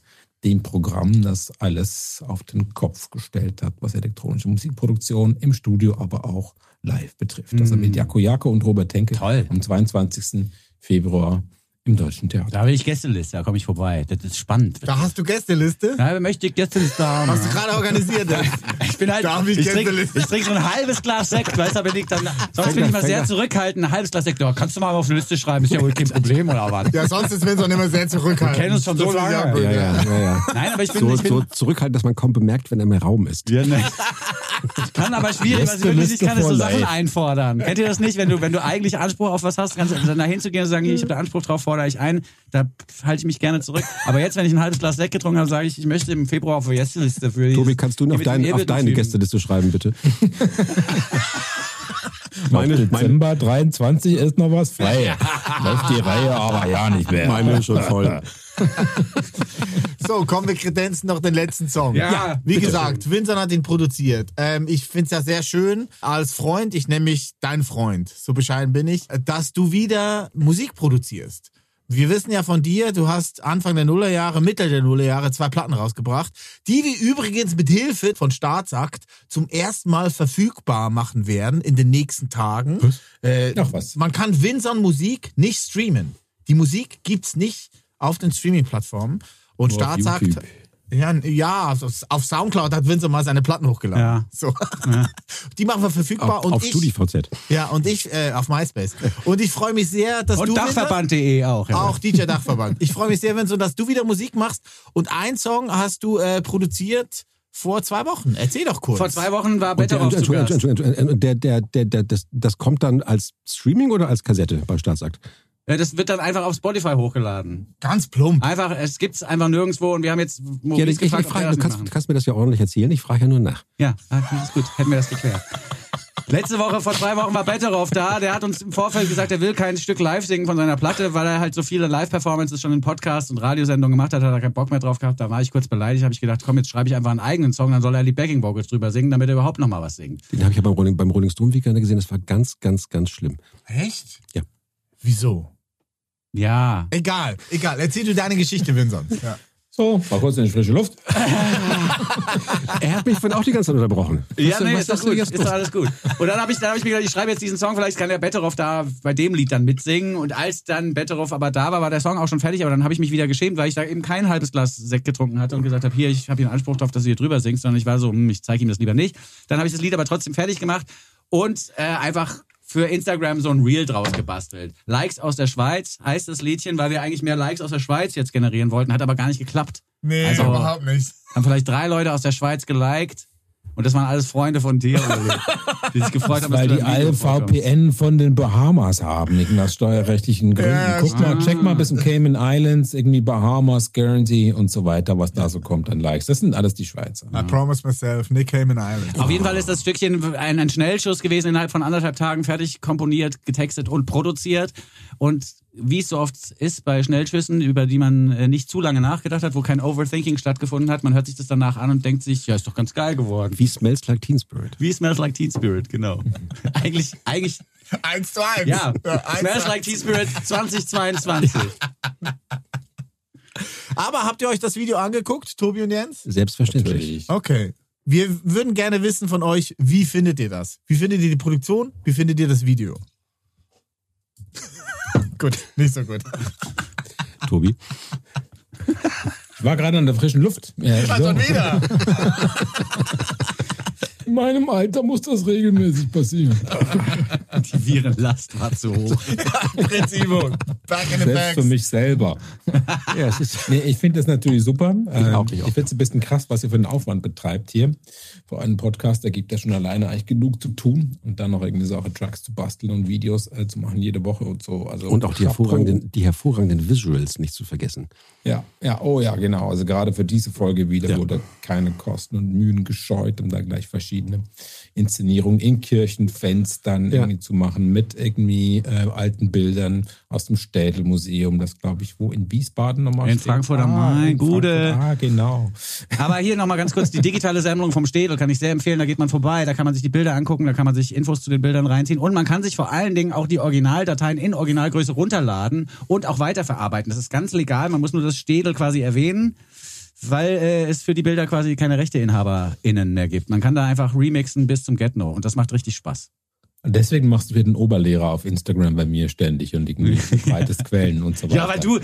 dem Programm, das alles auf den Kopf gestellt hat, was elektronische Musikproduktion im Studio, aber auch live betrifft. Also mit Jako Jako und Robert Henke Toll. am 22. Februar im Deutschen Theater. Da will ich Gästeliste, da komme ich vorbei. Das ist spannend. Da hast du Gästeliste? Da möchte ich Gästeliste haben. Hast du gerade organisiert? Ich bin halt, Da ich ich, trinke Gästeliste. ich trink so ein halbes Glas Sekt, weißt du, aber ich dann, sonst bin ich mal sehr zurückhaltend, ein halbes Glas Sekt. Oh, kannst du mal auf eine Liste schreiben, ist ja wohl kein Problem, oder was? Ja, sonst ist Vincent immer sehr zurückhaltend. Wir kennen uns schon so ist lange. Ja, ja, ja, ja. Nein, aber ich bin, So, ich bin, so zurückhaltend, dass man kaum bemerkt, wenn er mehr Raum ist. Ja, ne. Ich kann aber schwierig, ich wirklich nicht kann, ist so Sachen einfordern. Kennt ihr das nicht? Wenn du, wenn du eigentlich Anspruch auf was hast, kannst du dann da hinzugehen und sagen, ich habe da Anspruch drauf, fordere ich ein. Da halte ich mich gerne zurück. Aber jetzt, wenn ich ein halbes Glas Sekt getrunken habe, sage ich, ich möchte im Februar auf die Gästeliste für Tobi, dieses- kannst du die dem dein, auf deine. Gästeliste schreiben, bitte? Meine, meine, Dezember 23 ist noch was frei. Läuft die Reihe aber ja nicht mehr. meine ist schon voll. So, kommen wir kredenzen noch den letzten Song. Ja, wie gesagt, Vincent hat ihn produziert. Ähm, ich finde es ja sehr schön als Freund, ich nenne mich dein Freund, so bescheiden bin ich, dass du wieder Musik produzierst. Wir wissen ja von dir, du hast Anfang der Nullerjahre, Mitte der Nullerjahre zwei Platten rausgebracht, die wir übrigens mit Hilfe von Staatsakt zum ersten Mal verfügbar machen werden in den nächsten Tagen. Äh, Ach was. Man kann Vincent Musik nicht streamen. Die Musik gibt's nicht auf den Streaming-Plattformen. Und auf Staatsakt. YouTube. Ja, ja, auf, auf Soundcloud hat Vincent mal seine Platten hochgeladen. Ja. So. Die machen wir verfügbar Auf, und auf ich, StudiVZ. ja und ich äh, auf MySpace. Und ich freue mich sehr, dass Und du Vincent, Dachverband.de auch. Ja. auch DJ Dachverband. Ich freue mich sehr, Vincent, dass du wieder Musik machst und ein Song hast du äh, produziert vor zwei Wochen. Erzähl doch kurz. Vor zwei Wochen war Und der, Betteroff zu Entschuldigung, Gast. Entschuldigung, Entschuldigung, der, der, der, der, das, das kommt dann als Streaming oder als Kassette bei Staatsakt? Das wird dann einfach auf Spotify hochgeladen. Ganz plump. Einfach, es gibt's einfach nirgendwo und wir haben jetzt Ja, ich, ich, ich gefragt, ob frage, du kannst, kannst mir das ja ordentlich erzählen. Ich frage ja nur nach. Ja, ah, das ist gut. Hätten wir das geklärt. Letzte Woche, vor zwei Wochen war Betteroff da. Der hat uns im Vorfeld gesagt, er will kein Stück live singen von seiner Platte, weil er halt so viele Live-Performances schon in Podcasts und Radiosendungen gemacht hat, hat er keinen Bock mehr drauf gehabt. Da war ich kurz beleidigt, habe ich gedacht, komm, jetzt schreibe ich einfach einen eigenen Song, dann soll er die Backing Vocals drüber singen, damit er überhaupt noch mal was singt. Den habe ich ja beim Rolling, beim Rolling Stone Weekend gesehen. Das war ganz, ganz, ganz schlimm. Echt? Ja. Wieso? Ja. Egal, egal. Erzähl du deine Geschichte, Vincent. Ja. So, mal kurz in die frische Luft. Er hat mich vorhin auch die ganze Zeit unterbrochen. Ja, Was- nee, was ist du gut. jetzt Ist doch alles gut. Und dann habe ich, dann hab ich mir gedacht, ich schreibe jetzt diesen Song, vielleicht kann der Betteroff da bei dem Lied dann mitsingen. Und als dann Betteroff aber da war, war der Song auch schon fertig. Aber dann habe ich mich wieder geschämt, weil ich da eben kein halbes Glas Sekt getrunken hatte und gesagt habe, hier, ich habe hier einen Anspruch drauf, dass du hier drüber singst. Sondern ich war so, hm, ich zeige ihm das lieber nicht. Dann habe ich das Lied aber trotzdem fertig gemacht und äh, einfach für Instagram so ein Reel draus gebastelt. Likes aus der Schweiz heißt das Liedchen, weil wir eigentlich mehr Likes aus der Schweiz jetzt generieren wollten, hat aber gar nicht geklappt. Nee, Also- überhaupt nicht. Haben vielleicht drei Leute aus der Schweiz geliked. Und das waren alles Freunde von dir, die sich gefreut haben, Weil dass die du im Video alle. VPN von den Bahamas haben, wegen aus steuerrechtlichen Gründen. Ja, Guck mal, check mal bis in Cayman Islands, irgendwie Bahamas, Guernsey und so weiter, was da so kommt an Likes. Das sind alles die Schweizer. I promise myself, Nick Cayman Island. Auf jeden Fall ist das Stückchen ein, ein Schnellschuss gewesen, innerhalb von anderthalb Tagen fertig komponiert, getextet und produziert. Und wie es so oft ist bei Schnellschüssen, über die man äh, nicht zu lange nachgedacht hat, wo kein Overthinking stattgefunden hat, man hört sich das danach an und denkt sich, ja, ist doch ganz geil geworden. Wie Smells Like Teen Spirit. Wie Smells Like Teen Spirit, genau. eigentlich, eigentlich, Eins zu eins. ja. eins Smells zu Like eins. Teen Spirit 2022. Aber habt ihr euch das Video angeguckt, Tobi und Jens? Selbstverständlich. Okay. Wir würden gerne wissen von euch, wie findet ihr das? Wie findet ihr die Produktion? Wie findet ihr das Video? Gut, nicht so gut. Tobi. Ich war gerade an der frischen Luft. Ja, so. wieder. In meinem Alter muss das regelmäßig passieren. Die Virenlast war zu hoch. Prinz Ivo, back in the Selbst bags. für mich selber. Ja, es ist Nee, ich finde das natürlich super. Ähm, auch, ich ich finde es ein bisschen krass, was ihr für einen Aufwand betreibt hier. Für einen Podcast, der gibt ja schon alleine eigentlich genug zu tun und dann noch irgendwie solche Tracks zu basteln und Videos äh, zu machen jede Woche und so. Also und auch die hervorragenden, die hervorragenden Visuals nicht zu vergessen. Ja, ja, oh ja, genau. Also gerade für diese Folge wieder wurde keine Kosten und Mühen gescheut, um da gleich verschiedene Inszenierungen in Kirchenfenstern Ja. irgendwie zu machen mit irgendwie äh, alten Bildern aus dem Städelmuseum, das glaube ich wo in Wiesbaden nochmal In steht. Frankfurt am Main, in Gude. Frankfurt, Ah, genau. Aber hier nochmal ganz kurz, die digitale Sammlung vom Städel kann ich sehr empfehlen. Da geht man vorbei, da kann man sich die Bilder angucken, da kann man sich Infos zu den Bildern reinziehen. Und man kann sich vor allen Dingen auch die Originaldateien in Originalgröße runterladen und auch weiterverarbeiten. Das ist ganz legal, man muss nur das Städel quasi erwähnen, weil äh, es für die Bilder quasi keine RechteinhaberInnen mehr gibt. Man kann da einfach remixen bis zum Get-No und das macht richtig Spaß. Deswegen machst du hier den Oberlehrer auf Instagram bei mir ständig und irgendwie breites Quellen und so weiter. Ja, weil du,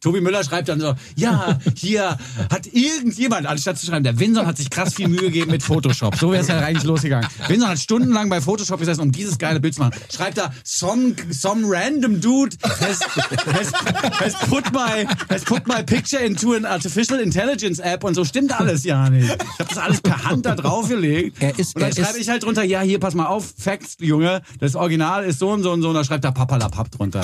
Tobi Müller schreibt dann so, ja, hier hat irgendjemand, anstatt zu schreiben, der Winson hat sich krass viel Mühe gegeben mit Photoshop. So wäre es ja eigentlich losgegangen. Winson hat stundenlang bei Photoshop gesessen, um dieses geile Bild zu machen. Schreibt da, some, some random dude has, has, has, put my, has put my picture into an artificial intelligence app und so stimmt alles ja nicht. Ich habe das alles per Hand da draufgelegt. Er ist- und dann er schreibe ich halt drunter, ja, hier, pass mal auf, Facts, Junge, das Original ist so und so und so. Und dann schreibt da Papalapap drunter.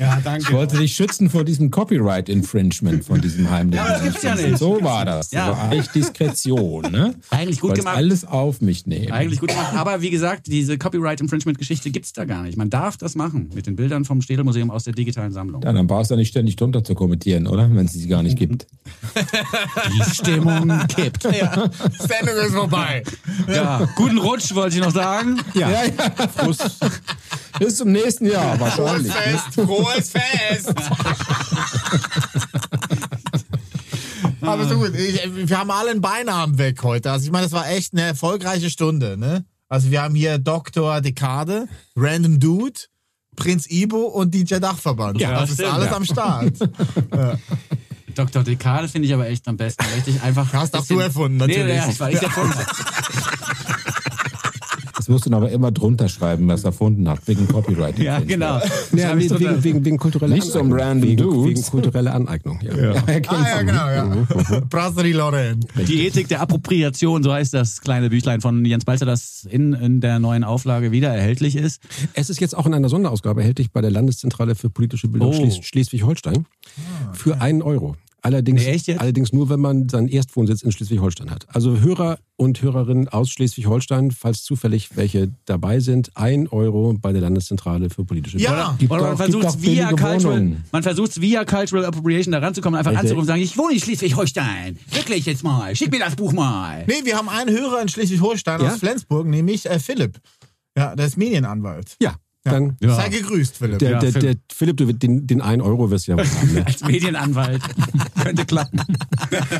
Ja, danke. Ich wollte dich schützen vor diesem Copyright-Infringement von diesem heimlichen. Ja, das gibt's ja nicht. So war das. Ja. Das war eigentlich Diskretion, ne? Eigentlich gut gemacht. alles auf mich nehmen. Eigentlich gut gemacht. Aber wie gesagt, diese Copyright-Infringement-Geschichte gibt's da gar nicht. Man darf das machen mit den Bildern vom Städelmuseum aus der digitalen Sammlung. Ja, dann brauchst du ja nicht ständig drunter zu kommentieren, oder? Wenn es sie gar nicht gibt. Die Stimmung kippt. Ja, Sendung ist vorbei. Ja, guten Rutsch wollte ich noch sagen. Ja, ja. Bis zum nächsten Jahr Frohes wahrscheinlich. Fest, frohes Fest. Aber so gut, ich, wir haben alle einen Beinamen weg heute. Also ich meine, das war echt eine erfolgreiche Stunde. Ne? Also wir haben hier Dr. Dekade, Random Dude, Prinz Ibo und DJ Dachverband. Ja, das ist stimmt, alles ja. am Start. Dr. Dekade finde ich aber echt am besten. Richtig einfach. Hast auch du erfunden, Nee, natürlich. ja, das war ich erfunden. Musst du dann aber immer drunter schreiben, was er erfunden hat, wegen Copyright. Ja, genau. Ja, ich wegen, wegen, wegen, wegen kultureller Nicht so ein random wegen, Dudes. wegen kultureller Aneignung. Ja. Ja, Ah ja, genau, ja. Brasserie Lorraine. Die Ethik der Appropriation, so heißt das kleine Büchlein von Jens Balzer, das in, in der neuen Auflage wieder erhältlich ist. Es ist jetzt auch in einer Sonderausgabe erhältlich bei der Landeszentrale für politische Bildung Oh. Schles Schleswig-Holstein für einen Euro. Allerdings, Nee, echt jetzt? allerdings nur, wenn man seinen Erstwohnsitz in Schleswig-Holstein hat. Also Hörer und Hörerinnen aus Schleswig-Holstein, falls zufällig welche dabei sind, ein Euro bei der Landeszentrale für politische Bildung. Ja, Gibt Oder man versucht doch via Cultural, man versucht via Cultural Appropriation da ranzukommen, einfach Richtig. anzurufen und sagen, ich wohne in Schleswig-Holstein. Wirklich jetzt mal. Schick mir das Buch mal. Nee, wir haben einen Hörer in Schleswig-Holstein Ja? aus Flensburg, nämlich äh, Philipp. Ja, der ist Medienanwalt. Ja, dann Ja. Sei gegrüßt, Philipp. der, Ja, der, Philipp. der Philipp, du, den, den einen Euro wirst du ja wohl haben. Ne? Als Medienanwalt. Könnte klappen.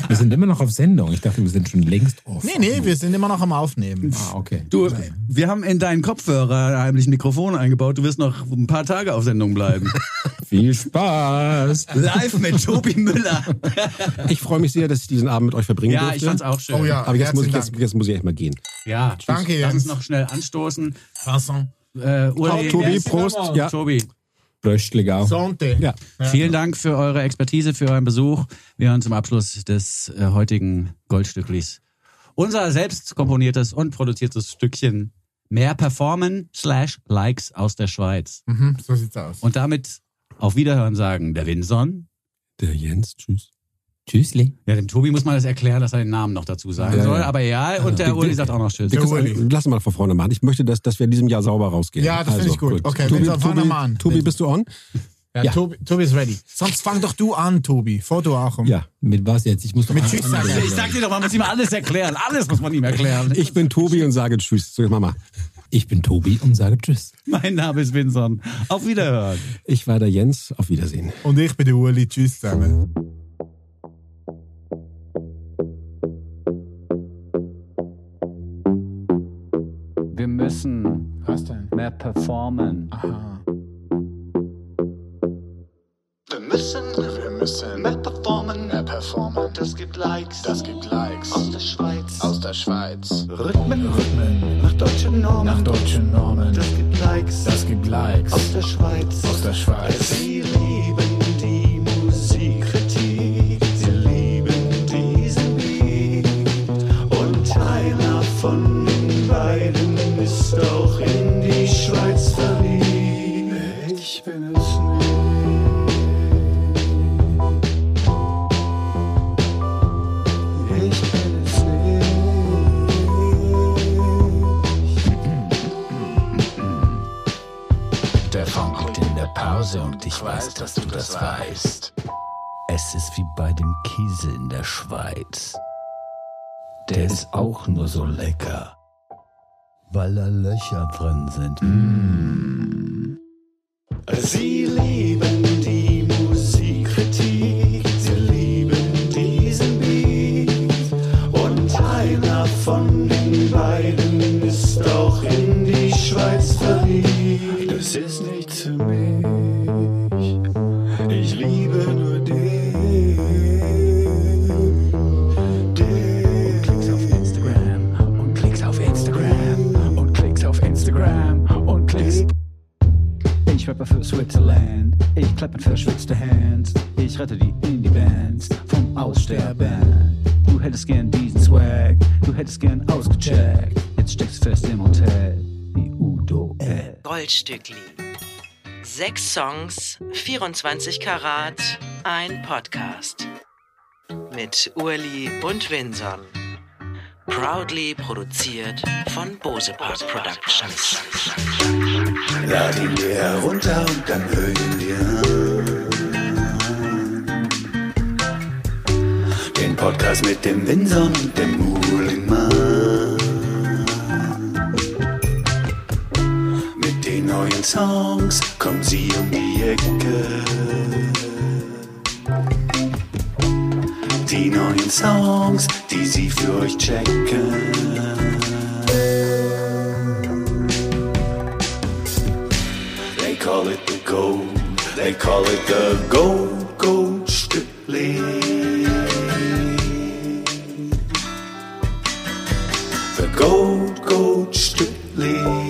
Wir sind immer noch auf Sendung. Ich dachte, wir sind schon längst off. Nee, nee, wir sind immer noch am Aufnehmen. Ah, okay. Du, wir haben in deinen Kopfhörer heimlich ein Mikrofon eingebaut. Du wirst noch ein paar Tage auf Sendung bleiben. Viel Spaß. Live mit Tobi Müller. Ich freue mich sehr, dass ich diesen Abend mit euch verbringen Ja, durfte. ich fand's auch schön. Oh ja, Aber jetzt muss, ich, jetzt, jetzt muss ich echt mal gehen. Ja, tschüss. Danke, Lass uns Jens. noch schnell anstoßen. Dank. Äh, Uli, Tobi, Prost. Ja. Tobi, Bröstligau. Sonte. Ja. vielen Dank für eure Expertise, für euren Besuch. Wir hören zum Abschluss des äh, heutigen Goldstücklis unser selbst komponiertes und produziertes Stückchen Mehr Performen slash Likes aus der Schweiz. Mhm, so sieht's aus. Und damit auf Wiederhören sagen der Winson. Der Jens, tschüss. Tschüssli. Ja, dem Tobi muss man das erklären, dass er den Namen noch dazu sagen Ja, soll. ja. Aber ja, und der Uli sagt auch noch Tschüss. Wir Der können- Uli. Lass mal von vorne machen. Ich möchte, dass, dass wir in diesem Jahr sauber rausgehen. Also, Ja, das finde ich gut. Okay, Tobi, Vincent, Tobi, an. Tobi, bist du on? Ja, Ja. Tobi, Tobi ist ready. Sonst fang doch du an, Tobi. Foto auch. Um. Ja. Mit was jetzt? Ich muss doch Mit Tschüss sagen. Ich sag dir doch, man muss ihm alles erklären. Alles muss man ihm erklären. Ich bin Tobi und sage Tschüss. So, Mama. Ich bin Tobi und sage Tschüss. Mein Name ist Winson. Auf Wiederhören. Ich war der Jens. Auf Wiedersehen. Und ich bin der Uli. Tschüss zusammen. Wir müssen Was denn? mehr performen. Aha. Wir müssen, wir müssen mehr performen, mehr performen. Das gibt Likes, das gibt Likes. Aus der Schweiz, aus der Schweiz. Rhythmen, Rhythmen, nach deutschen Normen, nach deutschen Normen. Das gibt Likes, das gibt Likes. Aus der Schweiz, aus der Schweiz. Sie Der ist auch nur so lecker, weil da Löcher drin sind. Mm. Sie lieben Ich rappe für Switzerland, ich klappe verschwitzte Hands, ich rette die Indie-Bands vom Aussterben. Du hättest gern diesen Swag, du hättest gern ausgecheckt, jetzt steckst fest im Hotel, wie Udo L. Goldstückli. Sechs Songs, 24 Karat, ein Podcast. Mit Urli und Winson. Proudly produziert von Bose Park Productions. Laden wir herunter und dann hören wir an. Den Podcast mit dem Winson und dem Muhlingmann. Mit den neuen Songs kommen sie um die Ecke. Die neuen Songs, die sie für euch checken. They call it the gold, they call it the gold, gold Stückli. The gold, gold Stückli.